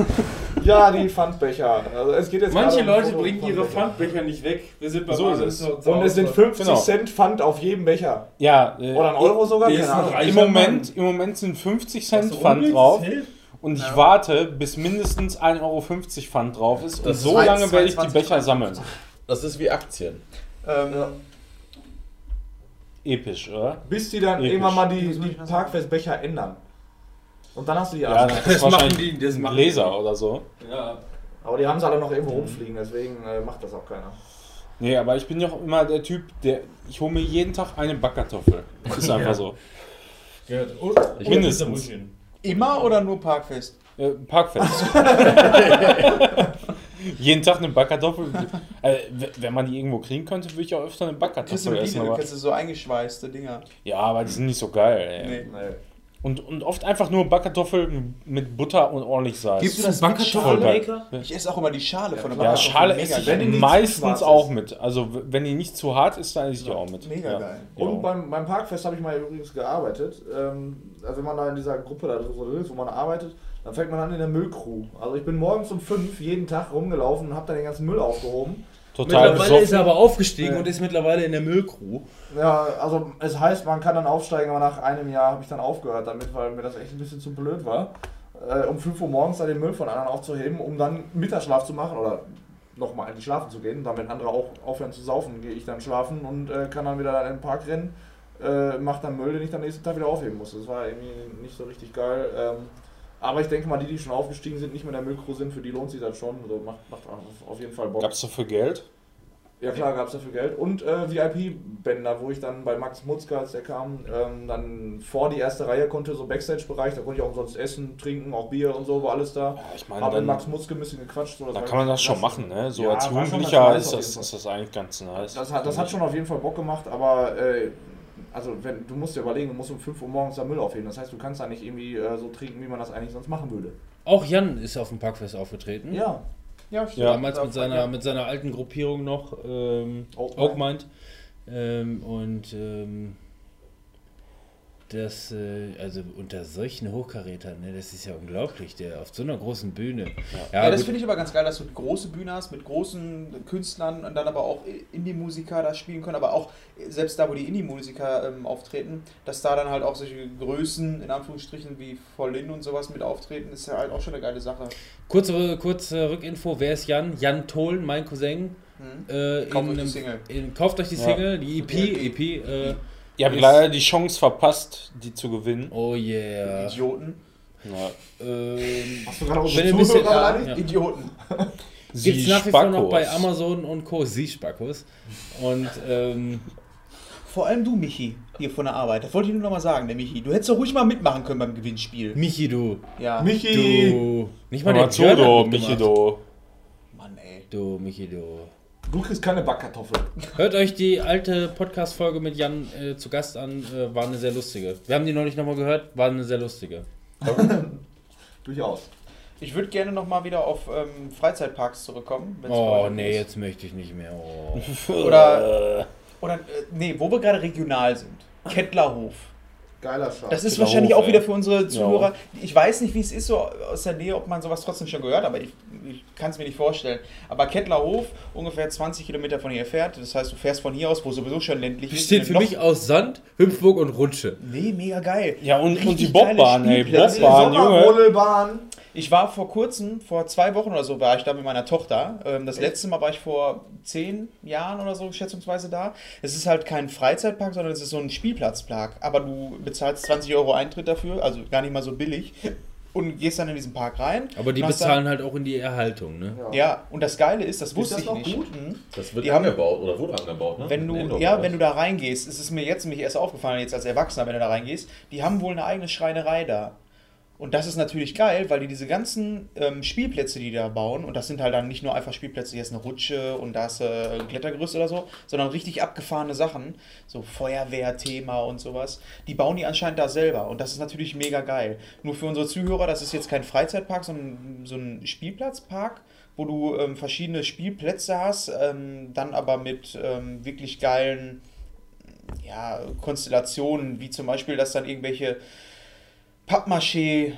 Ja, die Pfandbecher. Also es geht jetzt Manche Leute bringen ihre Pfandbecher. Nicht weg. Wir sind bei So ist es. zu Und es sind Hause. 50 Genau. Cent Pfand auf jedem Becher. Ja, äh, Oder ein Euro sogar? Keine Ahnung. Im Moment, Im Moment sind 50 Cent Pfand drauf. Hilft? Und ich warte, bis mindestens 1,50 Euro Pfand drauf ist. Und so lange werde ich die 22 Becher sammeln. Das ist wie Aktien. Ähm, Episch, oder? Bis die dann Episch. irgendwann mal die, die Parkfestbecher ändern. Und dann hast du die Ja, das [laughs] Das ist machen die- das ein machen Gläser oder so. Ja. Aber die haben sie alle noch irgendwo rumfliegen, deswegen äh, macht das auch keiner. Nee, aber ich bin ja auch immer der Typ, der. Ich hole mir jeden Tag eine Backkartoffel. Das [laughs] ist einfach so. Gehört. Oh, Ich mindestens. Immer oder nur Parkfest? Äh, Parkfest. [laughs] jeden Tag eine Backkartoffel. W- wenn man die irgendwo kriegen könnte, würde ich auch öfter eine Kriegst Backkartoffel essen. Du so eingeschweißte Dinger. ja, aber die sind nicht so geil. Ey. Nee. Nee. Und, und oft einfach nur Backkartoffeln mit Butter und ordentlich Salz. Gibst du das. Bankkartoffelmaker? Ich esse auch immer die Schale von der Ja, Backkartoffel. Schale Mega esse ich meistens auch ist. mit. Also wenn die nicht zu hart ist, dann esse ich die auch mit. Mega ja. geil. Ja. Und beim, beim Parkfest habe ich mal übrigens gearbeitet. Ähm, also wenn man da in dieser Gruppe da drin ist, wo man arbeitet, dann fängt man an in der Müllcrew. Also ich bin morgens um fünf jeden Tag rumgelaufen und habe da den ganzen Müll aufgehoben. Total Mittlerweile ist er besoffen. aber aufgestiegen Ja. und ist mittlerweile in der Müllcrew. Ja, also es heißt, man kann dann aufsteigen, aber nach einem Jahr habe ich dann aufgehört damit, weil mir das echt ein bisschen zu blöd war. Äh, um 5 Uhr morgens da den Müll von anderen aufzuheben, um dann Mittagsschlaf zu machen oder nochmal eigentlich schlafen zu gehen. Damit andere auch aufhören zu saufen, gehe ich dann schlafen und äh, kann dann wieder dann in den Park rennen, äh, mach dann Müll, den ich dann nächsten Tag wieder aufheben muss. Das war irgendwie nicht so richtig geil. Ähm, aber ich denke mal, die, die schon aufgestiegen sind, nicht mehr in der Müllcrew sind, für die lohnt sich das schon. Also macht, macht auf- jeden Fall Bock. Gab es dafür Geld? Ja klar, gab es dafür Geld. Und äh, VIP-Bänder, wo ich dann bei Max Mutzke, als der kam, ähm, dann vor die erste Reihe konnte, so Backstage-Bereich, da konnte ich auch umsonst essen, trinken, auch Bier und so, war alles da. Ja, ich meine, Habe mit dann, Max Mutzke ein bisschen gequatscht. So, das da kann man das schon machen, ne? So Ja, als Jugendlicher ist das, ist das eigentlich ganz nice. Das hat, das hat schon auf jeden Fall Bock gemacht, aber äh, also wenn du musst dir überlegen, du musst um 5 Uhr morgens da Müll aufheben. Das heißt, du kannst da nicht irgendwie äh, so trinken, wie man das eigentlich sonst machen würde. Auch Jan ist auf dem Parkfest aufgetreten. Ja. Ja, Ja. Damals mit seiner, mit seiner alten Gruppierung noch, ähm. Oak Mind. Ähm, und ähm, das, äh, also unter solchen Hochkarätern, ne, das ist ja unglaublich, der auf so einer großen Bühne. Ja, Ja, das finde ich aber ganz geil, dass du eine große Bühne hast mit großen Künstlern und dann aber auch Indie-Musiker da spielen können, aber auch selbst da, wo die Indie-Musiker ähm, auftreten, dass da dann halt auch solche Größen, in Anführungsstrichen, wie Vollin und sowas mit auftreten, ist ja halt auch schon eine geile Sache. Kurze, kurze Rückinfo, wer ist Jan? Jan Toll, mein Cousin. Hm? Äh, Kauft in euch die einem- Single. In, kauft euch die Ja. Single, die EP, EP. Äh, Ihr habt leider die Chance verpasst, die zu gewinnen. oh yeah. Idioten. Ja. Ähm, Hast du gerade ihr ein bisschen- Zuhörer ja, ja. Idioten. Sie Gibt es nach wie vor noch bei Amazon und Co. Sie Spackos. Und ähm, Vor allem du, Michi, hier von der Arbeit. Das wollte ich nur noch mal sagen, der Michi. Du hättest doch ruhig mal mitmachen können beim Gewinnspiel. Michi, du. Ja. Michi! Du. Nicht mal der mitgemacht. Michi, du. Mann, ey. Du, Michi, du. Du kriegst keine Backkartoffel. Hört euch die alte Podcast-Folge mit Jan äh, zu Gast an, äh, war eine sehr lustige. Wir haben die noch nicht nochmal gehört, war eine sehr lustige. [laughs] Durchaus. Ich würde gerne noch mal wieder auf ähm, Freizeitparks zurückkommen. Oh, euch nee, ist. jetzt möchte ich nicht mehr. Oh. [laughs] Oder, oder äh, nee, wo wir gerade regional sind. Kettlerhof. Geiler Scheiß. Das ist Kettlerhof, wahrscheinlich auch ey. wieder für unsere Zuhörer. Ich weiß nicht, wie es ist so aus der Nähe, ob man sowas trotzdem schon gehört, aber ich, ich kann es mir nicht vorstellen. Aber Kettlerhof, ungefähr 20 Kilometer von hier fährt. Das heißt, du fährst von hier aus, wo sowieso schon ländlich Besteht in für ein mich aus Sand, Hüpfburg und Rutsche. Nee, mega geil. Ja, und, und die Bobbahn, ey. Bobbahn, Junge. Sommerrodelbahn. Ich war vor kurzem, vor zwei Wochen oder so, war ich da mit meiner Tochter. Ähm, Das letzte Mal war ich vor zehn Jahren oder so schätzungsweise da. Es ist halt kein Freizeitpark, sondern es ist so ein Spielplatzpark. Aber du bezahlst 20 Euro Eintritt dafür, also gar nicht mal so billig. Und gehst dann in diesen Park rein. Aber die bezahlen halt auch in die Erhaltung, ne? Dann, ja, und das Geile ist, das wusste das ich nicht. gut? Mhm. Das wird Die haben- angebaut oder wurde angebaut, ne? Wenn du, ja, wenn du da reingehst, ist es mir jetzt nämlich erst aufgefallen, jetzt als Erwachsener, wenn du da reingehst, die haben wohl eine eigene Schreinerei da. Und das ist natürlich geil, weil die diese ganzen ähm, Spielplätze, die da bauen, und das sind halt dann nicht nur einfach Spielplätze, hier ist eine Rutsche und da ist äh, ein Klettergerüst oder so, sondern richtig abgefahrene Sachen, so Feuerwehrthema und sowas, die bauen die anscheinend da selber. Und das ist natürlich mega geil. Nur für unsere Zuhörer, das ist jetzt kein Freizeitpark, sondern so ein Spielplatzpark, wo du ähm, verschiedene Spielplätze hast, ähm, dann aber mit ähm, wirklich geilen ja, Konstellationen, wie zum Beispiel, dass dann irgendwelche Pappmaché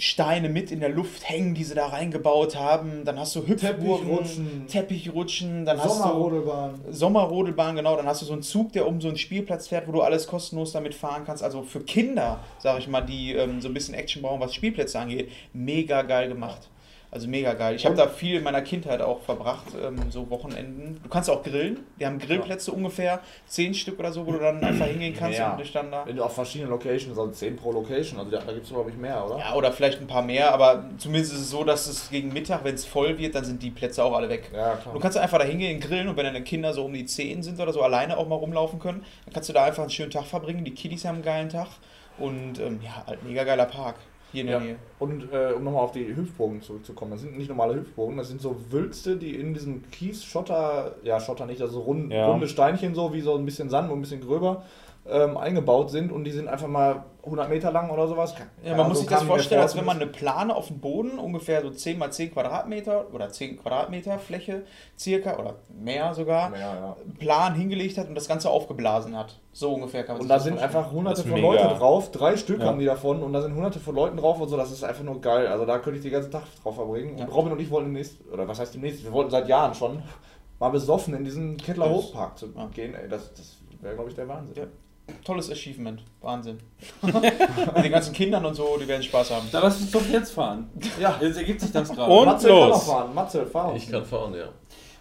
Steine mit in der Luft hängen, die sie da reingebaut haben. Dann hast du Hüpfburgen, Teppichrutschen. Techrutschen, dann hast du Sommerrodelbahn. Sommerrodelbahn, genau. Dann hast du so einen Zug, der um so einen Spielplatz fährt, wo du alles kostenlos damit fahren kannst. Also für Kinder, sag ich mal, die ähm, so ein bisschen Action brauchen, was Spielplätze angeht, mega geil gemacht. Also mega geil. Ich habe da viel in meiner Kindheit auch verbracht, ähm, so Wochenenden. Du kannst auch grillen. Wir haben Grillplätze ungefähr, zehn Stück oder so, wo du dann einfach hingehen kannst Ja. und dich dann da. Wenn du auf verschiedenen Locations, also 10 pro Location, also da, da gibt es glaube ich mehr, oder? Ja, oder vielleicht ein paar mehr, aber zumindest ist es so, dass es gegen Mittag, wenn es voll wird, dann sind die Plätze auch alle weg. Ja, klar. Du kannst einfach da hingehen, grillen und wenn deine Kinder so um die 10 sind oder so alleine auch mal rumlaufen können, dann kannst du da einfach einen schönen Tag verbringen. Die Kiddies haben einen geilen Tag und ähm, ja, halt mega geiler Park hier in der Ja. Nähe. Und äh, um nochmal auf die Hüpfbogen zurückzukommen, das sind nicht normale Hüpfbogen, das sind so Wülste, die in diesem Kies, Schotter, ja Schotter nicht, also rund, Ja. runde Steinchen so, wie so ein bisschen Sand, nur ein bisschen gröber, ähm, eingebaut sind und die sind einfach mal 100 Meter lang oder sowas. Ja, man muss so sich das vorstellen, vor, als wenn man eine Plane auf dem Boden, ungefähr so 10 mal 10 Quadratmeter oder 10 Quadratmeter Fläche circa oder mehr sogar, Ja, ja. plan hingelegt hat und das Ganze aufgeblasen hat. So ungefähr kann man Und sich da sind vorstellen. einfach hunderte von mega. Leute drauf, drei Stück Ja. haben die davon und da sind hunderte von Leuten drauf und so, das ist einfach nur geil. Also da könnte ich den ganzen Tag drauf verbringen. Und Robin und ich wollten demnächst, oder was heißt demnächst, wir wollten seit Jahren schon mal besoffen in diesen Kettler Hofpark zu Ja. gehen. Ey, das, das wäre, glaube ich, der Wahnsinn. Ja. Tolles Achievement. Wahnsinn. [laughs] Mit den ganzen Kindern und so, die werden Spaß haben. Da lass uns doch jetzt fahren. Ja. [laughs] Jetzt ergibt sich das gerade. Und Matze kann los. noch fahren. Matze, fahr. Ich kann fahren, ja.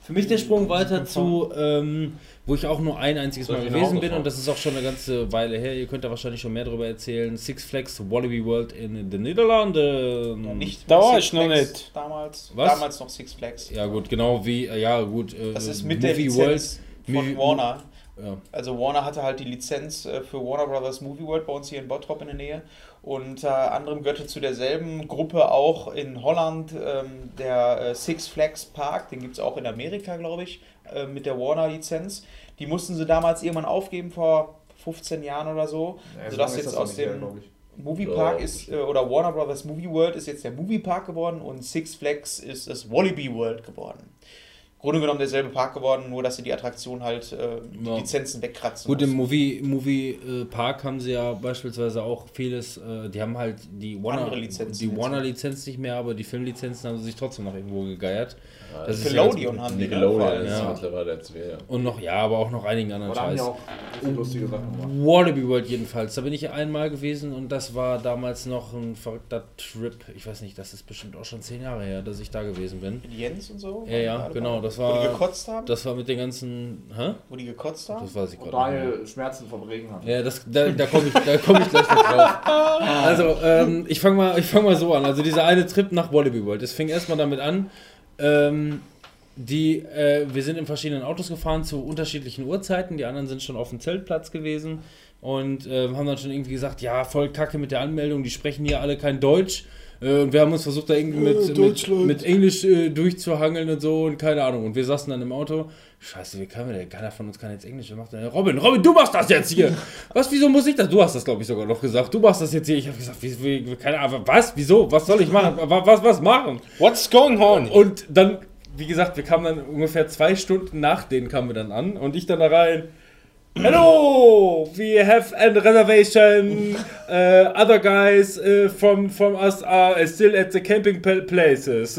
Für mich der Sprung weiter zu, ähm, wo ich auch nur ein einziges Mal gewesen bin und das ist auch schon eine ganze Weile her. Ihr könnt da wahrscheinlich schon mehr darüber erzählen. Six Flags Wallaby World in den Niederlanden. Nicht Da war Six ich noch nicht. Damals. Was? Damals noch Six Flags. Ja gut, genau wie, äh, ja gut. Äh, Das ist mit der Movie Lizenz von Movie- Warner. Ja. Also Warner hatte halt die Lizenz äh, für Warner Brothers Movie World bei uns hier in Bottrop in der Nähe. Und unter anderem gehörte zu derselben Gruppe auch in Holland ähm, der äh, Six Flags Park. Den gibt es auch in Amerika, glaube ich, äh, mit der Warner-Lizenz. Die mussten sie damals irgendwann aufgeben vor 15 Jahren oder so. Ja, so sodass jetzt aus her, dem ich. Movie Ja, Park ist, äh, oder Warner Brothers Movie World ist jetzt der Movie Park geworden und Six Flags ist das Wallaby World geworden. Grunde genommen derselbe Park geworden, nur dass sie die Attraktion halt äh, die Ja. Lizenzen wegkratzen. Gut, im. Movie, Movie äh, Park haben sie ja beispielsweise auch vieles, äh, die haben halt die Warner, Andere Lizenzen die. Warner Lizenz nicht mehr, aber die Filmlizenzen haben sie sich trotzdem noch irgendwo gegeiert. Das ist ja Nickelodeon ganz haben die. ne? Nickelodeon ist Ja. mittlerweile jetzt mehr. ja. Und noch, ja, aber auch noch einigen anderen die Scheiß. lustige Sachen gemacht. Wallaby World jedenfalls. Da bin ich einmal gewesen und das war damals noch ein verrückter Trip. Ich weiß nicht, das ist bestimmt auch schon zehn Jahre her, dass ich da gewesen bin. Mit Jens und so. Ja, ja, genau, alle das bei? Wo war- die gekotzt haben? Das war mit den ganzen. Hä? Wo die gekotzt haben? Das weiß ich Und gerade. Daniel Schmerzen vom Regen hat. Ja, das, da, da komme ich, da komm ich gleich noch drauf. [laughs] Also, ähm, ich fange mal, ich fang mal so an. Also, dieser eine Trip nach Wallaby World. Das fing erstmal damit an, ähm, die, äh, wir sind in verschiedenen Autos gefahren zu unterschiedlichen Uhrzeiten. Die anderen sind schon auf dem Zeltplatz gewesen und äh, haben dann schon irgendwie gesagt: Ja, voll kacke mit der Anmeldung, die sprechen hier alle kein Deutsch. Äh, Und wir haben uns versucht, da irgendwie mit, mit, mit Englisch äh, durchzuhangeln und so und keine Ahnung. Und wir saßen dann im Auto. Scheiße, wie können wir denn? Keiner von uns kann jetzt Englisch. Macht denn? Robin, Robin, du machst das jetzt hier. [laughs] Was, wieso muss ich das? Du hast das, glaube ich, sogar noch gesagt. Du machst das jetzt hier. Ich habe gesagt, wie, wie, keine Ahnung. Was? Wieso? Was soll ich machen? [laughs] Was, was, was machen? What's going on? Und dann, wie gesagt, wir kamen dann ungefähr zwei Stunden nach denen kamen wir dann an und ich dann da rein. Hello, we have a reservation. Uh, other guys uh, from from us are still at the camping pla- places.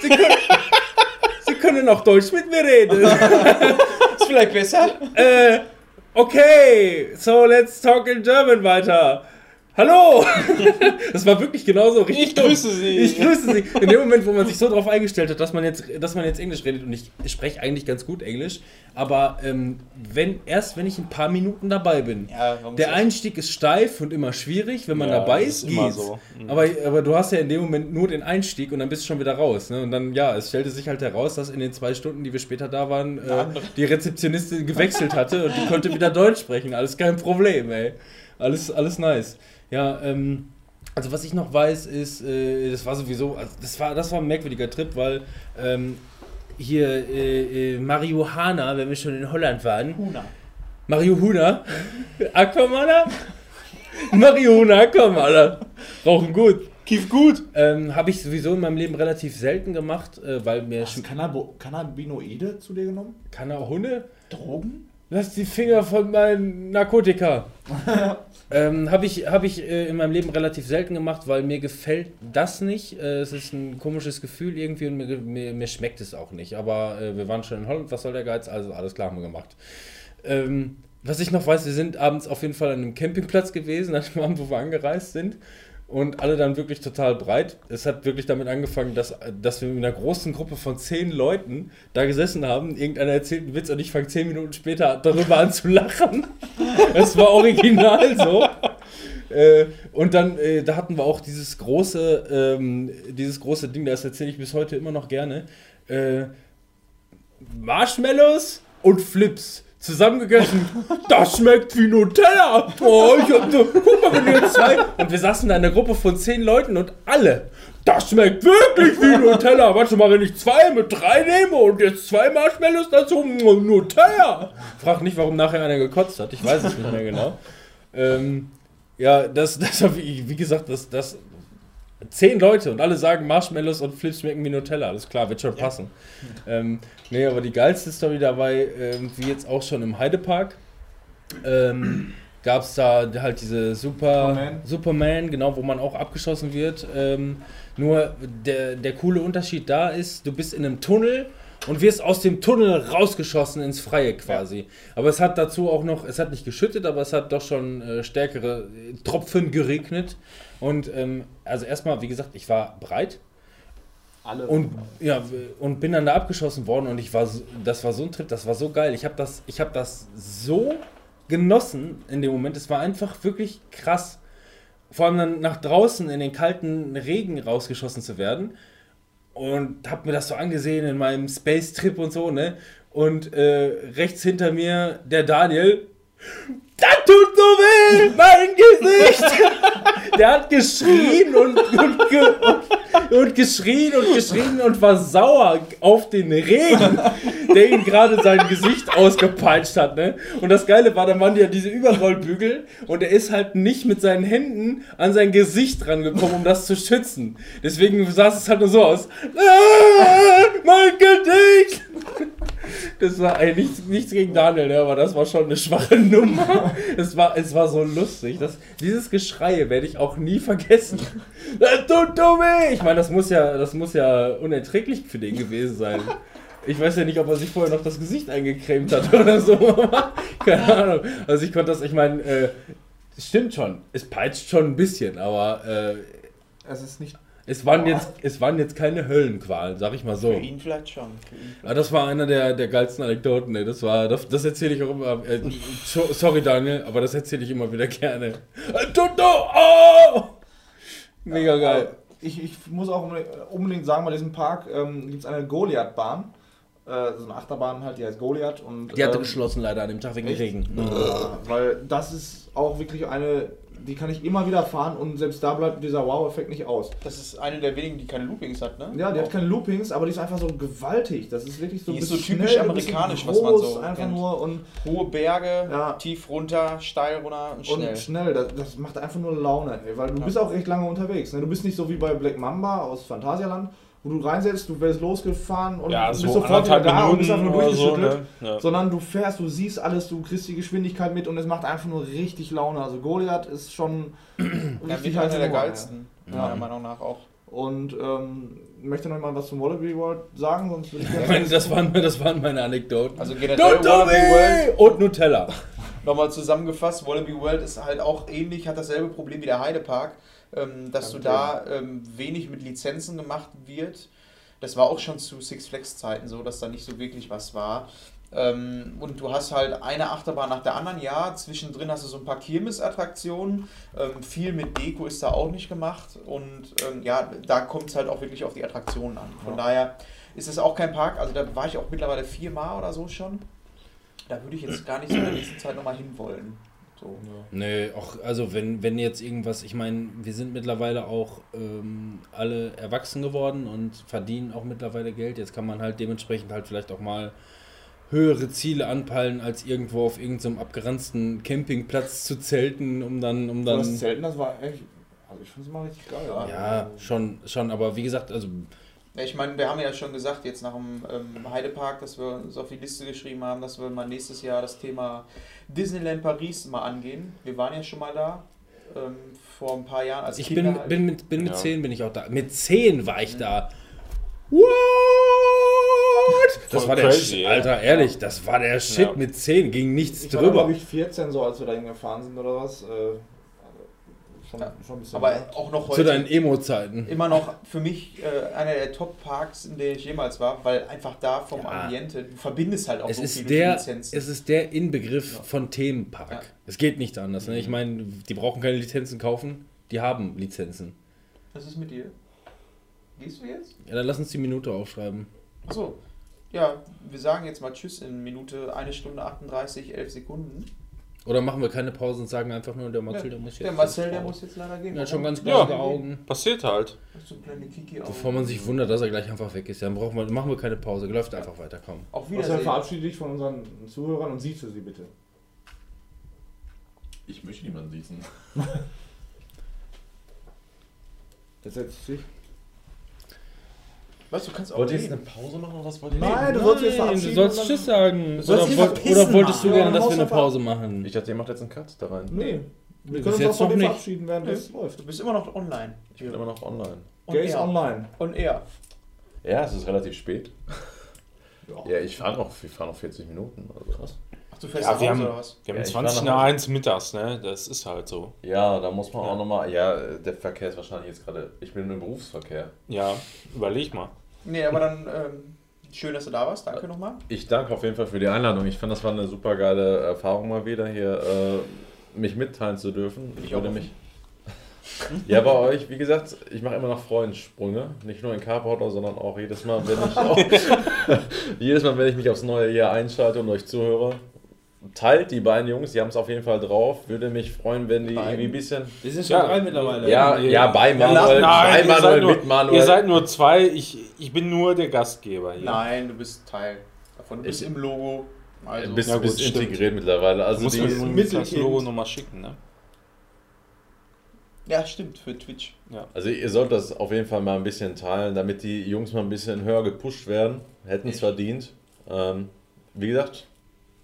Sie können, [laughs] Sie können auch Deutsch mit mir reden. [laughs] Ist vielleicht besser? äh, okay, so let's talk in German weiter. Hallo! [laughs] Das war wirklich genauso richtig. Ich dumm. grüße Sie. Ich grüße Sie. In dem Moment, wo man sich so darauf eingestellt hat, dass man jetzt, dass man jetzt Englisch redet und ich, spreche eigentlich ganz gut Englisch, aber ähm, wenn erst wenn ich ein paar Minuten dabei bin. Ja, Der Einstieg ist steif und immer schwierig, wenn man Ja, dabei ist, geht's. so. Mhm. Aber, aber du hast ja in dem Moment nur den Einstieg und dann bist du schon wieder raus. Ne? Und dann, ja, es stellte sich halt heraus, dass in den zwei Stunden, die wir später da waren, äh, die Rezeptionistin gewechselt hatte und die konnte wieder Deutsch sprechen. Alles kein Problem, ey. Alles, alles nice. Ja, ähm, also was ich noch weiß, ist, äh, das war sowieso, also das war, das war ein merkwürdiger Trip, weil ähm, hier äh, äh, Marihuana, wenn wir schon in Holland waren, Huna. Marihuana, [laughs] Aquamana, Marihuana, Aquamana, rauchen gut. Kief gut. Ähm, Habe ich sowieso in meinem Leben relativ selten gemacht, äh, weil mir Hast du Cannabinoide zu dir genommen? Hunde? Drogen? Lass die Finger von meinen Narkotika. [laughs] ähm, Habe ich, hab ich äh, in meinem Leben relativ selten gemacht, weil mir gefällt das nicht. Äh, es ist ein komisches Gefühl irgendwie und mir, mir, mir schmeckt es auch nicht. Aber äh, wir waren schon in Holland, was soll der Geiz? Also alles klar haben wir gemacht. Ähm, was ich noch weiß, wir sind abends auf jeden Fall an einem Campingplatz gewesen, an dem Abend, wo wir angereist sind. Und alle dann wirklich total breit. Es hat wirklich damit angefangen, dass, dass wir mit einer großen Gruppe von zehn Leuten da gesessen haben. Irgendeiner erzählt einen Witz und ich fange zehn Minuten später darüber an zu lachen. [laughs] Es war original so. Äh, und dann, äh, da hatten wir auch dieses große, ähm, dieses große Ding, das erzähle ich bis heute immer noch gerne. Äh, Marshmallows und Flips zusammengegessen. Das schmeckt wie Nutella. Oh, ich hab so, guck mal, wenn jetzt zwei. Und wir saßen in einer Gruppe von zehn Leuten und alle. Das schmeckt wirklich wie Nutella. Warte mal, wenn ich zwei mit drei nehme und jetzt zwei Marshmallows dazu, Nutella. Frag nicht, warum nachher einer gekotzt hat. Ich weiß es nicht mehr genau. Ähm, ja, das, das wie gesagt, das, das. Zehn Leute und alle sagen Marshmallows und Flips schmecken wie Nutella. Alles klar, wird schon passen. Ähm, nee, aber die geilste Story dabei, ähm, wie jetzt auch schon im Heidepark, ähm, gab es da halt diese Super Superman. Superman, genau, wo man auch abgeschossen wird. Ähm, nur der, der coole Unterschied da ist, du bist in einem Tunnel und wirst aus dem Tunnel rausgeschossen ins Freie quasi. Aber es hat dazu auch noch, es hat nicht geschüttet, aber es hat doch schon äh, stärkere Tropfen geregnet. Und ähm, also erstmal, wie gesagt, ich war breit. Alle. Und ja, und bin dann da abgeschossen worden und ich war so, das war so ein Trip, das war so geil. Ich habe das ich habe das so genossen in dem Moment. Es war einfach wirklich krass. Vor allem dann nach draußen in den kalten Regen rausgeschossen zu werden und habe mir das so angesehen in meinem Space Trip und so, ne? Und äh, rechts hinter mir der Daniel das tut so weh, mein Gesicht. Der hat geschrien und, und, ge, und, und geschrien und geschrien und war sauer auf den Regen, der ihm gerade sein Gesicht ausgepeitscht hat. Ne? Und das Geile war, da waren ja diese Überrollbügel und er ist halt nicht mit seinen Händen an sein Gesicht rangekommen, um das zu schützen. Deswegen sah es halt nur so aus. Ah, mein Gesicht! Das war ey, nichts, nichts gegen Daniel, ne, aber das war schon eine schwache Nummer. Es war, es war so lustig. Das, dieses Geschrei werde ich auch nie vergessen. Tut so weh! Ich meine, das muss ja, das muss ja unerträglich für den gewesen sein. Ich weiß ja nicht, ob er sich vorher noch das Gesicht eingecremt hat [laughs] oder so. Keine Ahnung. Also ich konnte das, ich meine, äh, es stimmt schon. Es peitscht schon ein bisschen, aber äh, es ist nicht. es, waren jetzt, es waren jetzt keine Höllenqualen, sag ich mal so. Für ihn vielleicht schon. Ihn Ja, das war einer der, der geilsten Anekdoten, ey. Das war, das, das erzähle ich auch immer. Äh, so- sorry, Daniel, aber das erzähle ich immer wieder gerne. Äh, Toto! Oh! Mega geil. Ich, ich muss auch unbedingt sagen, bei diesem Park ähm, gibt es eine Goliath-Bahn. Äh, so eine Achterbahn halt, die heißt Goliath. Und, Die hatte ähm, geschlossen leider an dem Tag wegen echt? Regen. Ja, weil das ist auch wirklich eine, die kann ich immer wieder fahren und selbst da bleibt dieser Wow-Effekt nicht aus. Das ist eine der wenigen, die keine Loopings hat, ne? Ja, die hat keine Loopings, aber die ist einfach so gewaltig. Das ist wirklich so Die ein ist so bisschen typisch schnell, amerikanisch, was man groß, so einfach kennt. nur und, Hohe Berge, Ja. tief runter, steil runter und schnell. und schnell. Das, das macht einfach nur Laune, ey, weil du bist auch recht lange unterwegs. Ne? Du bist nicht so wie bei Black Mamba aus Phantasialand, wo du reinsetzt, du wirst losgefahren und Ja, bist so sofort wieder da und bist einfach nur Minuten oder so, durchgeschüttelt. ne? Ja. Sondern du fährst, du siehst alles, du kriegst die Geschwindigkeit mit und es macht einfach nur richtig Laune. Also Goliath ist schon [clears throat] ja, richtig mit einer der ja. geilsten. Ja. Meiner Meinung nach auch. Und ähm, möchte noch mal was zum Wallaby World sagen, sonst würde ich Ich meine, das, waren, das waren meine Anekdoten. Also generell Toto Wallaby World, und Nutella. [laughs] nochmal zusammengefasst, Wallaby World ist halt auch ähnlich, hat dasselbe Problem wie der Heidepark, ähm, dass du da ähm, wenig mit Lizenzen gemacht wird. Das war auch schon zu Six Flags Zeiten so, dass da nicht so wirklich was war. Ähm, und du hast halt eine Achterbahn nach der anderen, ja. Zwischendrin hast du so ein paar Kirmesattraktionen. Ähm, viel mit Deko ist da auch nicht gemacht. Und ähm, ja, da kommt es halt auch wirklich auf die Attraktionen an. Von daher ist es auch kein Park. Also da war ich auch mittlerweile viermal oder so schon. Da würde ich jetzt [clears throat] gar nicht so in der nächsten Zeit nochmal hinwollen. So. Nee, auch, also wenn, wenn jetzt irgendwas, ich meine, wir sind mittlerweile auch ähm, alle erwachsen geworden und verdienen auch mittlerweile Geld. Jetzt kann man halt dementsprechend halt vielleicht auch mal höhere Ziele anpeilen, als irgendwo auf irgendeinem abgeranzten Campingplatz zu zelten, um dann, um Das dann. Zelten, das war echt Also ich finde es mal richtig geil. Ja, schon, schon, aber wie gesagt, also Ja, ich meine, wir haben ja schon gesagt, jetzt nach dem ähm, Heidepark, dass wir uns auf die Liste geschrieben haben, dass wir mal nächstes Jahr das Thema Disneyland Paris mal angehen. Wir waren ja schon mal da. Ähm, vor ein paar Jahren als ich Kinder bin, halt. bin mit, bin mit Ja. 10 bin ich auch da. Mit 10 war ich da. What? Das Voll war der crazy, Shit, ja. Alter, ehrlich, das war der Shit Ja. mit 10, ging nichts Ich war drüber. glaube ich 14 so, als wir da hingefahren sind oder was. Äh, schon, Ja. schon ein bisschen aber mehr. auch noch Zu heute deinen Emo-Zeiten. immer noch für mich äh, einer der Top-Parks, in denen ich jemals war, weil einfach da vom Ja. Ambiente, du verbindest halt auch Es so ist, der, Lizenzen. es ist der Inbegriff von Themenpark. Ja. Es geht nicht anders. Ne? Ich meine, die brauchen keine Lizenzen kaufen, die haben Lizenzen. Was ist mit dir? Gehst du jetzt? Ja, dann lass uns die Minute aufschreiben. Achso. Ja, wir sagen jetzt mal Tschüss in Minute 1 Stunde 38, 11 Sekunden. Oder machen wir keine Pause und sagen einfach nur, der Marcel, der muss jetzt. Der Marcel, der muss jetzt leider gehen. Ja, schon ganz Ja. klare Augen. Passiert halt. So kleine Kiki Bevor man sich wundert, dass er gleich einfach weg ist. Dann brauchen wir, machen wir keine Pause. Läuft einfach weiter, komm. Auf Marcel, Wiedersehen. verabschiede dich von unseren Zuhörern und siehst du sie bitte. Ich möchte niemanden siezen. [laughs] Das setzt sich. Weißt du, kannst auch Wollt ihr jetzt eine Pause machen oder was wollt ihr? Nein, du sollst jetzt Nein, verabschieden. du sollst Tschüss sagen. Oder, oder wolltest du gerne, dass wir eine Pause machen? Ich dachte, ihr macht jetzt einen Cut da rein. Nee. Wir können uns jetzt auch von noch dir nicht. verabschieden, während das läuft. Du bist immer noch online. Ich bin immer noch online. Und Der ist er. online. Und er. Ja, es ist relativ spät. Ja. Ich fahre noch, wir fahren noch 40 Minuten. Also. Krass. Ach, du fährst Ja, nach wir Hause haben- oder was? Wir haben Ja, ich 20 war nach nach 1 mittags, ne? Das ist halt so. Ja, da muss man Ja. auch nochmal. Ja, der Verkehr ist wahrscheinlich jetzt gerade. Ich bin im Berufsverkehr. Ja, überleg mal. Nee, aber dann ähm, schön, dass du da warst. Danke nochmal. Ich danke auf jeden Fall für die Einladung. Ich fand, das war eine super geile Erfahrung mal wieder hier, äh, mich mitteilen zu dürfen. Ich Ich würde auch mich. [laughs] Ja, bei euch, wie gesagt, ich mache immer noch Freudensprünge. Nicht nur in Carporter, sondern auch jedes Mal, wenn ich auch, [laughs] [laughs] jedes Mal, wenn ich mich aufs neue Jahr einschalte und euch zuhöre. Teilt die beiden Jungs, die haben es auf jeden Fall drauf. Würde mich freuen, wenn die irgendwie ein bisschen. Wir sind schon drei mittlerweile. Ja, ja, bei Manuel, bei Nein, ihr seid, Manuel, nur, mit Manuel. ihr seid nur zwei, ich, ich bin nur der Gastgeber hier. Nein, du bist Teil davon. Du bist Ich- im Logo. Also, bist Ja, du bist gut, stimmt. integriert mittlerweile. Du Also musst die, mir übrigens das Logo nochmal schicken, ne? ja, stimmt, für Twitch. Also ihr sollt das auf jeden Fall mal ein bisschen teilen, damit die Jungs mal ein bisschen höher gepusht werden. Hätten es verdient. Ähm, wie gesagt,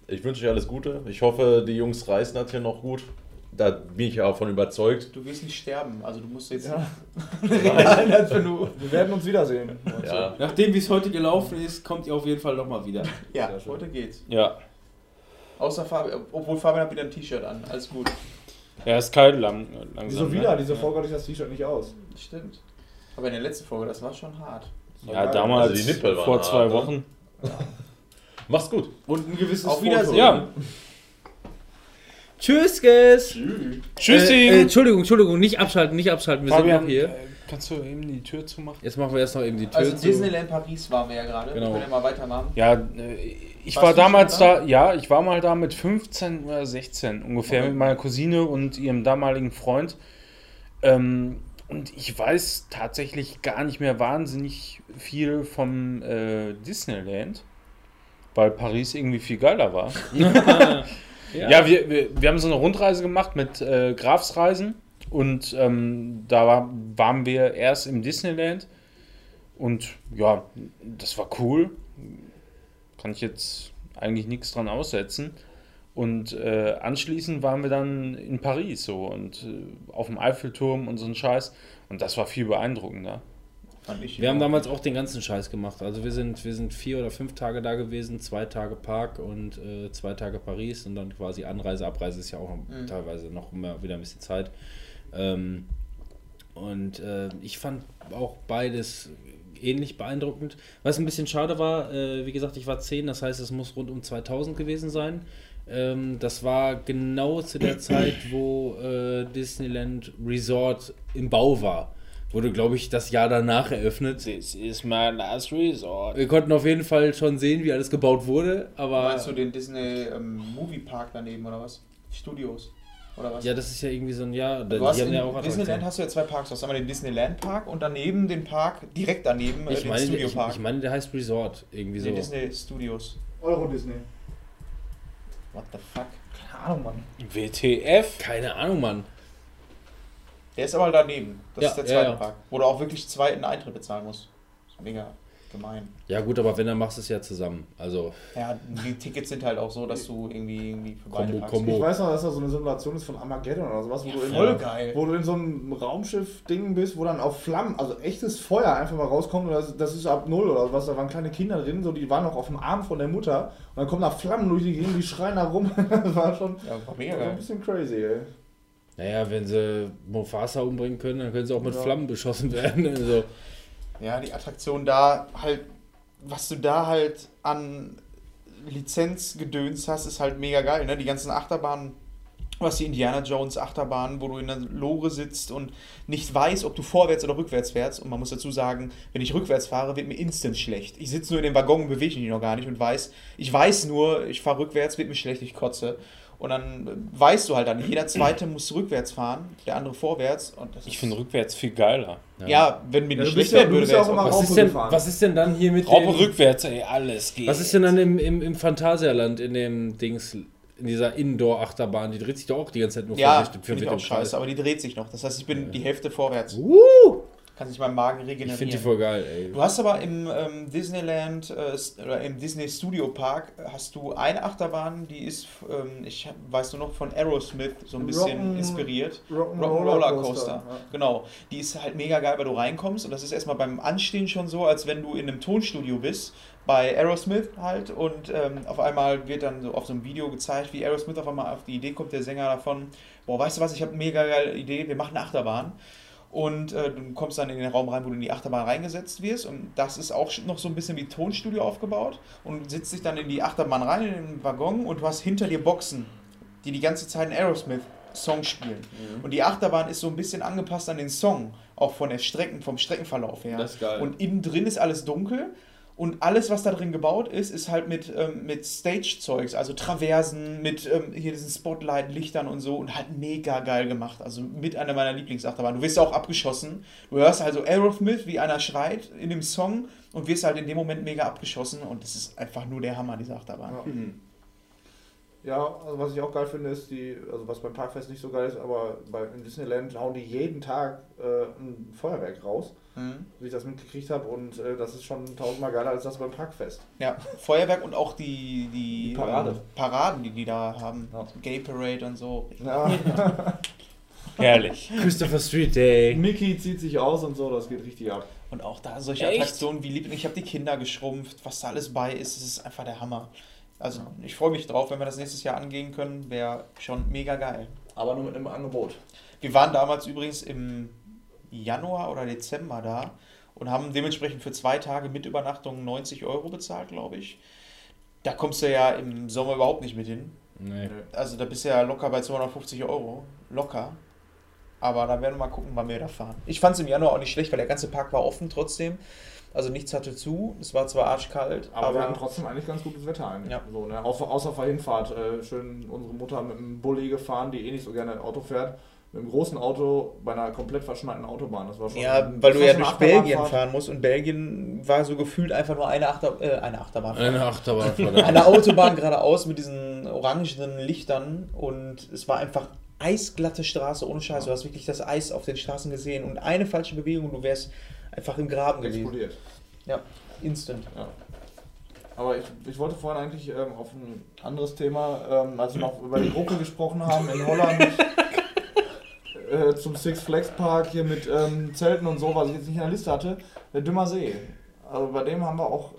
ich wünsche euch alles Gute. Ich hoffe, die Jungs reißen das hier noch gut. Da bin ich ja auch von überzeugt. Du wirst nicht sterben. Also du musst jetzt. Ja. Nein. [laughs] Wir werden uns wiedersehen. Ja. Nachdem wie es heute gelaufen ist, kommt ihr auf jeden Fall nochmal wieder. Ja, heute geht's. Ja. Außer Fabian, obwohl Fabian hat wieder ein T-Shirt an. Alles gut. Ja, ist kalt lang, langsam. Wieso ne? wieder? Diese Folge hatte ich das T-Shirt nicht aus. Stimmt. Aber in der letzten Folge, das war schon hart. Ja, damals, Also die Nippel waren vor hart, zwei ne? Wochen. Mach's gut. Und ein gewisses Auf. Wiedersehen. Ja. Tschüss, guys. Tschüssi! Äh, äh, Entschuldigung, Entschuldigung, nicht abschalten, nicht abschalten. Wir Fabian, sind noch hier. äh, kannst du eben die Tür zumachen? Jetzt machen wir erst noch eben die Tür Also zu. Disneyland Paris waren wir ja gerade. Genau. Wir können ja mal weitermachen. Ja, äh, ich Warst war damals da? da, ja, ich war mal da mit 15 oder 16 ungefähr Okay. mit meiner Cousine und ihrem damaligen Freund. Ähm, und ich weiß tatsächlich gar nicht mehr wahnsinnig viel vom äh, Disneyland, weil Paris irgendwie viel geiler war. [laughs] Ja, wir, wir, wir haben so eine Rundreise gemacht mit äh, Grafsreisen und ähm, da war, waren wir erst im Disneyland und ja, das war cool. Kann ich jetzt eigentlich nichts dran aussetzen. Und äh, anschließend waren wir dann in Paris so und äh, auf dem Eiffelturm und so ein Scheiß. Und das war viel beeindruckender. Fand ich Wir haben damals auch den ganzen Scheiß gemacht. Also wir sind, wir sind vier oder fünf Tage da gewesen, zwei Tage Park und äh, zwei Tage Paris und dann quasi Anreise, Abreise ist ja auch Mhm. teilweise noch immer wieder ein bisschen Zeit. Ähm, und äh, ich fand auch beides ähnlich beeindruckend. Was ein bisschen schade war, äh, wie gesagt, ich war 10, das heißt, es muss rund um 2000 gewesen sein. Ähm, das war genau zu der Zeit, wo äh, Disneyland Resort im Bau war. Wurde, glaube ich, das Jahr danach eröffnet. This is my last resort. Wir konnten auf jeden Fall schon sehen, wie alles gebaut wurde, aber Meinst du den Disney ähm, Movie Park daneben oder was? Studios? Oder was? ja, das ist ja irgendwie so ein Jahr. du hast in ja Disneyland Attraktionen. hast du ja zwei Parks. Du hast einmal den Disneyland Park und daneben den Park, direkt daneben, äh, ich den meine, Studio ich, Park. ich meine, der heißt Resort irgendwie so. den Disney Studios. Euro Disney. What the fuck? Keine Ahnung, Mann. WTF? Keine Ahnung, Mann. Der ist aber daneben. Das Ja, ist der ja, zweite ja. Park. Wo du auch wirklich zweiten Eintritt bezahlen musst. Das ist mega gemein. Ja gut, aber wenn, dann machst du es ja zusammen. Also, Ja, die Tickets sind halt auch so, dass du irgendwie, irgendwie für beide Kombo, Parks Kombo. Ich weiß noch, dass da so eine Simulation ist von Armageddon oder sowas, wo, du, in, voll geil. wo du in so einem Raumschiff-Ding bist, wo dann auf Flammen, also echtes Feuer einfach mal rauskommt und das, das ist ab Null oder was, da waren kleine Kinder drin, so, die waren noch auf dem Arm von der Mutter und dann kommen da Flammen durch die Gegend, die schreien da rum. [laughs] das war schon Ja, war mega war ein geil. bisschen crazy, ey. Naja, wenn sie Mufasa umbringen können, dann können sie auch mit Ja. Flammen beschossen werden. [laughs] Also, Ja, die Attraktion da halt, was du da halt an Lizenzgedöns hast, ist halt mega geil. Ne? Die ganzen Achterbahnen, was die Indiana Jones Achterbahn, wo du in der Lore sitzt und nicht weißt, ob du vorwärts oder rückwärts fährst. Und man muss dazu sagen, wenn ich rückwärts fahre, wird mir instant schlecht. Ich sitze nur in dem Waggon und bewege mich noch gar nicht und weiß, ich weiß nur, ich fahre rückwärts, wird mir schlecht, ich kotze. Und dann weißt du halt dann, jeder Zweite muss rückwärts fahren, der andere vorwärts. Und das Ich finde rückwärts viel geiler. ja, wenn mir Ja, nicht schlecht ja- werden du würde, ja wäre auch was, ist denn, was ist denn dann hier mit Raupe dem, rückwärts, ey, alles geht. Was ist denn dann im, im, im Phantasialand, in dem Dings, in dieser Indoor-Achterbahn? Die dreht sich doch auch die ganze Zeit nur Ja, vor sich. finde ich auch scheiße, aber die dreht sich noch. Das heißt, ich bin die Hälfte vorwärts. Uh, Kann sich mein Magen ich regenerieren. finde die voll geil, ey. du hast aber im ähm, Disneyland äh, oder im Disney Studio Park äh, hast du eine Achterbahn, die ist, ähm, ich weißt du noch, von Aerosmith so ein bisschen Rock'n- inspiriert. Rock'n Rock'n'Roller Coaster, Coaster. ja. Genau. Die ist halt mega geil, weil du reinkommst und das ist erstmal beim Anstehen schon so, als wenn du in einem Tonstudio bist. Bei Aerosmith halt und ähm, auf einmal wird dann so auf so einem Video gezeigt, wie Aerosmith auf einmal auf die Idee kommt, der Sänger davon, boah, weißt du was, ich habe eine mega geile Idee, wir machen eine Achterbahn. Und äh, du kommst dann in den Raum rein, wo du in die Achterbahn reingesetzt wirst. Und das ist auch noch so ein bisschen wie Tonstudio aufgebaut. Und du sitzt dich dann in die Achterbahn rein, in den Waggon und du hast hinter dir Boxen, die die ganze Zeit einen Aerosmith-Song spielen. Und die Achterbahn ist so ein bisschen angepasst an den Song, auch von der Strecken, vom Streckenverlauf her. Das ist geil. Und innen drin ist alles dunkel. Und alles, was da drin gebaut ist, ist halt mit, ähm, mit Stage-Zeugs, also Traversen, mit ähm, hier diesen Spotlight-Lichtern und so und halt mega geil gemacht. Also mit einer meiner Lieblingsachterbahnen. Du wirst auch abgeschossen. Du hörst also Aerosmith, wie einer schreit in dem Song und wirst halt in dem Moment mega abgeschossen und das ist einfach nur der Hammer, diese Achterbahn. Ja. Ja, also was ich auch geil finde, ist die, also was beim Parkfest nicht so geil ist, aber bei, in Disneyland hauen die jeden Tag äh, ein Feuerwerk raus, Mhm. wie ich das mitgekriegt habe und äh, das ist schon tausendmal geiler als das beim Parkfest. Ja, Feuerwerk und auch die, die, Die Parade. ähm, Paraden, die die da haben. Ja. Gay Parade und so. Ja, [laughs] Herrlich. Christopher Street Day. Mickey zieht sich aus und so, das geht richtig ab. Und auch da solche Echt? Attraktionen wie Liebling. Ich habe die Kinder geschrumpft, was da alles bei ist, es ist einfach der Hammer. Also ich freue mich drauf, wenn wir das nächstes Jahr angehen können, wäre schon mega geil. Aber nur mit einem Angebot. Wir waren damals übrigens im Januar oder Dezember da und haben dementsprechend für zwei Tage mit Übernachtung 90 Euro bezahlt, glaube ich. Da kommst du ja im Sommer überhaupt nicht mit hin. Nee. Also da bist du ja locker bei 250 Euro. Locker. Aber da werden wir mal gucken, wann wir da fahren. Ich fand es im Januar auch nicht schlecht, weil der ganze Park war offen trotzdem. Also nichts hatte zu. Es war zwar arschkalt, Aber, aber, wir hatten trotzdem eigentlich ganz gutes Wetter eigentlich. Ja. So, ne? außer, außer auf der Hinfahrt. Äh, schön unsere Mutter mit einem Bulli gefahren, die eh nicht so gerne Auto fährt. Mit einem großen Auto bei einer komplett verschneiten Autobahn. Das war schon. ja, weil du ja durch Belgien fahren musst und Belgien war so gefühlt einfach nur eine, Achter, äh, eine Achterbahn. Eine Achterbahn [laughs] Eine Autobahn geradeaus mit diesen orangenen Lichtern und es war einfach eisglatte Straße ohne Scheiß. Du hast wirklich das Eis auf den Straßen gesehen und eine falsche Bewegung du wärst einfach im Graben gewesen. explodiert. Ja, instant. Ja. Aber ich, ich wollte vorhin eigentlich ähm, auf ein anderes Thema, ähm, als wir noch über die Gruppe gesprochen haben in Holland [laughs] äh, zum Six Flags Park hier mit ähm, Zelten und so, was ich jetzt nicht in der Liste hatte, der Dümmer See. Also bei dem haben wir auch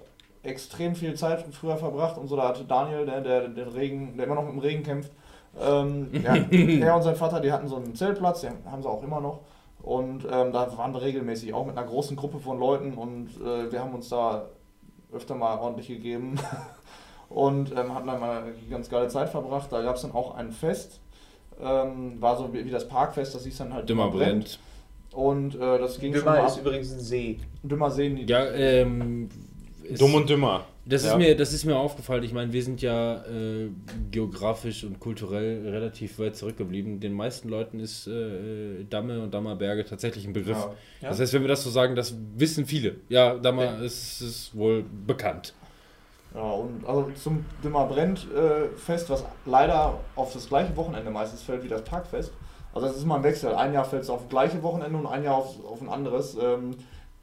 extrem viel Zeit früher verbracht und so. Da hatte Daniel, der, der den Regen, der immer noch mit dem Regen kämpft, ähm, ja, [laughs] er und sein Vater, die hatten so einen Zeltplatz, den haben sie auch immer noch. Und ähm, da waren wir regelmäßig auch mit einer großen Gruppe von Leuten und äh, wir haben uns da öfter mal ordentlich gegeben [laughs] und ähm, hatten dann mal eine ganz geile Zeit verbracht. Da gab es dann auch ein Fest, ähm, war so wie, wie das Parkfest, das hieß dann halt Dümmer brennt. Und äh, das ging schon Dümmer mal ist ab. übrigens ein See. Dümmer sehen die. Ja, ähm. Dumm und dümmer. Das ist, Ja. mir, das ist mir aufgefallen. Ich meine, wir sind ja äh, geografisch und kulturell relativ weit zurückgeblieben. Den meisten Leuten ist äh, Damme und Dammerberge tatsächlich ein Begriff. Ja. Ja. Das heißt, wenn wir das so sagen, das wissen viele. Ja, Dammer ist, ist wohl bekannt. Ja, und also zum Dümmer brennt äh, Fest, was leider auf das gleiche Wochenende meistens fällt wie das Parkfest. Also das ist mal ein Wechsel. Ein Jahr fällt es auf das gleiche Wochenende und ein Jahr auf, auf ein anderes. Ähm,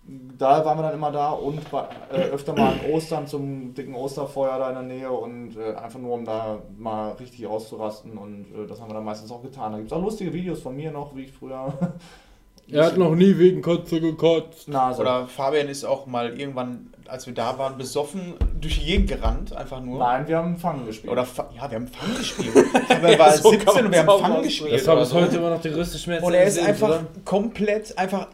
da waren wir dann immer da und bei, äh, öfter mal an Ostern zum dicken Osterfeuer da in der Nähe und äh, einfach nur um da mal richtig auszurasten und äh, das haben wir dann meistens auch getan. Da gibt es auch lustige Videos von mir noch, wie ich früher [laughs] Er hat noch nie wegen Kotze gekotzt. Nase. Oder Fabian ist auch mal irgendwann, als wir da waren, besoffen durch die Gegend gerannt, einfach nur. Nein, wir haben Fangen gespielt. Oder Fa ja, wir haben Fang gespielt. Fabian war [laughs] so 17 kann und wir haben auch Fang gespielt. Das war oder bis so. heute immer noch der größte Schmerz. Und er ist einfach oder? komplett, einfach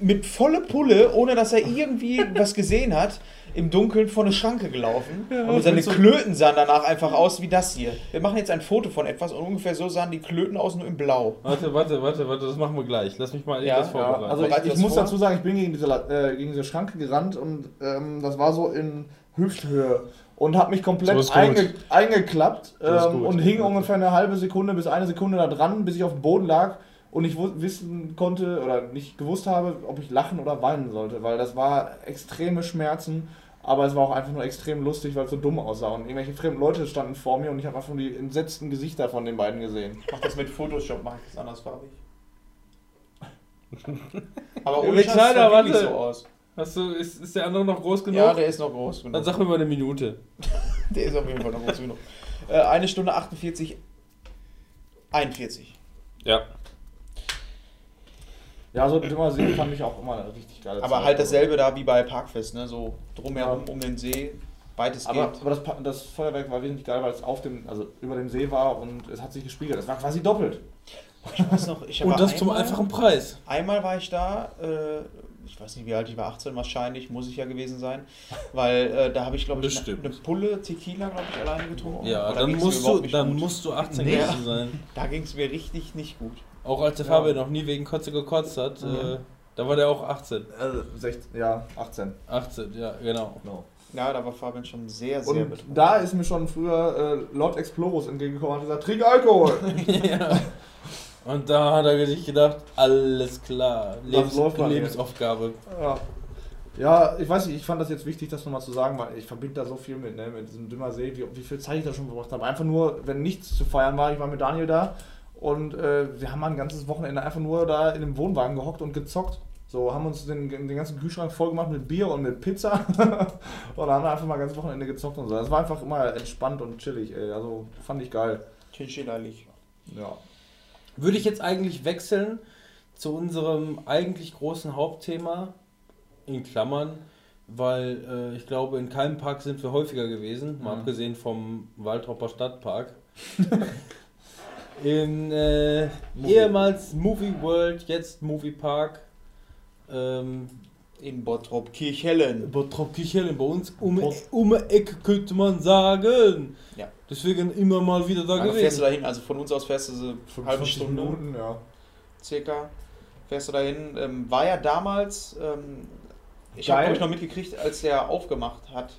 mit volle Pulle, ohne dass er irgendwie [laughs] was gesehen hat, im Dunkeln vor eine Schranke gelaufen. und seine Klöten sahen danach einfach aus wie das hier. Wir machen jetzt ein Foto von etwas und ungefähr so sahen die Klöten aus, nur in Blau. Warte, warte, warte, warte, das machen wir gleich. Lass mich mal Ja, Ja, vorbereiten. also ich, ich das muss vor? dazu sagen, ich bin gegen diese, äh, gegen diese Schranke gerannt und ähm, das war so in Hüfthöhe und habe mich So komplett gut. einge eingeklappt So ähm, und hing ungefähr eine halbe Sekunde bis eine Sekunde da dran, bis ich auf dem Boden lag und ich wissen konnte oder nicht gewusst habe, ob ich lachen oder weinen sollte, weil das war extreme Schmerzen. Aber es war auch einfach nur extrem lustig, weil es so dumm aussah. Und irgendwelche fremden Leute standen vor mir und ich habe einfach nur die entsetzten Gesichter von den beiden gesehen. Mach das mit Photoshop, mach ich das andersfarbig. [laughs] Aber Wie ohne Scheiß, kleiner, warte. so aus. Hast du, ist, ist der andere noch groß genug? Ja, der ist noch groß Dann genug. sag mir mal eine Minute. [laughs] Der ist auf jeden Fall noch groß genug. Äh, eine Stunde 48, 41. Ja. Ja, so immer sehen fand ich auch immer eine richtig geile Aber Zeit. halt dasselbe da wie bei Parkfest, ne? So drumherum um den See, weitestgehend. Aber, aber das, das Feuerwerk war wesentlich geil, weil es auf dem, also über dem See war und es hat sich gespiegelt. Es war quasi doppelt. ich weiß noch, ich Und das zum einmal- einfachen Preis. Einmal war ich da, äh, ich weiß nicht wie alt ich war, 18 wahrscheinlich, muss ich ja gewesen sein, weil äh, da habe ich glaube ich eine, eine Pulle Tequila, glaube ich, alleine getrunken. Ja, dann musst, du, dann gut. musst du 18 Nee. gewesen sein. Da ging es mir richtig nicht gut. Auch als der Fabian noch nie wegen Kotze gekotzt hat, äh, da war der auch 18. Also 16, ja, 18. 18, ja, genau. Ja, da war Fabian schon sehr, sehr Und betrunken. da ist mir schon früher äh, Lord Explorus entgegengekommen und hat gesagt, trink Alkohol. [laughs] ja. Und da hat er sich gedacht, alles klar, Lebens läuft mal hier. Lebensaufgabe. ja. ja, ich weiß nicht, ich fand das jetzt wichtig, das nochmal zu sagen, weil ich verbinde da so viel mit, ne, mit diesem Dümmer See, wie, wie viel Zeit ich da schon verbracht habe. Einfach nur, wenn nichts zu feiern war, ich war mit Daniel da und äh, wir haben mal ein ganzes Wochenende einfach nur da in dem Wohnwagen gehockt und gezockt. So, haben uns den, den ganzen Kühlschrank voll gemacht mit Bier und mit Pizza. [laughs] und dann haben wir einfach mal ein ganzes Wochenende gezockt und so. Das war einfach immer entspannt und chillig, ey. Also fand ich geil. Chinchilla-lich. Ja. Würde ich jetzt eigentlich wechseln zu unserem eigentlich großen Hauptthema, in Klammern, weil äh, ich glaube, in keinem Park sind wir häufiger gewesen, mal Mhm. abgesehen vom Waldropper Stadtpark. [laughs] in äh, ehemals Movie World, jetzt Movie Park. Ähm, In Bottrop Kirchhellen. Bottrop Kichellen, bei uns um, um die Ecke könnte man sagen. Ja. Deswegen immer mal wieder da Dann fährst du gewesen. dahin, also von uns aus fährst du so eine halbe 45 Stunde Minuten, ja. circa. Fährst du dahin. Ähm, war ja damals, ähm, ich habe ich noch mitgekriegt, als der aufgemacht hat.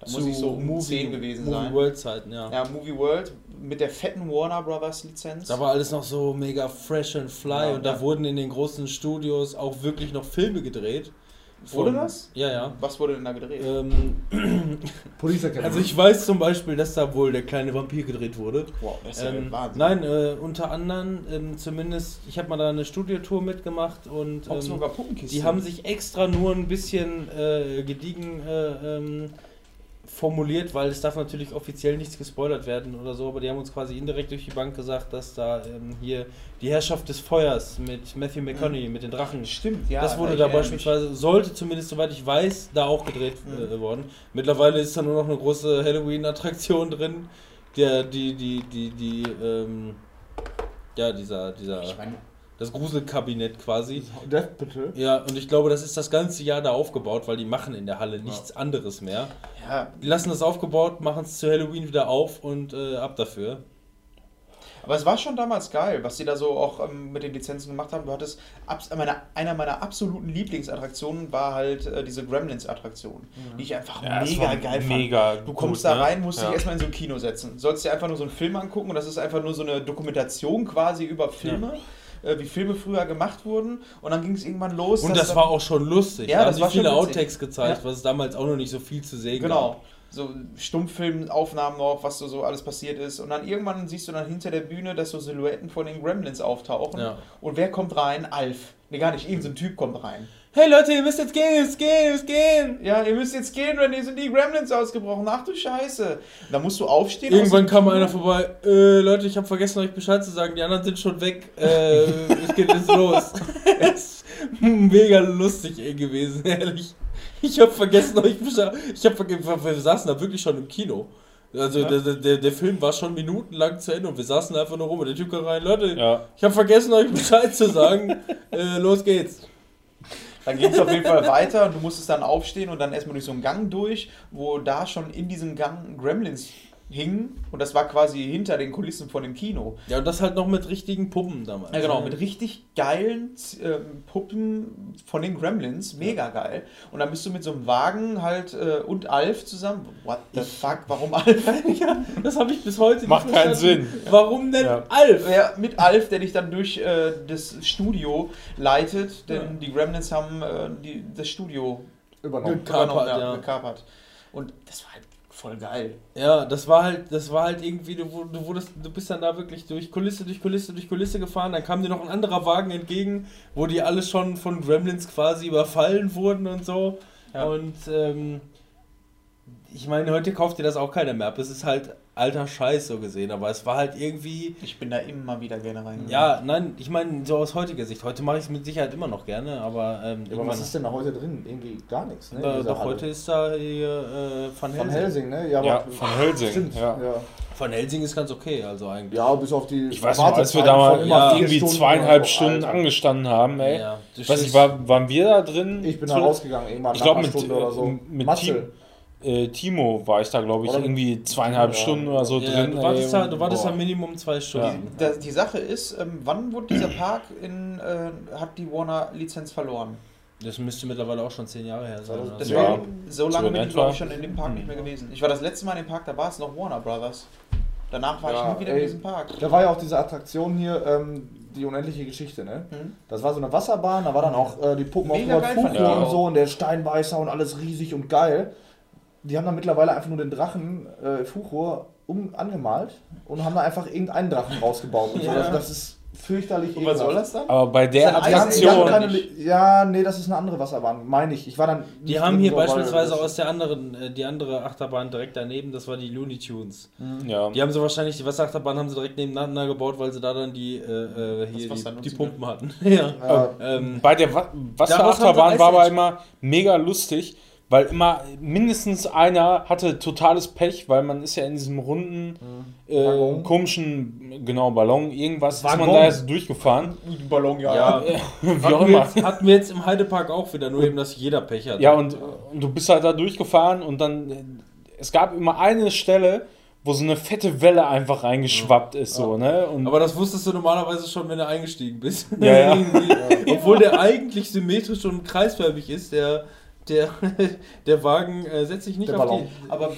Da muss ich so um 10 gewesen Movie sein. World Zeiten, ja. Ja, Movie World mit der fetten Warner Brothers Lizenz. Da war alles noch so mega fresh and fly Ja, und da ja. wurden in den großen Studios auch wirklich noch Filme gedreht. Wurde das? Ja, ja. Was wurde denn da gedreht? Ähm, [clears throat] Police Academy. also ich weiß zum Beispiel, dass da wohl der kleine Vampir gedreht wurde. wow, das ist ja Ähm, Wahnsinn. nein, äh, unter anderem ähm, zumindest, ich habe mal da eine Studiotour mitgemacht und ähm, die haben sich extra nur ein bisschen äh, gediegen äh, ähm, formuliert, weil es darf natürlich offiziell nichts gespoilert werden oder so, aber die haben uns quasi indirekt durch die Bank gesagt, dass da ähm, hier die Herrschaft des Feuers mit Matthew McConaughey, mit den Drachen, Stimmt, ja. das wurde da beispielsweise, sollte zumindest soweit ich weiß, da auch gedreht Mhm. äh, worden. Mittlerweile ist da nur noch eine große Halloween-Attraktion drin, der, die, die, die, die, ähm, ja, dieser, dieser. Ich meine, das Gruselkabinett quasi. Death Battle. Ja, und ich glaube, das ist das ganze Jahr da aufgebaut, weil die machen in der Halle nichts anderes mehr. ja, Die lassen das aufgebaut, machen es zu Halloween wieder auf und äh, ab dafür. Aber es war schon damals geil, was die da so auch ähm, mit den Lizenzen gemacht haben. Du hattest meine, einer meiner absoluten Lieblingsattraktionen war halt äh, diese Gremlins-Attraktion, die ich einfach mega geil fand. Mega Du kommst gut, da ne? rein, musst Ja. dich erstmal in so ein Kino setzen. Sollst dir einfach nur so einen Film angucken und das ist einfach nur so eine Dokumentation quasi über Filme, äh, wie Filme früher gemacht wurden. Und dann ging es irgendwann los. Und das war auch schon lustig. Ja, da das haben war viele schon. Outtakes gezeigt, Ja. was es damals auch noch nicht so viel zu sehen Genau. gab. so Stummfilmaufnahmen noch, was so, so alles passiert ist. Und dann irgendwann siehst du dann hinter der Bühne, dass so Silhouetten von den Gremlins auftauchen. Ja. Und wer kommt rein? Alf. Nee, gar nicht, irgendein so ein Typ kommt rein. Hey Leute, ihr müsst jetzt gehen, ihr müsst gehen, ihr müsst gehen. Ja, ihr müsst jetzt gehen, René, sind die Gremlins ausgebrochen. Ach du Scheiße. Da musst du aufstehen. Irgendwann kam einer vorbei. Äh, Leute, ich habe vergessen, euch Bescheid zu sagen. Die anderen sind schon weg. Äh, es geht jetzt los. [laughs] Es ist mega lustig ey, gewesen, ehrlich. Ich habe vergessen, euch Bescheid. Ich habe vergessen, wir saßen da wirklich schon im Kino. Also der, der, der Film war schon minutenlang zu Ende und wir saßen einfach nur rum und der Typ kam rein. Leute, Ja. ich habe vergessen, euch Bescheid zu sagen. äh, los geht's. Dann ging es auf jeden Fall weiter und du musstest dann aufstehen und dann erstmal durch so einen Gang durch, wo da schon in diesem Gang Gremlins hingen und das war quasi hinter den Kulissen von dem Kino. Ja, und das halt noch mit richtigen Puppen damals. Ja, genau, mit richtig geilen ähm, Puppen von den Gremlins, mega geil. Und dann bist du mit so einem Wagen halt äh, und Alf zusammen. What the fuck, warum Alf? [laughs] ja, das habe ich bis heute Macht nicht keinen verstanden. Sinn. Warum denn Ja. Alf? Ja, mit Alf, der dich dann durch äh, das Studio leitet, denn die Gremlins haben äh, die, das Studio Übernommen. Gekapert, übernommen, ja. gekapert. Und das war halt voll geil. Ja, das war halt, das war halt irgendwie, du, du wurdest, du bist dann da wirklich durch Kulisse, durch Kulisse, durch Kulisse gefahren, dann kam dir noch ein anderer Wagen entgegen, wo die alle schon von Gremlins quasi überfallen wurden und so. Ja. Und ähm, ich meine, heute kauft dir das auch keiner mehr ab. Es ist halt alter Scheiß so gesehen, aber es war halt irgendwie. Ich bin da immer wieder gerne reingegangen. Ja, nein, ich meine, so aus heutiger Sicht. Heute mache ich es mit Sicherheit immer noch gerne, aber. Ähm, aber was ist denn da heute drin? Irgendwie gar nichts, ne? dieser doch, Halle. heute ist da hier äh, Van Von Helsing. Helsing, ne? Ja, aber Ja, von Hölsing. Stimmt, Ja. ja. Van Helsing ist ganz okay, also eigentlich. Ja, bis auf die. Ich weiß noch, als wir Wartezeiten da mal von immer ja, irgendwie Stunden zweieinhalb Stunden Alter. angestanden haben, ey. Ja, Weiß ich, war, waren wir da drin? Ich bin da rausgegangen, irgendwann Ich nach glaube, einer mit, Stunde oder so. äh, mit Matze. Äh, Timo war ich da, glaube ich, Oder- irgendwie zweieinhalb Ja. Stunden oder so Ja, drin. du wartest, ey, da, du wartest da Minimum zwei Stunden. Die, das, die Sache ist, ähm, wann wurde dieser Park in, äh, hat die Warner-Lizenz verloren? Das müsste mittlerweile auch schon zehn Jahre her sein. oder so. Deswegen, Ja. so lange in bin ich, glaube ich, schon in dem Park nicht mehr gewesen. Ich war das letzte Mal in dem Park, da war es noch Warner Brothers. Danach war Ja, ich nie wieder ey. in diesem Park. Da war ja auch diese Attraktion hier, ähm, die unendliche Geschichte, ne? Mhm. Das war so eine Wasserbahn, da war dann auch äh, die Puppen auf Mega Fuko ich und so und der Steinbeißer und alles riesig und geil. Die haben dann mittlerweile einfach nur den Drachen äh, Fuchur um, angemalt und haben da einfach irgendeinen Drachen rausgebaut. Und so. Das, das ist fürchterlich Und was soll das dann? Aber bei der Attraktion, ja, nee, das ist eine andere Wasserbahn, meine ich. Ich war dann. Die haben hier beispielsweise aus der anderen, äh, die andere Achterbahn direkt daneben, das war die Looney Tunes. ja. Die haben sie wahrscheinlich, die Wasserachterbahn haben sie direkt nebeneinander gebaut, weil sie da dann die, äh, äh, hier die, die nutzen Pumpen hatten. ja. [laughs] Ja, Ähm, Bei der Wa Wasserachterbahn war aber immer mega lustig, weil immer mindestens einer hatte totales Pech, weil man ist ja in diesem runden, äh, Waggon. komischen, genau, Ballon, irgendwas, ist man Waggon. da erst durchgefahren. Ballon, ja, [laughs] Wie auch hatten, wir immer. jetzt, hatten wir jetzt im Heidepark auch wieder, nur eben, dass jeder Pech hat. Ja, und, und du bist halt da durchgefahren und dann, äh, es gab immer eine Stelle, wo so eine fette Welle einfach reingeschwappt ist, so, ne? Und Aber das wusstest du normalerweise schon, wenn du eingestiegen bist. Ja, ja. Irgendwie. [laughs] Obwohl der eigentlich symmetrisch und kreisförmig ist, der, der, [laughs] der Wagen äh, setzt sich nicht Der auf Ballon. die. Aber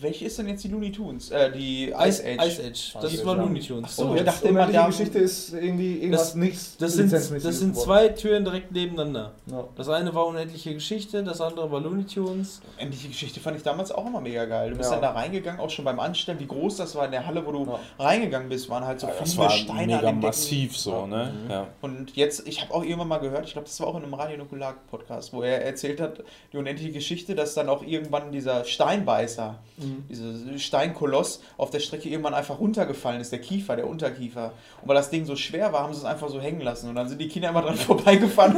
welche ist denn jetzt die Looney Tunes? Äh, die Ice Age. Ice Age. Das Ice war Age, ja. Looney Tunes. Ach so, Und ich dachte immer, da- Geschichte ist irgendwie irgendwas Das- nichts. Das sind, das sind zwei Türen direkt nebeneinander. Ja. Das eine war Unendliche Geschichte, das andere war Looney Tunes. Endliche Geschichte fand ich damals auch immer mega geil. Du bist Ja. dann da reingegangen, auch schon beim Anstellen, wie groß das war in der Halle, wo du Ja. reingegangen bist, waren halt so das fliegende war Steine an mega den Decken. massiv so, ne? Ja. Und jetzt, ich habe auch irgendwann mal gehört, ich glaube, das war auch in einem Radio Nukular Podcast, wo er erzählt hat, die unendliche Geschichte, dass dann auch irgendwann dieser Steinbeißer, dieser Steinkoloss auf der Strecke irgendwann einfach runtergefallen ist, der Kiefer, der Unterkiefer. Und weil das Ding so schwer war, haben sie es einfach so hängen lassen. Und dann sind die Kinder immer dran [laughs] vorbeigefahren.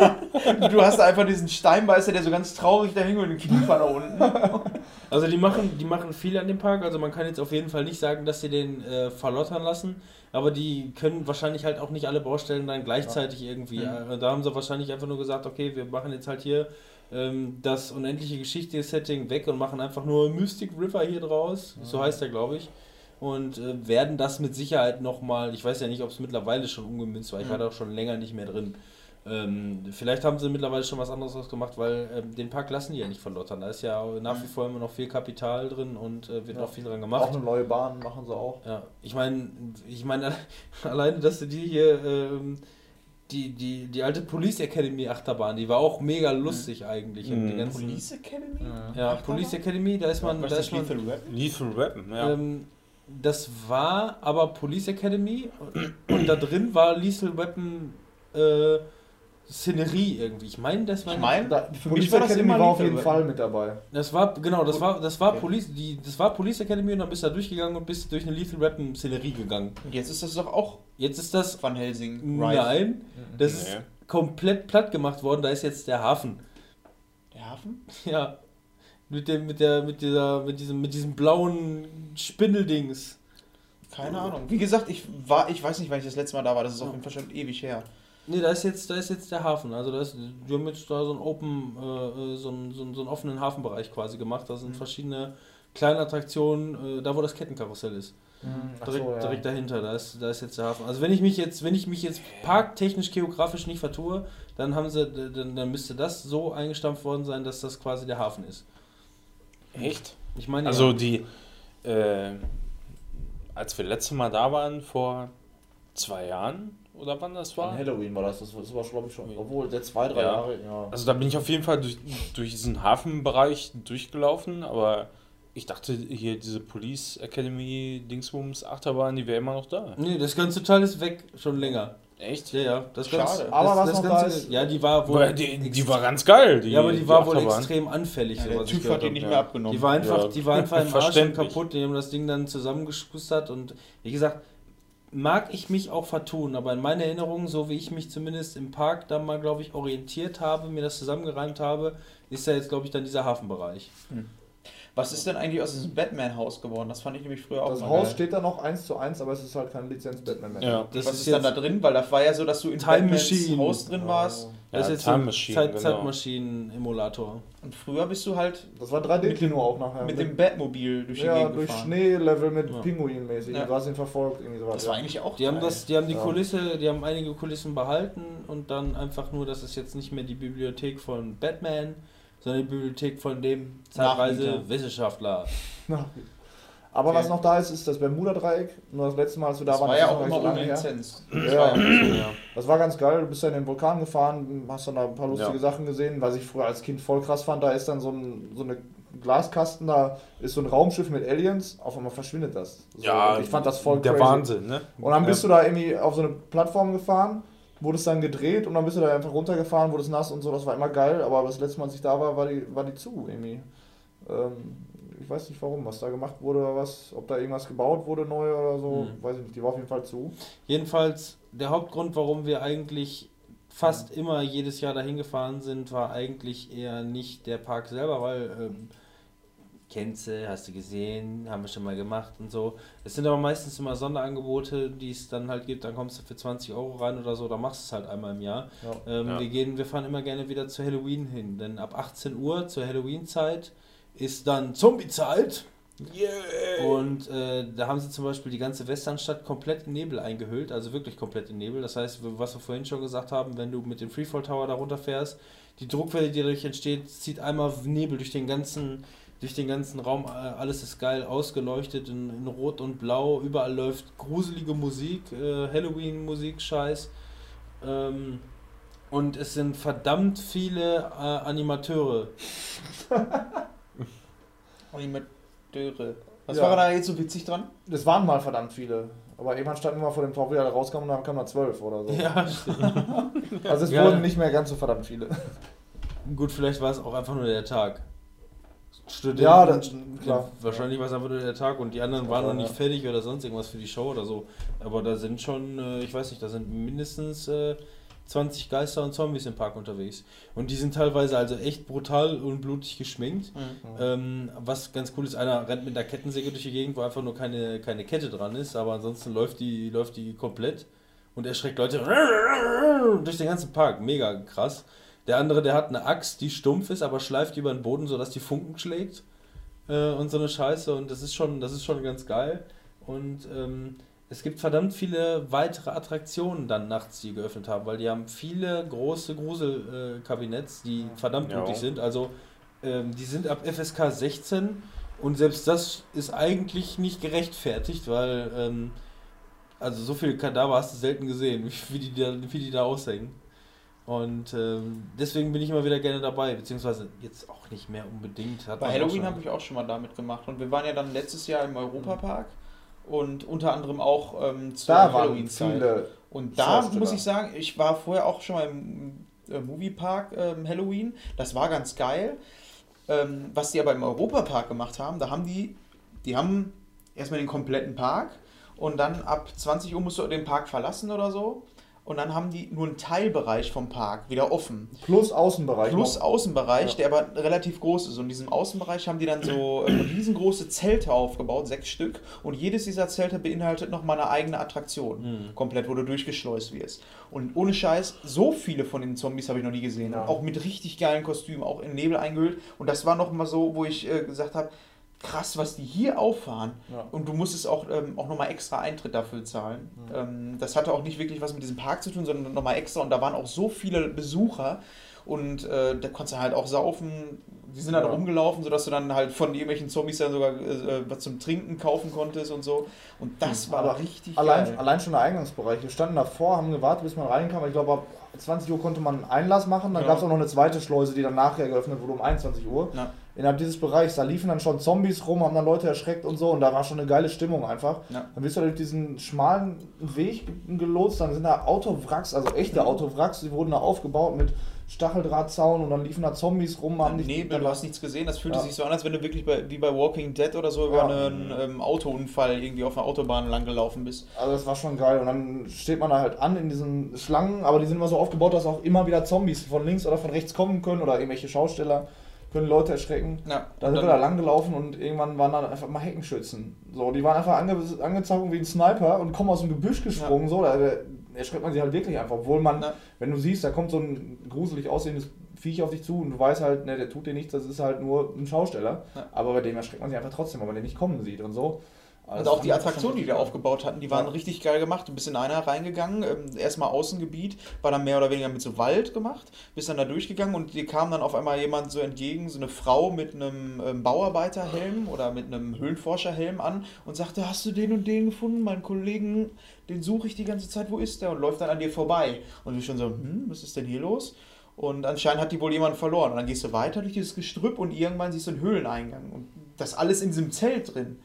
Und du hast einfach diesen Steinbeißer, der so ganz traurig da hing und den Kiefer da unten. [laughs] Also die machen, die machen viel an dem Park. Also man kann jetzt auf jeden Fall nicht sagen, dass sie den äh, verlottern lassen. Aber die können wahrscheinlich halt auch nicht alle Baustellen dann gleichzeitig irgendwie. Äh, da haben sie wahrscheinlich einfach nur gesagt, okay, wir machen jetzt halt hier ähm, das unendliche Geschichte-Setting weg und machen einfach nur Mystic River hier draus. So heißt der, glaube ich. Und äh, werden das mit Sicherheit nochmal, ich weiß ja nicht, ob es mittlerweile schon umgemünzt war, ich war da auch schon länger nicht mehr drin. Ähm, vielleicht haben sie mittlerweile schon was anderes draus gemacht, weil ähm, den Park lassen die ja nicht verlottern. Da ist ja nach wie vor immer noch viel Kapital drin und äh, wird Ja. noch viel dran Auch gemacht. eine neue Bahn machen sie auch. Ja, ich meine, ich meine [laughs] alleine, dass du die hier, ähm, die, die, die alte Police Academy Achterbahn, die war auch mega lustig eigentlich. Und die Mhm. ganzen, Police Academy? ja, Police Academy, da ist man, Was da ist ist man, Lethal Weapon? Lethal Weapon, ja. ähm, das war aber Police Academy und, und da drin war Lethal Weapon äh, Szenerie irgendwie. Ich meine, das war Ich meine, Da, für Police mich war das Academy immer war auf jeden. Fall mit dabei. Das war, genau, das war, das war Okay. Police, die, das war Police Academy und dann bist du da durchgegangen und bist durch eine Lethal Weapon Szenerie gegangen. Und Jetzt ist das doch auch Jetzt ist das, Van Helsing. nein, das ist Nee. komplett platt gemacht worden, da ist jetzt der Hafen. Der Hafen? [laughs] Ja. Mit dem, mit der, mit dieser, mit diesem, mit diesem blauen Spindeldings. Keine Ahnung. Wie gesagt, ich war, ich weiß nicht, wann ich das letzte Mal da war. Das ist auf jeden Fall schon ewig her. Ne, da ist jetzt, da ist jetzt der Hafen. Also da ist, wir haben jetzt da so einen Open, äh, äh, so einen, so einen, so einen offenen Hafenbereich quasi gemacht. Da sind verschiedene kleine Attraktionen, äh, da wo das Kettenkarussell ist. Ach Direkt, so, ja. direkt dahinter, da ist, da ist jetzt der Hafen. Also wenn ich mich jetzt, wenn ich mich jetzt parktechnisch, geografisch nicht vertue, dann haben sie, dann, dann müsste das so eingestampft worden sein, dass das quasi der Hafen ist. Echt? Ich meine, Also ja. die, äh, als wir letzte Mal da waren, vor zwei Jahren oder wann das An war? Halloween war das, das war, das war glaube ich schon. Obwohl, der zwei, drei Ja. Jahre, ja. Also da bin ich auf jeden Fall durch, durch diesen Hafenbereich durchgelaufen, aber ich dachte hier diese Police Academy Dingsbums Achterbahn, die wäre immer noch da. Nee, das ganze Teil ist weg, schon länger. Echt? Ja, ja. Das Schade. Ganze, Aber das, was das noch da ganze, ist- Ja, die war wohl. Aber die, die war ganz geil. Die, ja, aber die war wohl extrem anfällig. Ja, der gehört hat die nicht ja. mehr abgenommen. Die war einfach, Ja, die war einfach im Arsch und kaputt. Die haben das Ding dann zusammengeschustert und wie gesagt, mag ich mich auch vertun, aber in meiner Erinnerung, so wie ich mich zumindest im Park da mal, glaube ich, orientiert habe, mir das zusammengereimt habe, ist da jetzt, glaube ich, dann dieser Hafenbereich. Was ist denn eigentlich aus diesem Batman-Haus geworden? Das fand ich nämlich früher auch Das mal Haus geil. steht da noch eins zu eins, aber es ist halt kein Lizenz-Batman mehr. Ja. Das Was ist, ist, dann da drin? Weil das war ja so, dass du in Time Batmans Machine. Haus drin warst. das Ja, ist jetzt Time Machine, Zeit, genau. Zeitmaschinen-Emulator. Und früher bist du halt Das war 3D-Kino auch nachher. mit dem Batmobil durch die ja, Gegend durch gefahren. Schneelevel mit Ja. Pinguin mäßig. Ja. Du hast ihn verfolgt, irgendwie sowas. Das war eigentlich auch Die haben das, die haben die Ja. Kulisse, die haben einige Kulissen behalten und dann einfach nur, das ist jetzt nicht mehr die Bibliothek von Batman, sondern die Bibliothek von dem zeitweise. Wissenschaftler. [laughs] Ja. Aber Okay. was noch da ist, ist das Bermuda-Dreieck. Nur das letzte Mal, als wir da Das waren, war ja auch immer so ohne. Lizenz. Ja, Ja. das war ganz geil. Du bist ja in den Vulkan gefahren, hast dann da ein paar lustige Ja. Sachen gesehen. Was ich früher als Kind voll krass fand, da ist dann so ein so eine Glaskasten, da ist so ein Raumschiff mit Aliens, auf einmal verschwindet das. So, Ja, ich fand das voll der crazy. Wahnsinn, ne? Und dann bist du da irgendwie auf so eine Plattform gefahren, wurdest dann gedreht und dann bist du da einfach runtergefahren, wurdest nass und so, das war immer geil, aber das letzte Mal, als ich da war, war die, war die zu irgendwie. Ähm, weiß nicht warum, was da gemacht wurde oder was, ob da irgendwas gebaut wurde neu oder so, Mhm. weiß ich nicht, die war auf jeden Fall zu. Jedenfalls, der Hauptgrund, warum wir eigentlich fast immer jedes Jahr dahin gefahren sind, war eigentlich eher nicht der Park selber, weil ähm, kennst du, hast du gesehen, haben wir schon mal gemacht und so. Es sind aber meistens immer Sonderangebote, die es dann halt gibt, dann kommst du für 20 Euro rein oder so, dann machst du es halt einmal im Jahr. Ja. Ähm, Ja. Wir gehen, wir fahren immer gerne wieder zu Halloween hin, denn ab 18 Uhr zur Halloween-Zeit ist dann Zombie-Zeit. Und äh, da haben sie zum Beispiel die ganze Westernstadt komplett in Nebel eingehüllt, also wirklich komplett in Nebel. Das heißt, was wir vorhin schon gesagt haben, wenn du mit dem Freefall Tower da runterfährst, die Druckwelle, die dadurch entsteht, zieht einmal Nebel durch den ganzen, durch den ganzen Raum. Alles ist geil ausgeleuchtet in, in Rot und Blau. Überall läuft gruselige Musik, äh, Halloween-Musik, Scheiß. Ähm, und es sind verdammt viele äh, Animateure. [laughs] Animateure. Was Ja. war da jetzt so witzig dran? Es waren mal verdammt viele, aber irgendwann standen wir mal vor dem VW, der rauskam und dann kamen da zwölf oder so. Ja, [laughs] Also es Ja. wurden nicht mehr ganz so verdammt viele. Gut, vielleicht war es auch einfach nur der Tag. Studenten, Ja, das- klar. Wahrscheinlich war es einfach nur der Tag und die anderen waren noch Ja. nicht fertig oder sonst irgendwas für die Show oder so. Aber da sind schon, äh, ich weiß nicht, da sind mindestens äh, 20 Geister und Zombies im Park unterwegs. Und die sind teilweise also echt brutal und blutig geschminkt. Ähm, was ganz cool ist, einer rennt mit einer Kettensäge durch die Gegend, wo einfach nur keine, keine Kette dran ist, aber ansonsten läuft die, läuft die komplett und erschreckt Leute durch den ganzen Park. Mega krass. Der andere, der hat eine Axt, die stumpf ist, aber schleift über den Boden, sodass die Funken schlägt. Äh, und so eine Scheiße. Und das ist schon, das ist schon ganz geil. Und ähm, es gibt verdammt viele weitere Attraktionen dann nachts, die geöffnet haben, weil die haben viele große Gruselkabinetts, die verdammt Ja. sind. Also ähm, die sind ab FSK 16 und selbst das ist eigentlich nicht gerechtfertigt, weil ähm, Also so viele Kadaver hast du selten gesehen, [laughs] wie, die, da, wie die da aushängen. Und ähm, deswegen bin ich immer wieder gerne dabei, beziehungsweise jetzt auch nicht mehr unbedingt. Bei Halloween habe ich auch schon mal damit gemacht. Und wir waren ja dann letztes Jahr im Europapark und unter anderem auch ähm, zur Da waren Halloween-Zeit. viele. Und da muss ich sagen, ich war vorher auch schon mal im äh, Moviepark ähm, Halloween. Das war ganz geil. Ähm, was die aber im Europapark gemacht haben, da haben die, die haben erstmal den kompletten Park und dann ab 20 Uhr musst du den Park verlassen oder so. Und dann haben die nur einen Teilbereich vom Park wieder offen. Plus Außenbereich. Plus noch. Außenbereich, der aber relativ groß ist. Und in diesem Außenbereich haben die dann so äh, riesengroße Zelte aufgebaut, sechs Stück. Und jedes dieser Zelte beinhaltet nochmal eine eigene Attraktion. Komplett, wo du durchgeschleust wirst. Und ohne Scheiß, so viele von den Zombies habe ich noch nie gesehen. Ja. Auch mit richtig geilen Kostümen, auch in Nebel eingehüllt. Und das war nochmal so, wo ich äh, gesagt habe, krass, was die hier auffahren. Ja. Und du musstest auch, ähm, auch nochmal extra Eintritt dafür zahlen. Ähm, das hatte auch nicht wirklich was mit diesem Park zu tun, sondern nochmal extra. Und da waren auch so viele Besucher. Und äh, da konntest du halt auch saufen. Die sind dann Ja. rumgelaufen, sodass du dann halt von irgendwelchen Zombies dann sogar äh, was zum Trinken kaufen konntest und so. Und das war Aber richtig Allein, geil. allein schon der Eingangsbereich. Wir standen davor, haben gewartet, bis man reinkam. Ich glaube, ab 20 Uhr konnte man Einlass machen. Dann Ja. gab es auch noch eine zweite Schleuse, die dann nachher geöffnet wurde um 21 Uhr. Ja. Innerhalb dieses Bereichs, da liefen dann schon Zombies rum, haben dann Leute erschreckt und so. Und da war schon eine geile Stimmung einfach. Ja. Dann bist du durch diesen schmalen Weg ge- gelotst. Dann sind da Autowracks, also echte Autowracks, die wurden da aufgebaut mit Stacheldrahtzaun und dann liefen da Zombies rum, haben dich Nebel, du hast nichts gesehen. Das fühlte Ja. sich so an, als wenn du wirklich bei, wie bei Walking Dead oder so über Ja. einen ähm, Autounfall irgendwie auf einer Autobahn lang gelaufen bist. Also das war schon geil. Und dann steht man da halt an in diesen Schlangen, aber die sind immer so aufgebaut, dass auch immer wieder Zombies von links oder von rechts kommen können oder irgendwelche Schausteller können Leute erschrecken. Ja, Da sind wir dann- da lang gelaufen und irgendwann waren da einfach mal Heckenschützen. So, die waren einfach ange angezogen wie ein Sniper und kommen aus dem Gebüsch gesprungen. So, da erschreckt man sich halt wirklich einfach. Obwohl man, Ja. wenn du siehst, da kommt so ein gruselig aussehendes Viech auf dich zu und du weißt halt, ne, der tut dir nichts, das ist halt nur ein Schausteller. Ja. Aber bei dem erschreckt man sich einfach trotzdem, weil man den nicht kommen sieht und so. Und Also auch die Attraktionen, die wir aufgebaut hatten, die waren Ja. richtig geil gemacht. Du bist in einer reingegangen, ähm, erstmal Außengebiet, war dann mehr oder weniger mit so Wald gemacht, bist dann da durchgegangen und dir kam dann auf einmal jemand so entgegen, so eine Frau mit einem ähm, Bauarbeiterhelm oder mit einem Höhlenforscherhelm an und sagte, hast du den und den gefunden? Meinen Kollegen, den suche ich die ganze Zeit, wo ist der? Und läuft dann an dir vorbei. Und du schon so, hm, was ist denn hier los? Und anscheinend hat die wohl jemand verloren. Und dann gehst du weiter durch dieses Gestrüpp und irgendwann siehst du einen Höhleneingang. Und das alles in diesem Zelt drin.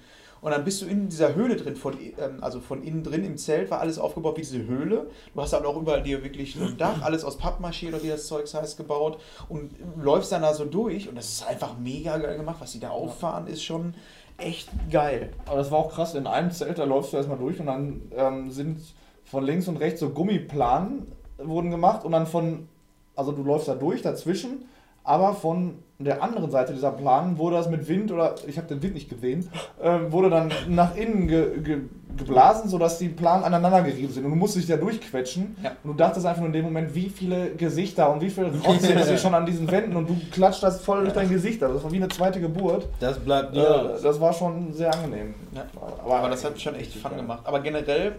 Und dann bist du in dieser Höhle drin, von, ähm, also von innen drin im Zelt war alles aufgebaut wie diese Höhle. Du hast aber auch überall dir wirklich ein Dach, alles aus Pappmaché oder wie das Zeugs heißt, gebaut und läufst dann da so durch und das ist einfach mega geil gemacht. Was die da auffahren, ist schon echt geil. Aber das war auch krass, in einem Zelt, da läufst du erstmal durch und dann ähm, sind von links und rechts so Gummiplanen wurden gemacht und dann von, also du läufst da durch dazwischen, aber von der anderen Seite dieser Planen wurde das mit Wind oder, ich habe den Wind nicht gesehen, ähm, wurde dann nach innen ge, ge, geblasen, sodass die Planen aneinander gerieben sind und du musst dich da durchquetschen Ja. und du dachtest einfach nur in dem Moment, wie viele Gesichter und wie viel [laughs] Rotze ist hier schon an diesen Wänden und du klatscht das voll durch dein Gesicht, also das war wie eine zweite Geburt. Das bleibt nie Ja, aus. das war schon sehr angenehm. Ja. Aber, Aber das hat schon echt Fun gemacht. Aber generell,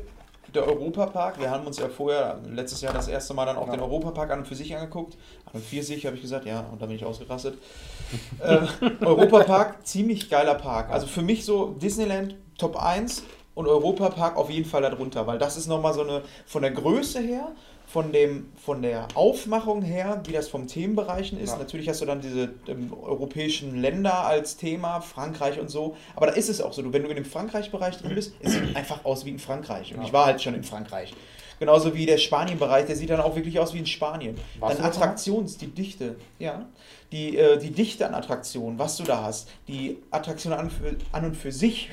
der Europapark, wir haben uns ja vorher, letztes Jahr das erste Mal dann auch Ja. den Europapark an und für sich angeguckt. An und für sich habe ich gesagt, ja, und da bin ich ausgerastet. [laughs] äh, Europapark, ziemlich geiler Park. Also für mich so Disneyland Top 1 und Europapark auf jeden Fall darunter, weil das ist nochmal so eine, von der Größe her, von, dem, von der Aufmachung her, wie das vom Themenbereichen ist. Ja. Natürlich hast du dann diese ähm, europäischen Länder als Thema, Frankreich und so. Aber da ist es auch so. Du, wenn du in dem Frankreich-Bereich drin bist, es sieht einfach aus wie in Frankreich. Und Ja. ich war halt schon in Frankreich. Genauso wie der Spanien-Bereich, der sieht dann auch wirklich aus wie in Spanien. Warst dann? Attraktions, die Dichte, ja. Die, äh, die Dichte an Attraktionen, was du da hast. Die Attraktion an, für, an und für sich.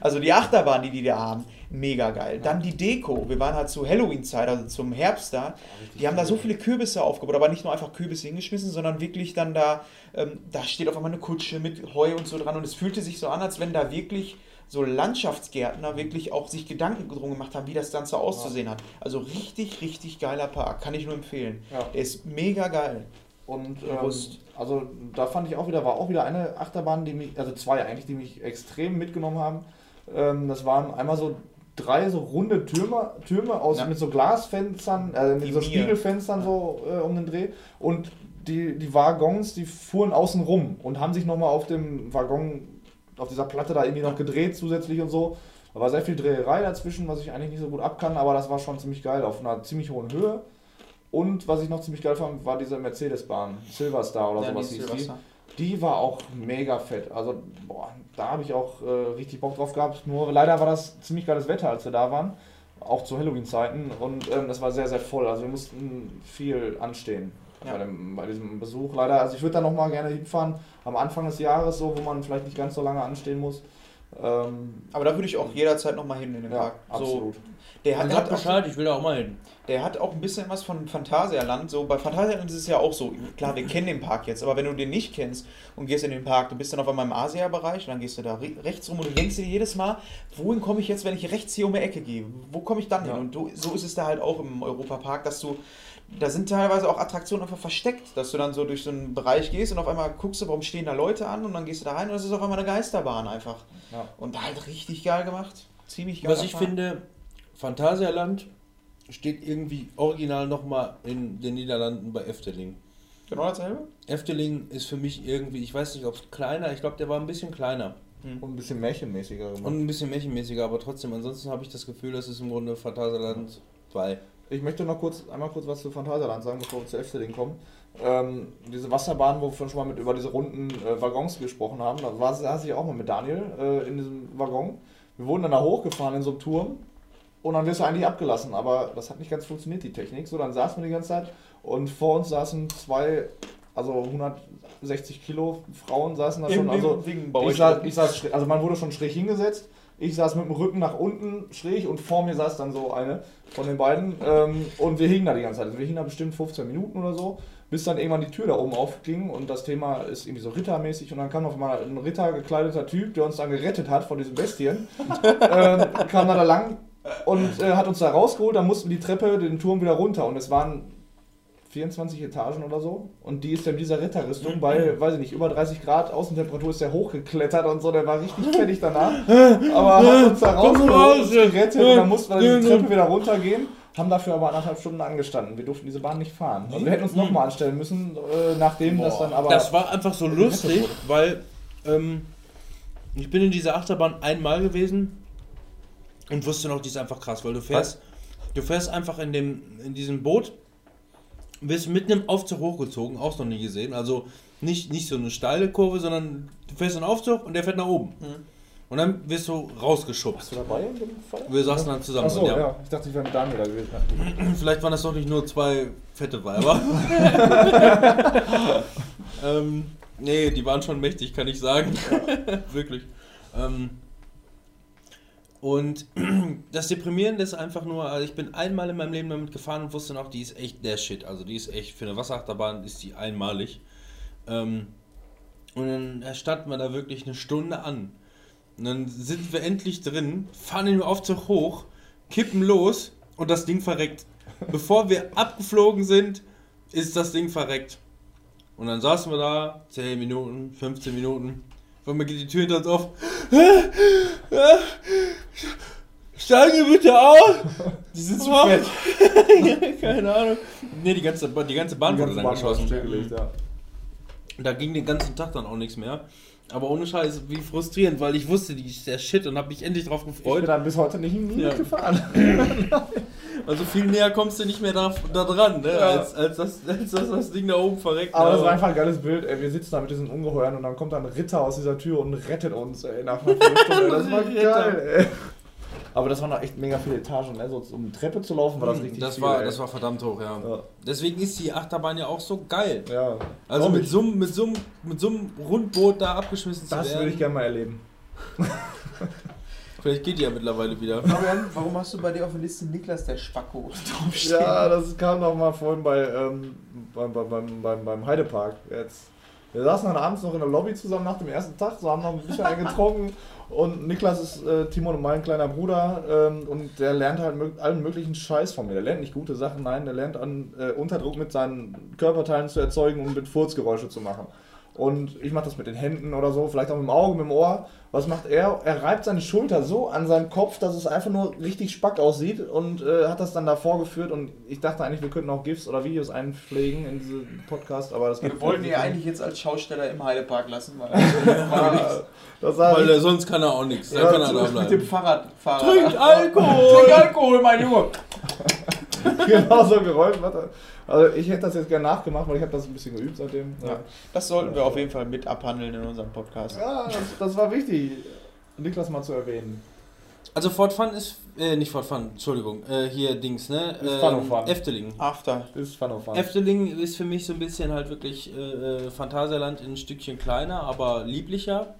Also die Achterbahn, die die da haben, mega geil. Dann die Deko. Wir waren halt zur Halloween-Zeit, also zum Herbst da. Die haben da so viele Kürbisse aufgebaut, aber nicht nur einfach Kürbisse hingeschmissen, sondern wirklich dann da, ähm, da steht auf einmal eine Kutsche mit Heu und so dran und es fühlte sich so an, als wenn da wirklich so Landschaftsgärtner wirklich auch sich Gedanken drum gemacht haben, wie das Ganze auszusehen hat. Also richtig, richtig geiler Park, kann ich nur empfehlen. Ja. Der ist mega geil. Und ähm, also da fand ich auch wieder, war auch wieder eine Achterbahn, die mich, also zwei eigentlich, die mich extrem mitgenommen haben. Ähm, das waren einmal so drei so runde Türme, Türme aus Ja. mit so Glasfenstern, äh, mit Die so Mir. Spiegelfenstern so äh, um den Dreh. Und die, die Waggons, die fuhren außen rum und haben sich nochmal auf dem Waggon, auf dieser Platte da irgendwie noch gedreht zusätzlich und so. Da war sehr viel Dreherei dazwischen, was ich eigentlich nicht so gut abkann, aber das war schon ziemlich geil, auf einer ziemlich hohen Höhe. Und was ich noch ziemlich geil fand, war diese Mercedes-Bahn, Silverstar oder Ja, sowas hieß die. Die war auch mega fett. Also, boah, da habe ich auch äh, richtig Bock drauf gehabt. Nur leider war das ziemlich geiles Wetter, als wir da waren. Auch zu Halloween-Zeiten. Und ähm, das war sehr, sehr voll. Also, wir mussten viel anstehen Ja. bei, dem, bei diesem Besuch. Leider, also ich würde da nochmal gerne hinfahren. Am Anfang des Jahres, so, wo man vielleicht nicht ganz so lange anstehen muss. Ähm, Aber da würde ich auch jederzeit nochmal hin in den ja, Park. So, absolut. Der, hat, Sag hat auch, Bescheid, ich will da auch mal hin. der hat auch ein bisschen was von Phantasialand. So, bei Phantasialand ist es ja auch so, klar, wir kennen den Park jetzt, aber wenn du den nicht kennst und gehst in den Park, du bist dann auf einmal im Asia-Bereich und dann gehst du da re rechts rum und du denkst dir jedes Mal, wohin komme ich jetzt, wenn ich rechts hier um die Ecke gehe? Wo komme ich dann hin? Ja. Und du, so ist es da halt auch im Europapark, dass du da sind teilweise auch Attraktionen einfach versteckt, dass du dann so durch so einen Bereich gehst und auf einmal guckst du, warum stehen da Leute an und dann gehst du da rein und es ist auf einmal eine Geisterbahn einfach. Ja. Und halt richtig geil gemacht. Ziemlich geil. Was ich finde, Phantasialand steht irgendwie original nochmal in den Niederlanden bei Efteling. Genau dasselbe? Efteling ist für mich irgendwie, ich weiß nicht, ob es kleiner, ich glaube, der war ein bisschen kleiner Und ein bisschen märchenmäßiger gemacht. und ein bisschen märchenmäßiger, aber trotzdem, ansonsten habe ich das Gefühl, das ist im Grunde Phantasialand 2. Ich möchte noch kurz, einmal kurz was zu Phantasialand sagen, bevor wir zu Efteling kommen. Ähm, diese Wasserbahn, wo wir schon mal mit über diese runden äh, Waggons gesprochen haben, da war, saß ich auch mal mit Daniel äh, in diesem Waggon. Wir wurden dann da hochgefahren in so einem Turm und dann wirst du eigentlich abgelassen, aber das hat nicht ganz funktioniert, die Technik. So, dann saßen wir die ganze Zeit und vor uns saßen zwei, also 160 Kilo Frauen saßen da schon. Also ich saß, ich saß also man wurde schon schräg hingesetzt. Ich saß mit dem Rücken nach unten schräg und vor mir saß dann so eine von den beiden. Ähm, und wir hingen da die ganze Zeit. Also wir hingen da bestimmt 15 Minuten oder so, bis dann irgendwann die Tür da oben aufging und das Thema ist irgendwie so rittermäßig. Und dann kam auf einmal ein Ritter gekleideter Typ, der uns dann gerettet hat von diesen Bestien. [laughs] ähm, kam dann da lang und äh, hat uns da rausgeholt. Dann mussten die Treppe den Turm wieder runter und es waren 24 Etagen oder so. Und die ist dann dieser Ritterrüstung bei, weiß ich nicht, über 30 Grad Außentemperatur ist der hochgeklettert und so. Der war richtig fertig danach. Aber hat uns da rausgeholt, gerettet und dann mussten wir die Treppe wieder runtergehen. Haben dafür aber anderthalb Stunden angestanden. Wir durften diese Bahn nicht fahren. Also wir hätten uns nochmal anstellen müssen, äh, nachdem das dann aber. Das war einfach so lustig, weil ähm, ich bin in dieser Achterbahn einmal gewesen und wusste noch, die ist einfach krass, weil du fährst, du fährst einfach in dem in diesem Boot, wirst mitten im Aufzug hochgezogen, auch noch nie gesehen. Also nicht, nicht so eine steile Kurve, sondern du fährst in den Aufzug und der fährt nach oben. Und dann wirst du rausgeschubst. Bist du dabei in dem Fall? Wir saßen dann zusammen. Achso, ja. ja. Ich dachte, ich wäre mit Daniel da gewesen. [clears throat] Vielleicht waren das doch nicht nur zwei fette Weiber. [laughs] [laughs] ähm, nee, die waren schon mächtig, kann ich sagen. [laughs] Wirklich. Ähm, und [clears throat] das Deprimierende ist einfach nur, also ich bin einmal in meinem Leben damit gefahren und wusste noch, die ist echt der Shit. Also die ist echt, für eine Wasserachterbahn ist die einmalig. Ähm, und dann standen wir da wirklich eine Stunde an. Und dann sind wir endlich drin, fahren den Aufzug hoch, kippen los und das Ding verreckt. [laughs] Bevor wir abgeflogen sind, ist das Ding verreckt. Und dann saßen wir da, 10 Minuten, 15 Minuten. Auf einmal geht die Tür hinter uns auf. Steigen Sie bitte aus! Die sind zu fett. [laughs] Keine Ahnung. Nee, die ganze, die ganze Bahn wurde dann war geschlossen. ja. Da ging den ganzen Tag dann auch nichts mehr. Aber ohne Scheiß, wie frustrierend, weil ich wusste, die ist der Shit und habe mich endlich drauf Ich bin gefreut. dann bis heute nicht nie Ja. mitgefahren. [laughs] Also viel näher kommst du nicht mehr da, da dran, ne? Ja. als, als, das, als das, das Ding da oben verreckt. Aber das ne? war einfach ein geiles Bild. Ey, wir sitzen da mit diesen Ungeheuern und dann kommt dann ein Ritter aus dieser Tür und rettet uns ey, nach einer Viertelstunde. [laughs] Das war geil, ey. Aber das waren noch echt mega viele Etagen. Ne? So, um Treppe zu laufen war das richtig das viel, war, ey. das war verdammt hoch, ja. Ja. Deswegen ist die Achterbahn ja auch so geil. Ja. Also mit so, einem- mit, so, einem- mit so einem Rundboot da abgeschmissen zu Das werden. würde ich gerne mal erleben. [laughs] Vielleicht geht die ja mittlerweile wieder. Fabian, warum hast du bei dir auf der Liste Niklas der Spacko [laughs] draufstehen? Ja, das kam noch mal vorhin bei, ähm, beim, beim, beim, beim, beim Heidepark. Jetzt. Wir saßen dann abends noch in der Lobby zusammen nach dem ersten Tag, so haben noch ein bisschen einen [laughs] getrunken. Und Niklas ist äh, Timon und mein kleiner Bruder ähm, und der lernt halt mög allen möglichen Scheiß von mir. Der lernt nicht gute Sachen, nein, der lernt an äh, Unterdruck mit seinen Körperteilen zu erzeugen und mit Furzgeräusche zu machen. Und ich mache das mit den Händen oder so, vielleicht auch mit dem Auge, mit dem Ohr. Was macht er? Er reibt seine Schulter so an seinem Kopf, dass es einfach nur richtig spack aussieht und äh, hat das dann da vorgeführt. Und ich dachte eigentlich, wir könnten auch GIFs oder Videos einpflegen in diesen Podcast, aber das geht Wir wollten ihn ja eigentlich jetzt als Schausteller im Heidepark lassen, weil [laughs] Weil äh, sonst kann er auch nichts. Ja, kann er da mit dem bleiben. Fahrradfahrer. Trink Alkohol! Trink Alkohol, mein Junge! [laughs] genau so geräumt. Warte. Also ich hätte das jetzt gerne nachgemacht, weil ich habe das ein bisschen geübt seitdem. Ja, das sollten wir auf jeden Fall mit abhandeln in unserem Podcast. Ja, das, das war wichtig, Niklas mal zu erwähnen. Also Fort Fun ist, äh, nicht Fort Fun, Entschuldigung, äh, hier Dings, ne? Ist Ähm, Fun und Fun. Efteling. After. Das ist Fun of Fun. Efteling ist für mich so ein bisschen halt wirklich äh, äh, Phantasialand in ein Stückchen kleiner, aber lieblicher.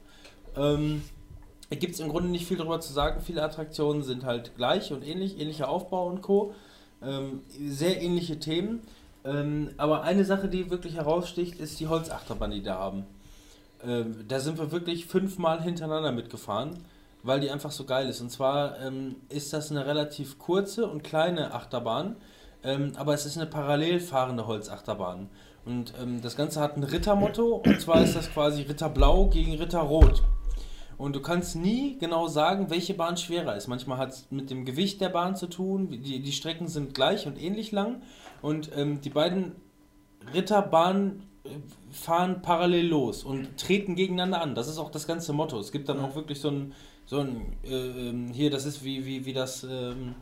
Ähm, da gibt es im Grunde nicht viel darüber zu sagen. Viele Attraktionen sind halt gleich und ähnlich, ähnlicher Aufbau und Co. Ähm, sehr ähnliche Themen. Ähm, aber eine Sache, die wirklich heraussticht, ist die Holzachterbahn, die da haben. Ähm, da sind wir wirklich fünfmal hintereinander mitgefahren, weil die einfach so geil ist. Und zwar ähm, ist das eine relativ kurze und kleine Achterbahn, ähm, aber es ist eine parallel fahrende Holzachterbahn. Und ähm, das Ganze hat ein Rittermotto, und zwar ist das quasi Ritter Blau gegen Ritter Rot. Und du kannst nie genau sagen, welche Bahn schwerer ist. Manchmal hat es mit dem Gewicht der Bahn zu tun. Die, die Strecken sind gleich und ähnlich lang. Und ähm, die beiden Ritterbahnen äh, fahren parallel los und treten gegeneinander an. Das ist auch das ganze Motto. Es gibt dann auch wirklich so ein, so ein äh, ähm, hier, das ist wie, wie, wie das, ähm,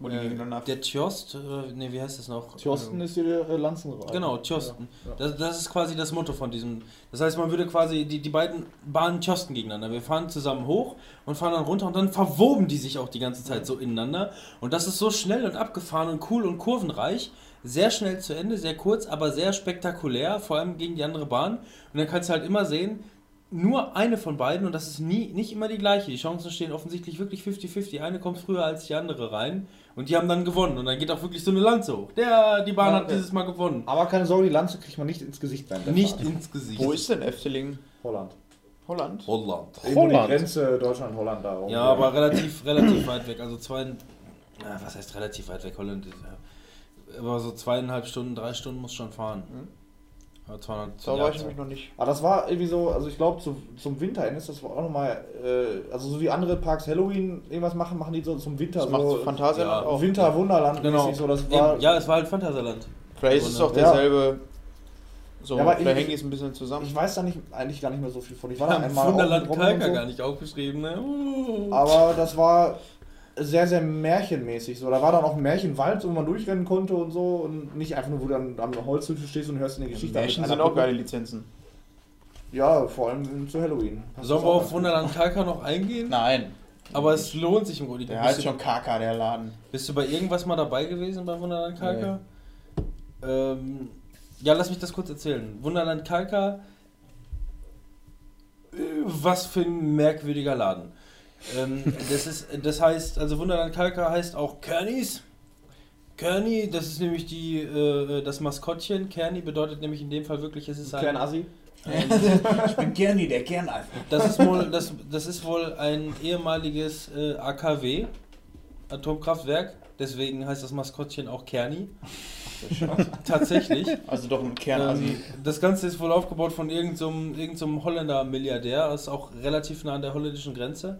Wo die äh, gegeneinander- der Tjost, äh, ne, wie heißt das noch? Thorsten ist hier der äh, Lanzenreiter. Genau, Tjosten. Ja, ja. Das, das ist quasi das Motto von diesem. Das heißt, man würde quasi die, die beiden Bahnen Tjosten gegeneinander. Wir fahren zusammen hoch und fahren dann runter und dann verwoben die sich auch die ganze Zeit so ineinander. Und das ist so schnell und abgefahren und cool und kurvenreich. Sehr schnell zu Ende, sehr kurz, aber sehr spektakulär, vor allem gegen die andere Bahn. Und dann kannst du halt immer sehen, nur eine von beiden, und das ist nie, nicht immer die gleiche. Die Chancen stehen offensichtlich wirklich 50-50. Eine kommt früher als die andere rein und die haben dann gewonnen. Und dann geht auch wirklich so eine Lanze hoch. Der, die Bahn Ja, hat ja. dieses Mal gewonnen. Aber keine Sorge, die Lanze kriegt man nicht ins Gesicht der Nicht Fahrt. ins Gesicht. Wo ist denn Efteling? Holland. Holland? Holland? Irgendwo die Holland. Grenze Deutschland-Holland da. Ja, aber relativ, relativ weit weg. Also zwei, na, was heißt relativ weit weg? Holland ist ja. Aber so zweieinhalb Stunden, drei Stunden muss schon fahren. Ja, 200, Da ja, war ich nämlich noch nicht. Aber das war irgendwie so, also ich glaube zu, zum Winterende ist das auch nochmal, äh, also so wie andere Parks Halloween irgendwas machen, machen die so zum Winter Das macht so Phantasialand ja, auch. Winter-Wunderland Genau. mäßig so, das war, Eben, ja, es war halt Phantasialand. Vielleicht ist es auch Ja. derselbe. So, Ja, aber vielleicht ich- hängen die es ein bisschen zusammen. ich weiß da nicht, eigentlich gar nicht mehr so viel von. Ich war Wir da einmal Wunderland Kalker so. gar nicht aufgeschrieben, ne? Uh. Aber das war sehr, sehr märchenmäßig. So. Da war dann auch ein Märchenwald, wo man durchrennen konnte und so. Und nicht einfach nur, wo du dann am Holzhütte stehst und hörst eine Geschichte. Märchen sind auch geile. Lizenzen. Ja, vor allem zu Halloween. Sollen wir auf Wunderland Kalker noch eingehen? Nein. Aber es lohnt sich im Grunde. Der heißt schon KK, der Laden. bist du bei irgendwas mal dabei gewesen bei Wunderland Kalker? Ähm, ja, lass mich das kurz erzählen. Wunderland Kalker, äh, was für ein merkwürdiger Laden. Ähm, das, ist, das heißt, also Wunderland Kalker heißt auch Kernis. Kerni, das ist nämlich die, äh, das Maskottchen. Kerni bedeutet nämlich in dem Fall wirklich, es ist ein kleiner ein, Assi. [laughs] ich bin Gerni, der Kernalf. das ist wohl, das, das ist wohl ein ehemaliges äh, AKW, Atomkraftwerk. Deswegen heißt das Maskottchen auch Kerni. [laughs] Tatsächlich. Also doch ein Kernasi. Ähm, das Ganze ist wohl aufgebaut von irgendeinem irgend so einem Holländer Milliardär. Ist auch relativ nah an der holländischen Grenze.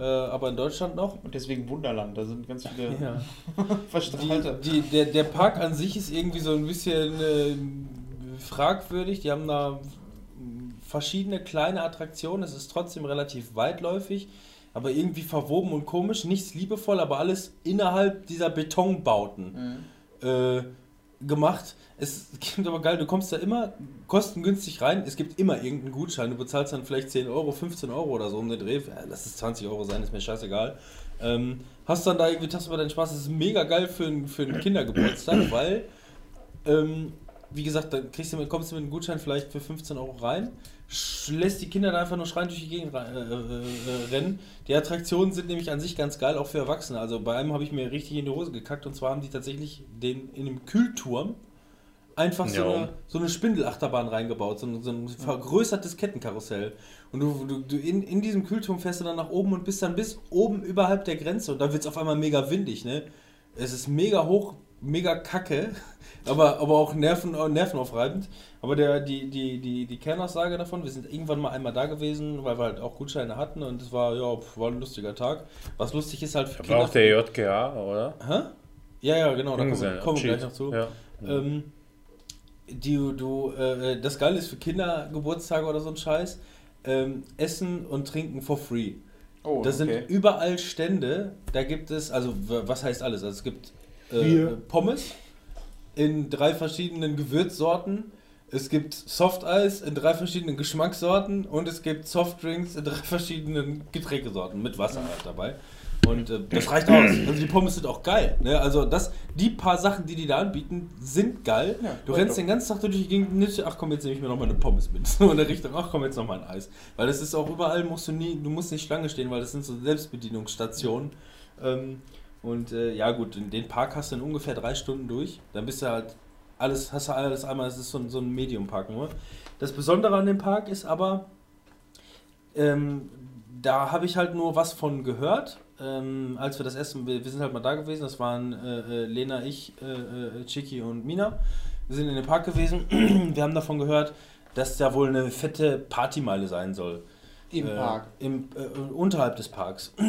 Äh, aber in Deutschland noch. Und deswegen Wunderland, da sind ganz viele [laughs] Ja. [laughs] Verstrahlte. Die, die, der, der Park an sich ist irgendwie so ein bisschen äh, fragwürdig. Die haben da verschiedene kleine Attraktionen. Es ist trotzdem relativ weitläufig, aber irgendwie verwoben und komisch. Nichts liebevoll, aber alles innerhalb dieser Betonbauten äh, gemacht. Es gibt aber geil, du kommst da immer kostengünstig rein. Es gibt immer irgendeinen Gutschein. Du bezahlst dann vielleicht 10 Euro, 15 Euro oder so um den Dreh. Ja, lass es 20 Euro sein, ist mir scheißegal. Ähm, hast dann da irgendwie tagsüber deinen Spaß. Das ist mega geil für, einen- für einen Kindergeburtstag, [clears throat] weil, ähm, wie gesagt, dann kriegst du kommst du mit einem Gutschein vielleicht für 15 Euro rein, lässt die Kinder da einfach nur schreien durch die Gegend äh, äh, äh, rennen. Die Attraktionen sind nämlich an sich ganz geil, auch für Erwachsene. Also bei einem habe ich mir richtig in die Hose gekackt und zwar haben die tatsächlich den in dem Kühlturm einfach so, Ja. eine, so eine Spindelachterbahn reingebaut, so ein, so ein vergrößertes Kettenkarussell. Und du, du, du in, in diesem Kühlturm fährst du dann nach oben und bist dann bis oben überhalb der Grenze und dann wird es auf einmal mega windig, ne? Es ist mega hoch mega kacke, [laughs] aber, aber auch Nerven, nervenaufreibend. Aber der, die, die, die, die Kernaussage davon, wir sind irgendwann mal einmal da gewesen, weil wir halt auch Gutscheine hatten und es war, ja, pf, war ein lustiger Tag. Was lustig ist halt für war auch der JGA, oder? Hä? Ja, ja, genau, da kommen, kommen wir gleich noch zu. Ja. Ähm, die, du, äh, das Geile ist für Kindergeburtstage oder so ein Scheiß, ähm, Essen und Trinken for free. Oh, Das okay. sind überall Stände, da gibt es, also was heißt alles? Also es gibt äh. Pommes in drei verschiedenen Gewürzsorten, es gibt Softeis in drei verschiedenen Geschmackssorten und es gibt Softdrinks in drei [laughs] verschiedenen Getränkesorten mit Wasser halt dabei. Und äh, das reicht aus. Also die Pommes sind auch geil. Ne? Also das, die paar Sachen, die die da anbieten, sind geil. Ja, du rennst top. den ganzen Tag durch die Gegend, dir, ach komm, jetzt nehme ich mir noch mal eine Pommes mit. [laughs] So in der Richtung, ach komm, jetzt noch mal ein Eis. Weil das ist auch überall, musst du nie, du musst nicht Schlange stehen, weil das sind so Selbstbedienungsstationen. Ähm, und äh, ja gut, in den Park hast du in ungefähr drei Stunden durch. Dann bist du halt alles, hast du alles einmal, das ist so ein, so ein Medium-Park nur. Das Besondere an dem Park ist aber, ähm, da habe ich halt nur was von gehört. Ähm, als wir das erste, wir, wir sind halt mal da gewesen, das waren äh, äh, Lena, ich, äh, äh, Chiki und Mina. Wir sind in dem Park gewesen. [clears throat] wir haben davon gehört, dass da wohl eine fette Partymeile sein soll. Im Äh, Park. Im, äh, unterhalb des Parks. [clears throat]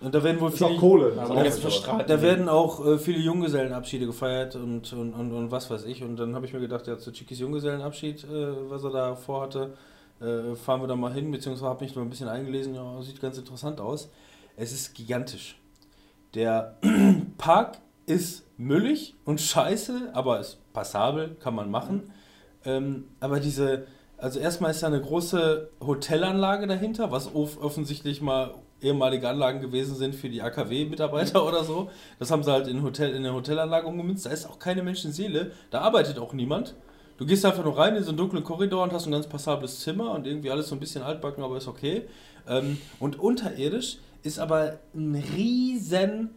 Und da werden wohl Ist auch viele, Kohle. Also verstrahlt. da werden auch äh, viele Junggesellenabschiede gefeiert und, und, und, und was weiß ich. Und dann habe ich mir gedacht, ja, zu Chikis Junggesellenabschied, äh, was er da vorhatte, äh, fahren wir da mal hin, beziehungsweise habe mich mal ein bisschen eingelesen, ja, sieht ganz interessant aus. Es ist gigantisch. Der [clears throat] Park ist müllig und scheiße, aber ist passabel, kann man machen. Ähm, aber diese, also erstmal ist da eine große Hotelanlage dahinter, was off offensichtlich mal ehemalige Anlagen gewesen sind für die AKW-Mitarbeiter [laughs] oder so. Das haben sie halt in, Hotel, in eine Hotelanlage umgemünzt. Da ist auch keine Menschenseele, da arbeitet auch niemand. Du gehst einfach nur rein in so einen dunklen Korridor und hast ein ganz passables Zimmer und irgendwie alles so ein bisschen altbacken, aber ist okay. Ähm, und unterirdisch ist aber ein riesen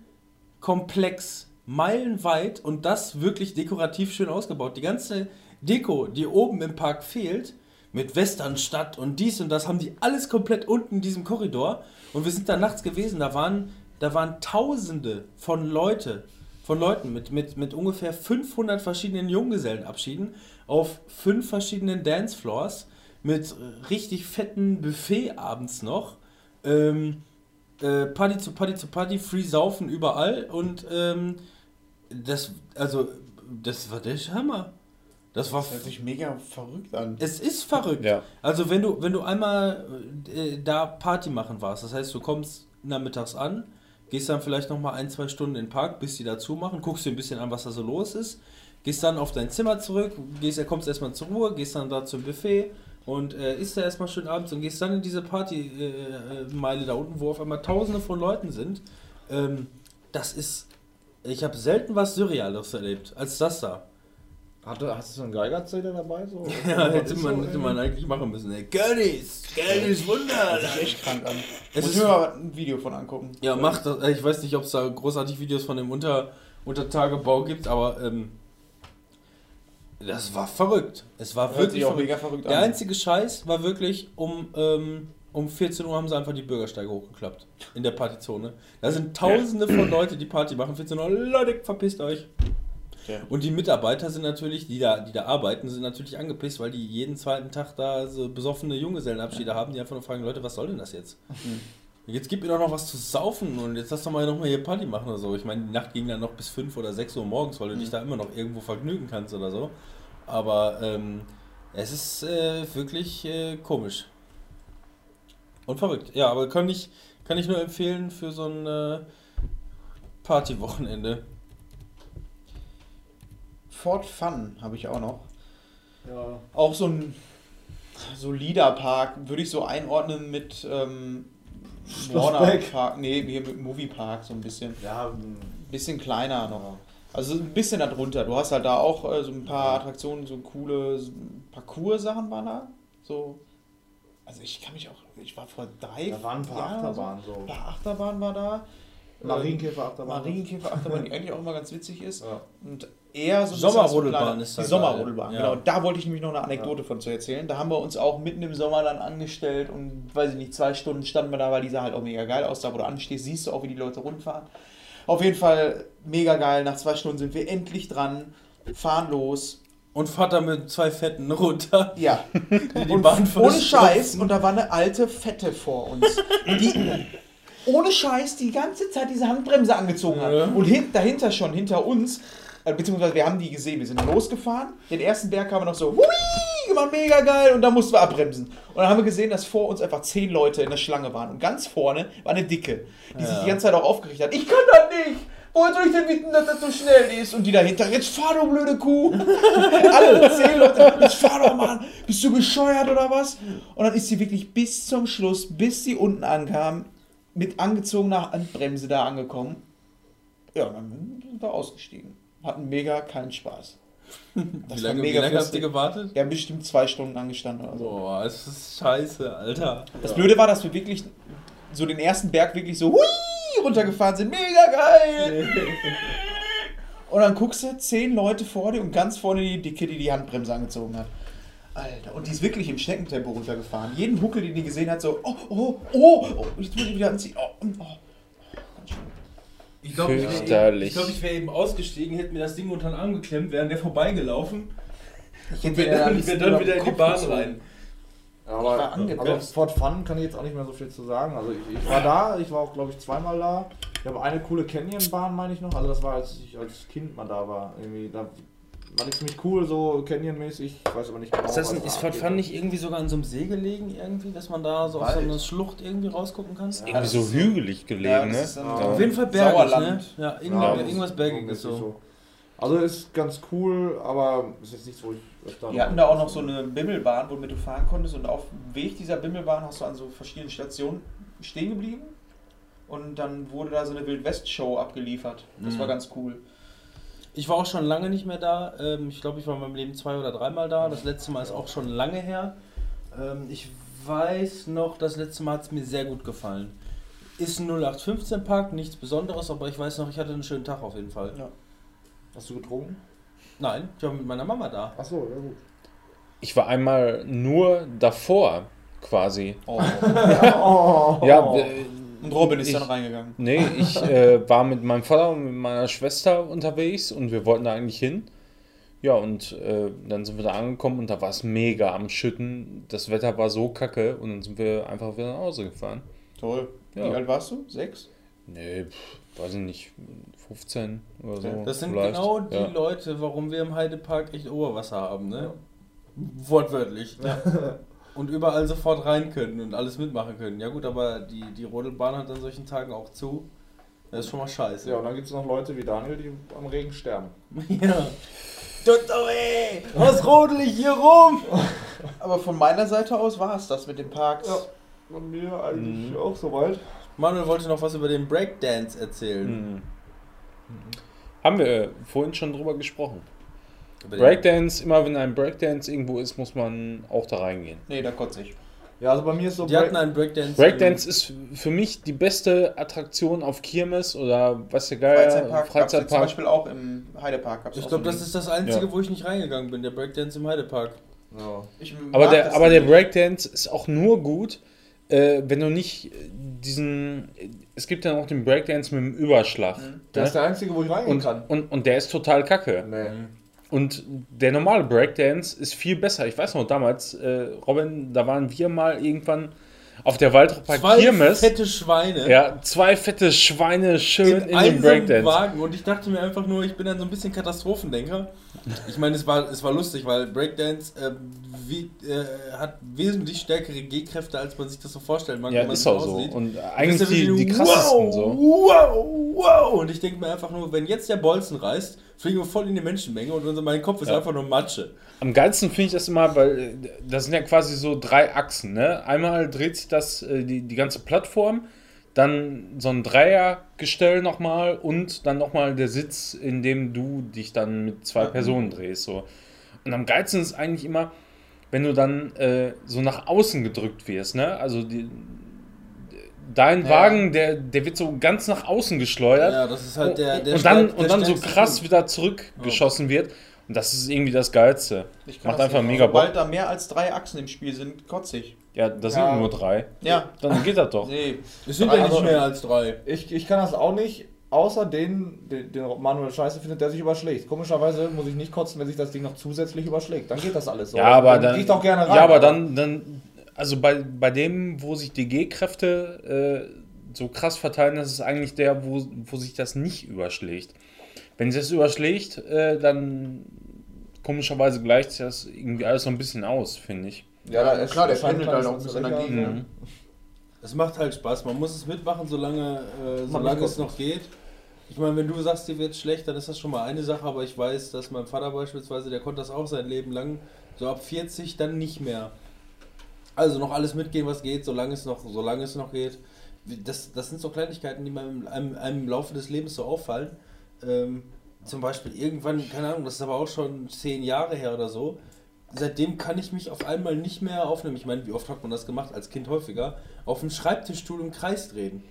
Komplex, meilenweit und das wirklich dekorativ schön ausgebaut. Die ganze Deko, die oben im Park fehlt, mit Westernstadt und dies und das, haben die alles komplett unten in diesem Korridor. Und wir sind da nachts gewesen, da waren, da waren Tausende von Leute, von Leuten mit, mit, mit ungefähr 500 verschiedenen Junggesellenabschieden auf fünf verschiedenen Dancefloors mit richtig fetten Buffet abends noch. Ähm, äh, Party zu Party zu Party, Free Saufen überall und ähm, das, also, das war der Hammer. Das war, Das hört sich mega verrückt an. es ist verrückt. Ja. Also wenn du, wenn du einmal äh, da Party machen warst, das heißt, du kommst nachmittags an, gehst dann vielleicht noch mal ein, zwei Stunden in den Park, bis die dazu machen, guckst dir ein bisschen an, was da so los ist, gehst dann auf dein Zimmer zurück, gehst, kommst erstmal zur Ruhe, gehst dann da zum Buffet und äh, isst da erstmal schön abends und gehst dann in diese Partymeile äh, Meile da unten, wo auf einmal tausende von Leuten sind. Ähm, das ist, ich habe selten was Surreales erlebt, als das da. Hatte, hast du so einen Geigerzähler dabei? So? [laughs] Ja, hätte Ist man, so, hätte man eigentlich machen müssen. Ey. Gönnies! Gönnies Wunder! Das sieht echt krank an. Es Muss ist- ich mir mal ein Video von angucken. Ja, macht das. Ich weiß nicht, ob es da großartig Videos von dem Unter, Untertagebau gibt, aber ähm, das war verrückt. Es war Hört wirklich auch verrückt. mega verrückt Der an. einzige Scheiß war wirklich um, ähm, um 14 Uhr haben sie einfach die Bürgersteige hochgeklappt. In der Partyzone. Da sind tausende von Leute, die Party machen. 14 Uhr, Leute, verpisst euch. Ja. Und die Mitarbeiter sind natürlich, die da, die da arbeiten, sind natürlich angepisst, weil die jeden zweiten Tag da so besoffene Junggesellenabschiede haben, die einfach nur fragen, Leute, was soll denn das jetzt? Jetzt gib mir doch noch was zu saufen und jetzt lass doch mal noch mal hier Party machen oder so. Ich meine, die Nacht ging dann noch bis 5 oder 6 Uhr morgens, weil du dich da immer noch irgendwo vergnügen kannst oder so. Aber ähm, es ist äh, wirklich äh, komisch. Und verrückt. Ja, aber kann ich, kann ich nur empfehlen für so ein äh, Partywochenende. Fort Fun habe ich auch noch. Ja. Auch so ein solider Park, würde ich so einordnen mit ähm, Warner. Park. Nee, hier mit Movie Park so ein bisschen. Ja, Bisschen kleiner noch. Also ein bisschen darunter. Du hast halt da auch äh, so ein paar Attraktionen, so coole Parcours-Sachen waren da. So. Also ich kann mich auch. Ich war vor drei. da waren ein paar Jahren Achterbahnen So. so. Ein paar Achterbahnen war da. Marienkäfer-Achterbahn. Marienkäfer-Achterbahn, die eigentlich auch immer ganz witzig ist. Ja. Und eher so Sommerrodelbahn so ist Die da Sommerrodelbahn, geil. genau. Ja. Da wollte ich nämlich noch eine Anekdote von zu erzählen. Da haben wir uns auch mitten im Sommer dann angestellt und weiß ich nicht, zwei Stunden standen wir da, weil die sah halt auch mega geil aus. Da, wo du anstehst, siehst du auch, wie die Leute rundfahren. Auf jeden Fall mega geil. Nach zwei Stunden sind wir endlich dran, fahren los. Und Vater mit zwei Fetten runter. Ja, [laughs] Die und Bahn ohne. Scheiß. Und da war eine alte Fette vor uns. Die ohne Scheiß die ganze Zeit diese Handbremse angezogen hat. Ja. Und hin, dahinter schon, hinter uns, beziehungsweise wir haben die gesehen, wir sind losgefahren. Den ersten Berg haben wir noch so, hui, gemacht, mega geil. Und dann mussten wir abbremsen. Und dann haben wir gesehen, dass vor uns einfach zehn Leute in der Schlange waren. Und ganz vorne war eine Dicke, die sich die ganze Zeit auch aufgeregt hat. Ich kann das nicht! Woher soll ich denn wissen, dass das so schnell ist? Und die dahinter, jetzt fahr du blöde Kuh! [laughs] Alle zehn Leute, jetzt fahr doch mal! Bist du bescheuert oder was? Und dann ist sie wirklich bis zum Schluss, bis sie unten ankam, mit angezogener Handbremse da angekommen. Ja, dann sind wir ausgestiegen. Hatten mega keinen Spaß. [laughs] Wie lange, wie lange habt ihr gewartet? Wir haben bestimmt zwei Stunden angestanden oder so. Boah, es ist scheiße, Alter. Das Blöde war, dass wir wirklich so den ersten Berg wirklich so hui runtergefahren sind. Mega geil! [laughs] Und dann guckst du, zehn Leute vor dir und ganz vorne die Dicke, die die Handbremse angezogen hat. Alter, und die ist wirklich im Schneckentempo runtergefahren. Jeden Huckel, den die gesehen hat, so, oh, oh, oh, oh jetzt muss ich wieder anziehen. Oh, oh. Ich glaube, ich wäre glaub, ich wär eben ausgestiegen, hätte mir das Ding unter den Arm geklemmt, wäre der vorbeigelaufen Ich und hätte wäre mir dann, wär dann wieder in die Bahn gezogen. rein. Ja, Ich war aber also Fort Fun kann ich jetzt auch nicht mehr so viel zu sagen. Also ich, ich war da, ich war auch glaube ich zweimal da. Ich habe eine coole Canyon-Bahn, meine ich noch. Also das war, als ich als Kind mal da war. Irgendwie, da war ich ziemlich cool, so Canyon-mäßig. Ich weiß aber nicht genau. Ist, das ein, ist abgeht. Fun nicht irgendwie sogar an so einem See gelegen, irgendwie, dass man da so auf so Wald. eine Schlucht irgendwie rausgucken kann? Irgendwie so hügelig gelegen, das ne? ist Ja. Auf jeden Fall bergig, ne? Sauerland. Ja, irgend, Ja, irgendwas so Bergiges mäßig so. Also ist ganz cool, aber ist jetzt nichts, wo ich öfter Die hatten da auch noch so eine Bimmelbahn, womit du fahren konntest. Und auf dem Weg dieser Bimmelbahn hast du an so verschiedenen Stationen stehen geblieben. Und dann wurde da so eine Wildwest-Show abgeliefert. Das Mhm. war ganz cool. Ich war auch schon lange nicht mehr da. Ähm, Ich glaube, ich war in meinem Leben zwei oder dreimal da. Das letzte Mal ist auch schon lange her. Ähm, Ich weiß noch, das letzte Mal hat es mir sehr gut gefallen. Ist ein 0815-Park, nichts Besonderes, aber ich weiß noch, ich hatte einen schönen Tag auf jeden Fall. Ja. Hast du getrunken? Nein, ich war mit meiner Mama da. Achso, ja gut. Ich war einmal nur davor, quasi. Oh. [laughs] Oh. Ja, äh, Und Robin ist Ich- dann reingegangen. nee, [laughs] ich äh, war mit meinem Vater und mit meiner Schwester unterwegs und wir wollten da eigentlich hin. Ja, und äh, dann sind wir da angekommen und da war es mega am Schütten. Das Wetter war so kacke und dann sind wir einfach wieder nach Hause gefahren. Toll. Ja. Wie alt warst du? Sechs? Nee, pff, weiß ich nicht, 15 oder so. Das sind vielleicht. genau die ja. Leute, warum wir im Heidepark echt Oberwasser haben, ne? Wortwörtlich. [laughs] Und überall sofort rein können und alles mitmachen können. Ja gut, aber die, die Rodelbahn hat an solchen Tagen auch zu. Das ist schon mal scheiße. Ja, und dann gibt es noch Leute wie Daniel, die am Regen sterben. [laughs] ja. Dr. ey, was rodel ich hier rum? [laughs] Aber von meiner Seite aus war es das mit den Parks. Ja. Bei mir eigentlich Mhm. auch soweit. Manuel wollte noch was über den Breakdance erzählen. Mhm. Haben wir äh, vorhin schon drüber gesprochen. Breakdance, immer wenn ein Breakdance irgendwo ist, muss man auch da reingehen. Nee, da kotze ich. Ja, also bei mir ist so Die hatten einen Breakdance. Breakdance ist für mich die beste Attraktion auf Kirmes oder was der Geier, Freizeitpark. gab's jetzt Zum Freizeitpark. Beispiel auch im Heidepark. gab's Ich auch glaube, so das ist das Einzige, Ja. wo ich nicht reingegangen bin, der Breakdance im Heidepark. Ja. Ich Aber der, das aber der. Breakdance ist auch nur gut, äh, wenn du nicht äh, diesen. Es gibt ja noch den Breakdance mit dem Überschlag. Der Ne? ist der einzige, wo ich reingehen Und, kann. und, und der ist total kacke. Nee. Und der normale Breakdance ist viel besser. Ich weiß noch, damals, äh, Robin, da waren wir mal irgendwann auf der Waldropper Zwei Kirmes. fette Schweine. Ja, zwei fette Schweine schön in, in, den Breakdance. Wagen und ich dachte mir einfach nur, ich bin dann so ein bisschen Katastrophendenker. Ich meine, es war, es war lustig, weil Breakdance äh, wie, äh, hat wesentlich stärkere G-Kräfte, als man sich das so vorstellen mag. Ja, man ist auch so. aussieht. Und eigentlich die, die krassesten wow, so. Wow, wow. Und ich denke mir einfach nur, wenn jetzt der Bolzen reißt, fliegen wir voll in die Menschenmenge und unser, mein Kopf ist Ja. einfach nur Matsche. Am geilsten finde ich das immer, weil äh, das sind ja quasi so drei Achsen. Ne? Einmal dreht sich das, äh, die, die ganze Plattform, dann so ein Dreiergestell nochmal und dann nochmal der Sitz, in dem du dich dann mit zwei Personen drehst. So. Und am geilsten ist eigentlich immer, wenn du dann äh, so nach außen gedrückt wirst. Ne? Also die, dein Ja. Wagen, der, der wird so ganz nach außen geschleudert. Ja, das ist halt der, der und dann, stärk- und der dann so krass Punkt. wieder zurückgeschossen wird. Und das ist irgendwie das Geilste. Ich kann Macht das einfach nicht. mega Bock. Sobald da mehr als drei Achsen im Spiel sind, kotze ich. Ja, das Ja. sind nur drei. Ja. Dann geht das doch. Nee. Es sind ja Also- nicht mehr als drei. Ich, ich kann das auch nicht, außer den, den, den Manuel scheiße findet, der sich überschlägt. Komischerweise muss ich nicht kotzen, wenn sich das Ding noch zusätzlich überschlägt. Dann geht das alles so. Ja, aber dann. gehe ich doch gerne rein. Ja, aber dann, dann also bei, bei dem, wo sich die G-Kräfte äh, so krass verteilen, das ist eigentlich der, wo, wo sich das nicht überschlägt. Wenn sich das überschlägt, äh, dann komischerweise gleicht sich das irgendwie alles so ein bisschen aus, finde ich. Ja, da ist, Klar, der erscheint pendelt halt ein auch kleines mit Energie. Unsicher. Mhm. Es macht halt Spaß. Man muss es mitmachen, solange, äh, solange es noch geht. Ich meine, wenn du sagst, dir wird schlecht, dann ist das schon mal eine Sache, aber ich weiß, dass mein Vater beispielsweise, der konnte das auch sein Leben lang, so ab 40 dann nicht mehr. Also noch alles mitgehen, was geht, solange es noch, solange es noch geht. Das, das sind so Kleinigkeiten, die einem, einem, einem im Laufe des Lebens so auffallen. Ähm, zum Beispiel irgendwann, keine Ahnung, das ist aber auch schon zehn Jahre her oder so. Seitdem kann ich mich auf einmal nicht mehr aufnehmen. Ich meine, wie oft hat man das gemacht, als Kind häufiger? Auf dem Schreibtischstuhl im Kreis drehen.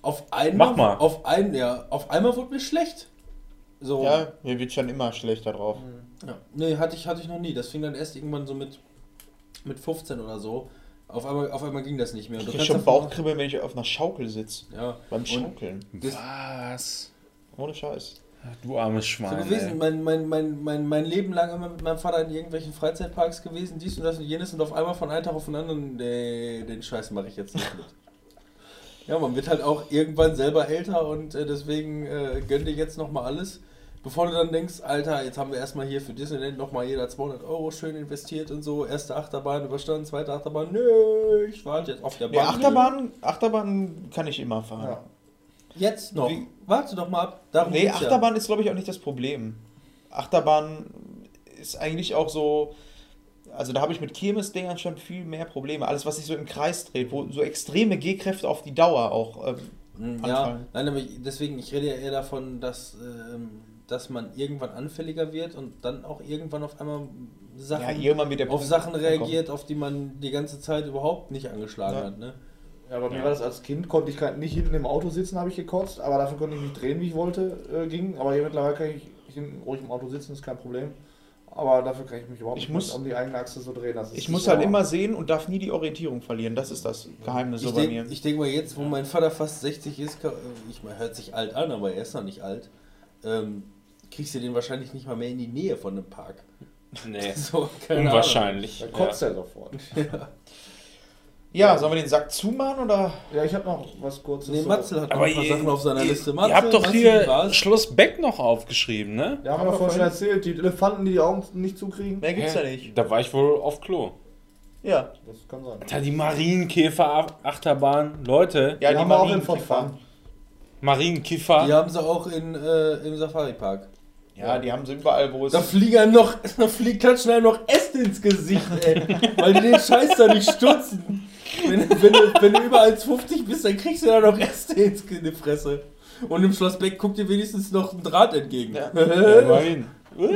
Auf einmal, Mach mal. Auf, ein, ja, auf einmal wurde mir schlecht. So. Ja, mir wird schon immer schlechter drauf. Ja. Nee, hatte ich, hatte ich noch nie. Das fing dann erst irgendwann so mit, mit 15 oder so. Auf einmal, auf einmal ging das nicht mehr. Und Ich krieg schon Bauchkribbeln, wenn ich auf einer Schaukel sitze. Ja. Beim Schaukeln. das, Was? Ohne Scheiß. Du armes so Schwein. gewesen. ey. Mein, mein, mein, mein, mein Leben lang immer mit meinem Vater in irgendwelchen Freizeitparks gewesen, dies und das und jenes und auf einmal von einem Tag auf den anderen, nee, den Scheiß mache ich jetzt nicht mit. [laughs] Ja, man wird halt auch irgendwann selber älter und äh, deswegen äh, gönn dir jetzt nochmal alles. Bevor du dann denkst, Alter, jetzt haben wir erstmal hier für Disneyland nochmal jeder 200 Euro schön investiert und so. Erste Achterbahn überstanden, zweite Achterbahn, nö, ich warte jetzt auf der Bahn. Achterbahn, Achterbahn kann ich immer fahren. Ja. Jetzt noch. Wie- Warte doch mal ab. Darum Nee, geht's ja. Achterbahn ist, glaube ich, auch nicht das Problem. Achterbahn ist eigentlich auch so. Also da habe ich mit Kirmesdingern schon viel mehr Probleme. Alles, was sich so im Kreis dreht, wo so extreme G-Kräfte auf die Dauer auch. Ähm, Mm, Ja, anfallen. nein, aber deswegen, ich rede ja eher davon, dass, ähm, dass man irgendwann anfälliger wird und dann auch irgendwann auf einmal Sachen, ja, irgendwann auf Sachen reagiert, auf die man die ganze Zeit überhaupt nicht angeschlagen Ja. hat. Ne? Ja, bei mir war das als Kind, konnte ich nicht hinten im Auto sitzen, habe ich gekotzt, aber dafür konnte ich mich drehen, wie ich wollte, äh, ging. Aber hier mittlerweile kann ich hinten ruhig im Auto sitzen, ist kein Problem. Aber dafür kann ich mich überhaupt Ich nicht muss- um die eigene Achse so drehen. Das ist Ich muss sauer. halt immer sehen und darf nie die Orientierung verlieren. Das ist das Geheimnis Ich so bei mir. denke denk mal jetzt, wo mein Vater fast 60 ist, ka- ich meine, hört sich alt an, aber er ist noch nicht alt, ähm, kriegst du den wahrscheinlich nicht mal mehr in die Nähe von einem Park. Nee. [laughs] So, keine Ahnung. Unwahrscheinlich. Da kotzt er sofort. [laughs] [laughs] Ja, sollen wir den Sack zumachen oder? Ja, ich habe noch was kurzes. Nee, so- Matzel hat noch ein paar ihr, Sachen auf seiner ihr, Liste. ihr habt doch Matzel, hier? Schloss Beck noch aufgeschrieben, ne? Ja, haben wir doch vorhin schon erzählt, die Elefanten, die die Augen nicht zukriegen. Mehr gibt's Hä? ja nicht. Da war ich wohl auf Klo. Ja. Das kann sein. Alter, die Marienkäfer-Achterbahn. Leute, Ja, die die haben wir auch in Marien- Fort Fun. Marienkiffer. Die haben sie auch in, äh, im Safari-Park. Ja, die haben sie überall, wo es. Da fliegen einem noch, [laughs] da fliegt ganz schnell noch Äste ins Gesicht, ey. weil die den Scheiß da nicht stutzen. Wenn, wenn, du, wenn du über 1,50 bist, dann kriegst du da noch Äste ins, in die Fresse. Und im Schloss Beck guckt dir wenigstens noch ein Draht entgegen. Ja. Ja, immerhin. [laughs]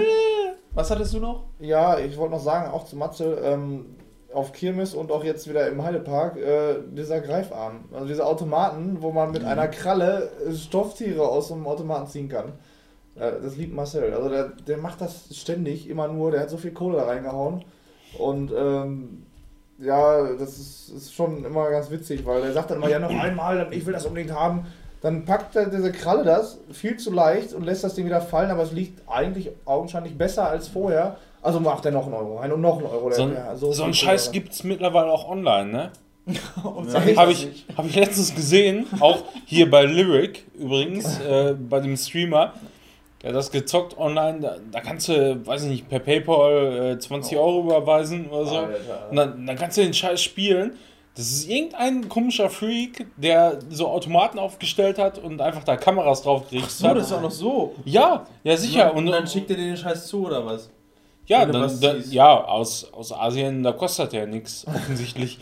Was hattest du noch? Ja, ich wollte noch sagen, auch zu Matze, ähm, auf Kirmes und auch jetzt wieder im Heidepark, äh, dieser Greifarm. Also diese Automaten, wo man mit einer Kralle äh, Stofftiere aus dem Automaten ziehen kann. Äh, das liebt Marcel. Also der, der macht das ständig, immer nur, der hat so viel Kohle da reingehauen. Und ähm, ja, das ist, ist schon immer ganz witzig, weil der sagt dann immer, ja noch einmal, ich will das unbedingt haben. Dann packt er diese Kralle das viel zu leicht und lässt das Ding wieder fallen, aber es liegt eigentlich augenscheinlich besser als vorher. Also macht er noch einen Euro rein und noch einen Euro. So, ein, Ja, so, viel ein Kohle Scheiß gibt es mittlerweile auch online, ne? [laughs] Echt? Habe ich, hab ich letztens gesehen, auch hier bei Lyric übrigens, [laughs] äh, bei dem Streamer. Der hat das gezockt online, da, da kannst du, weiß ich nicht, per PayPal äh, 20 Euro überweisen oder so. Alter. Und dann, dann kannst du den Scheiß spielen. Das ist irgendein komischer Freak, der so Automaten aufgestellt hat und einfach da Kameras drauf gerichtet So, hat. das ist auch noch so. Ja, ja sicher. Und, Und, dann schickt er dir den Scheiß zu, oder was? ja, wenn dann, was dann, ja aus, aus Asien, da kostet der nichts, [laughs] offensichtlich.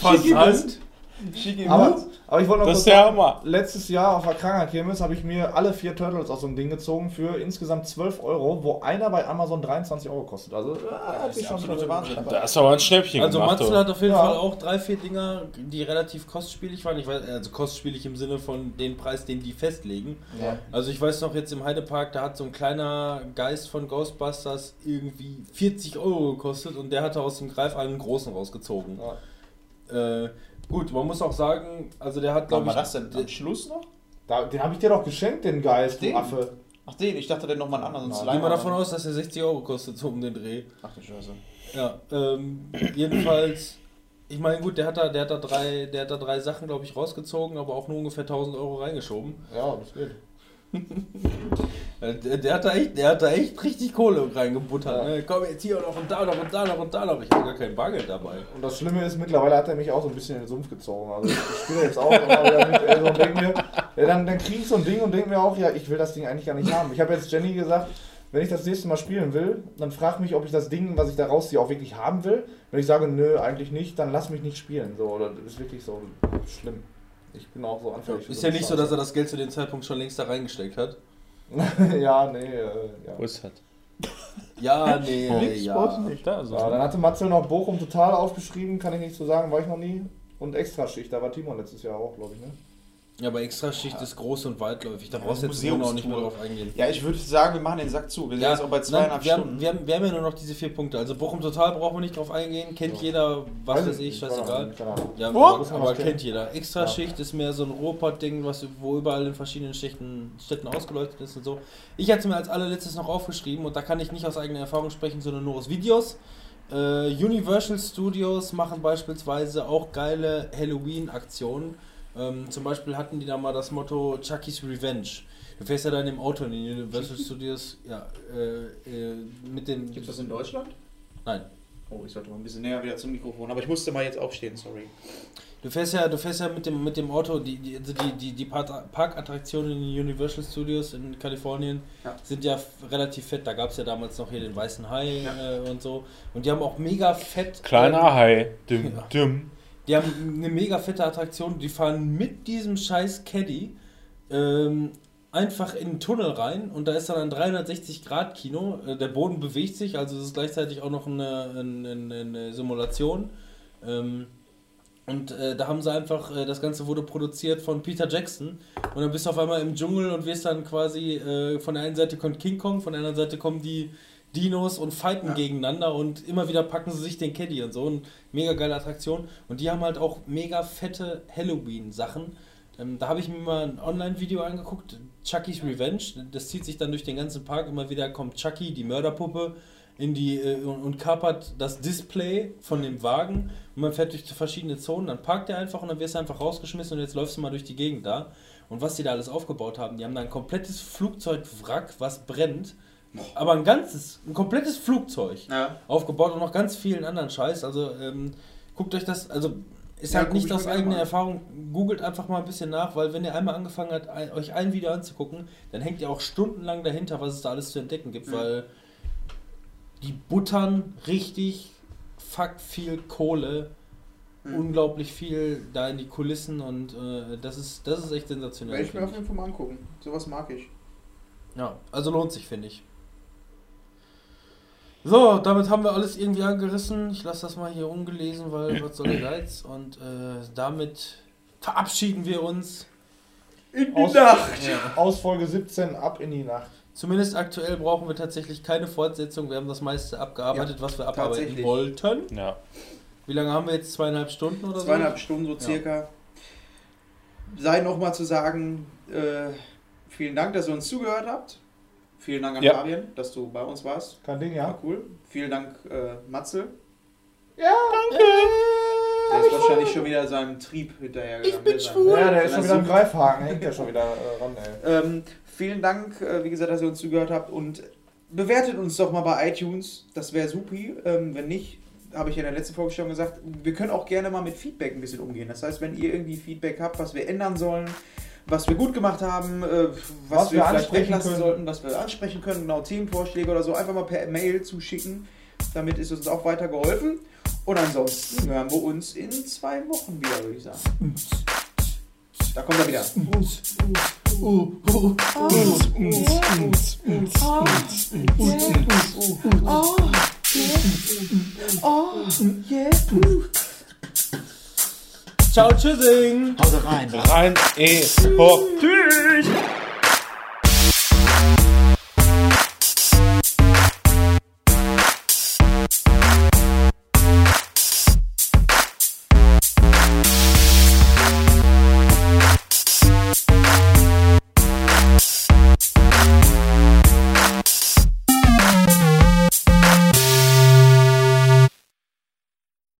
Versand? Aber, aber ich wollte noch Das kurz ist der sagen, Hammer. letztes Jahr auf der Kranger-Kirmes habe ich mir alle vier Turtles aus so einem Ding gezogen für insgesamt 12 Euro, wo einer bei Amazon 23 Euro kostet. Also, äh, hat sich schon absolute Wahnsinn. Da ist aber ein Schnäppchen Also gemacht. Matzel hat auf jeden Ja. Fall auch drei, vier Dinger, die relativ kostspielig waren. Ich weiß, also kostspielig im Sinne von den Preis, den die festlegen. Ja. Also ich weiß noch jetzt im Heidepark, da hat so ein kleiner Geist von Ghostbusters irgendwie 40 Euro gekostet und der hatte aus dem Greifarm einen großen rausgezogen. Äh, Gut, man muss auch sagen, also der hat, glaube war ich. das denn? Am Schluss noch? Da, den habe ich dir doch geschenkt, den Geist, Den? Affe. Ach den, ich dachte, der nochmal einen anderen. Gehen wir davon aus, dass er 60 Euro kostet, so um den Dreh. Ach du Scheiße. Ja, ähm, jedenfalls, ich meine, gut, der hat da, der hat da drei, der hat da drei Sachen, glaube ich, rausgezogen, aber auch nur ungefähr 1000 Euro reingeschoben. Ja, das geht. Der, hat da echt, der hat da echt richtig Kohle reingebuttert. Ne? Komm jetzt hier noch und da noch und da noch und da noch. Ich habe gar kein Bargeld dabei. Und das Schlimme ist, mittlerweile hat er mich auch so ein bisschen in den Sumpf gezogen. Also ich spiele jetzt auch immer wieder mit äh, so und denk mir, ja, dann, dann kriege ich so ein Ding und denke mir auch, ja, ich will das Ding eigentlich gar nicht haben. Ich habe jetzt Jenny gesagt, wenn ich das nächste Mal spielen will, dann frag mich, ob ich das Ding, was ich da rausziehe, auch wirklich haben will. Wenn ich sage, nö, eigentlich nicht, dann lass mich nicht spielen. So, oder das ist wirklich so schlimm. Ich bin auch so anfällig. Ist ja nicht so, dass er das Geld zu dem Zeitpunkt schon längst da reingesteckt hat. [laughs] Ja, nee, äh, ja. Wo ist das? Ja, nee, ja. Da, so. ja. Dann hatte Matze noch Bochum total aufgeschrieben, kann ich nicht so sagen, war ich noch nie. Und Extraschicht, da war Timon letztes Jahr auch, glaube ich, ne? Ja, aber Extraschicht ist groß und weitläufig. Da Ja, brauchst du jetzt noch nicht mehr drauf eingehen. Ja, ich würde sagen, wir machen den Sack zu. Wir sind jetzt auch bei zweieinhalb wir, haben, Stunden. wir, haben, wir haben ja nur noch diese vier Punkte. Also Bochum Total brauchen wir nicht drauf eingehen. Kennt jeder, was weiß ich, scheißegal. Ja, Wo? aber, kennen. kennt jeder. Extraschicht ist mehr so ein Ruhrpott-Ding, wo überall in verschiedenen Städten, Städten ausgeleuchtet ist und so. Ich hatte es mir als allerletztes noch aufgeschrieben und da kann ich nicht aus eigener Erfahrung sprechen, sondern nur aus Videos. Äh, Universal Studios machen beispielsweise auch geile Halloween-Aktionen. Ähm, zum Beispiel hatten die da mal das Motto Chucky's Revenge. Du fährst ja dann im Auto in den Universal Studios, ja, äh, äh, mit den. Gibt es das in Deutschland? Nein. Oh, ich sollte mal ein bisschen näher wieder zum Mikrofon. Aber ich musste mal jetzt aufstehen, sorry. Du fährst ja, du fährst ja mit dem, mit dem Auto, die, die, also die, die, die Park- Parkattraktionen in den Universal Studios in Kalifornien Ja. sind ja relativ fett. Da gab es ja damals noch hier den weißen Hai Ja. äh, und so. Und die haben auch mega fett. Kleiner äh, Hai. Düm, [laughs] Ja. düm. Die haben eine mega fette Attraktion. Die fahren mit diesem scheiß Caddy ähm, einfach in den Tunnel rein und da ist dann ein 360-Grad-Kino. Äh, der Boden bewegt sich, also es ist gleichzeitig auch noch eine, eine, eine, Simulation. Ähm, und äh, da haben sie einfach, äh, das Ganze wurde produziert von Peter Jackson. Und dann bist du auf einmal im Dschungel und wirst dann quasi, äh, von der einen Seite kommt King Kong, von der anderen Seite kommen die Dinos und fighten gegeneinander und immer wieder packen sie sich den Caddy und so. Und mega geile Attraktion. Und die haben halt auch mega fette Halloween-Sachen. Ähm, da habe ich mir mal ein Online-Video angeguckt, Chucky's Revenge. Das zieht sich dann durch den ganzen Park. Immer wieder kommt Chucky, die Mörderpuppe, in die äh, und, und kapert das Display von dem Wagen und man fährt durch verschiedene Zonen, dann parkt er einfach und dann wirst du einfach rausgeschmissen und jetzt läufst du mal durch die Gegend da. Und was die da alles aufgebaut haben, die haben da ein komplettes Flugzeugwrack, was brennt, aber ein ganzes, ein komplettes Flugzeug Ja. aufgebaut und noch ganz vielen anderen Scheiß. Also ähm, guckt euch das, also ist Ja, halt nicht ich aus eigener. Erfahrung. Googelt einfach mal ein bisschen nach, weil wenn ihr einmal angefangen habt, ein, euch ein Video anzugucken, dann hängt ihr auch stundenlang dahinter, was es da alles zu entdecken gibt, Mhm. weil die buttern richtig fuck viel Kohle, Mhm. unglaublich viel da in die Kulissen und äh, das ist das ist echt sensationell. Werde ich mir auf jeden Fall mal angucken. Sowas mag ich. ja, also lohnt sich, finde ich. So, damit haben wir alles irgendwie angerissen. Ich lasse das mal hier ungelesen, weil was soll der Geiz? Und äh, damit verabschieden wir uns. In Aus, Ja. aus Folge 17 ab in die Nacht. Zumindest aktuell brauchen wir tatsächlich keine Fortsetzung. Wir haben das meiste abgearbeitet, was wir abarbeiten wollten. Ja. Wie lange haben wir jetzt? Zweieinhalb Stunden oder Zweieinhalb so? Stunden so circa. Sei nochmal zu sagen, äh, vielen Dank, dass ihr uns zugehört habt. Vielen Dank an Ja. Fabian, dass du bei uns warst. Kein Ding, ja? War cool. Vielen Dank, äh, Matze. Ja, Der ist wahrscheinlich schon wieder seinem Trieb hinterhergegangen. Ich bin Ja, der ist schon wieder im Greifhaken, hängt ja schon wieder äh, ran, ey. Ähm, vielen Dank, äh, wie gesagt, dass ihr uns zugehört habt und bewertet uns doch mal bei iTunes. Das wäre supi. Ähm, wenn nicht, habe ich ja in der letzten Folge schon gesagt, wir können auch gerne mal mit Feedback ein bisschen umgehen. Das heißt, wenn ihr irgendwie Feedback habt, was wir ändern sollen, was wir gut gemacht haben, äh, was, Was wir, wir vielleicht ansprechen weglassen können. sollten, was wir ansprechen können, genau Themenvorschläge oder so, einfach mal per Mail zuschicken. Damit ist uns auch weiter geholfen. Und ansonsten hören wir uns in zwei Wochen wieder, würde ich sagen. Da kommt er wieder. Ciao, tschüssing! Hause rein. Rein, eh, hopp. Tschüss.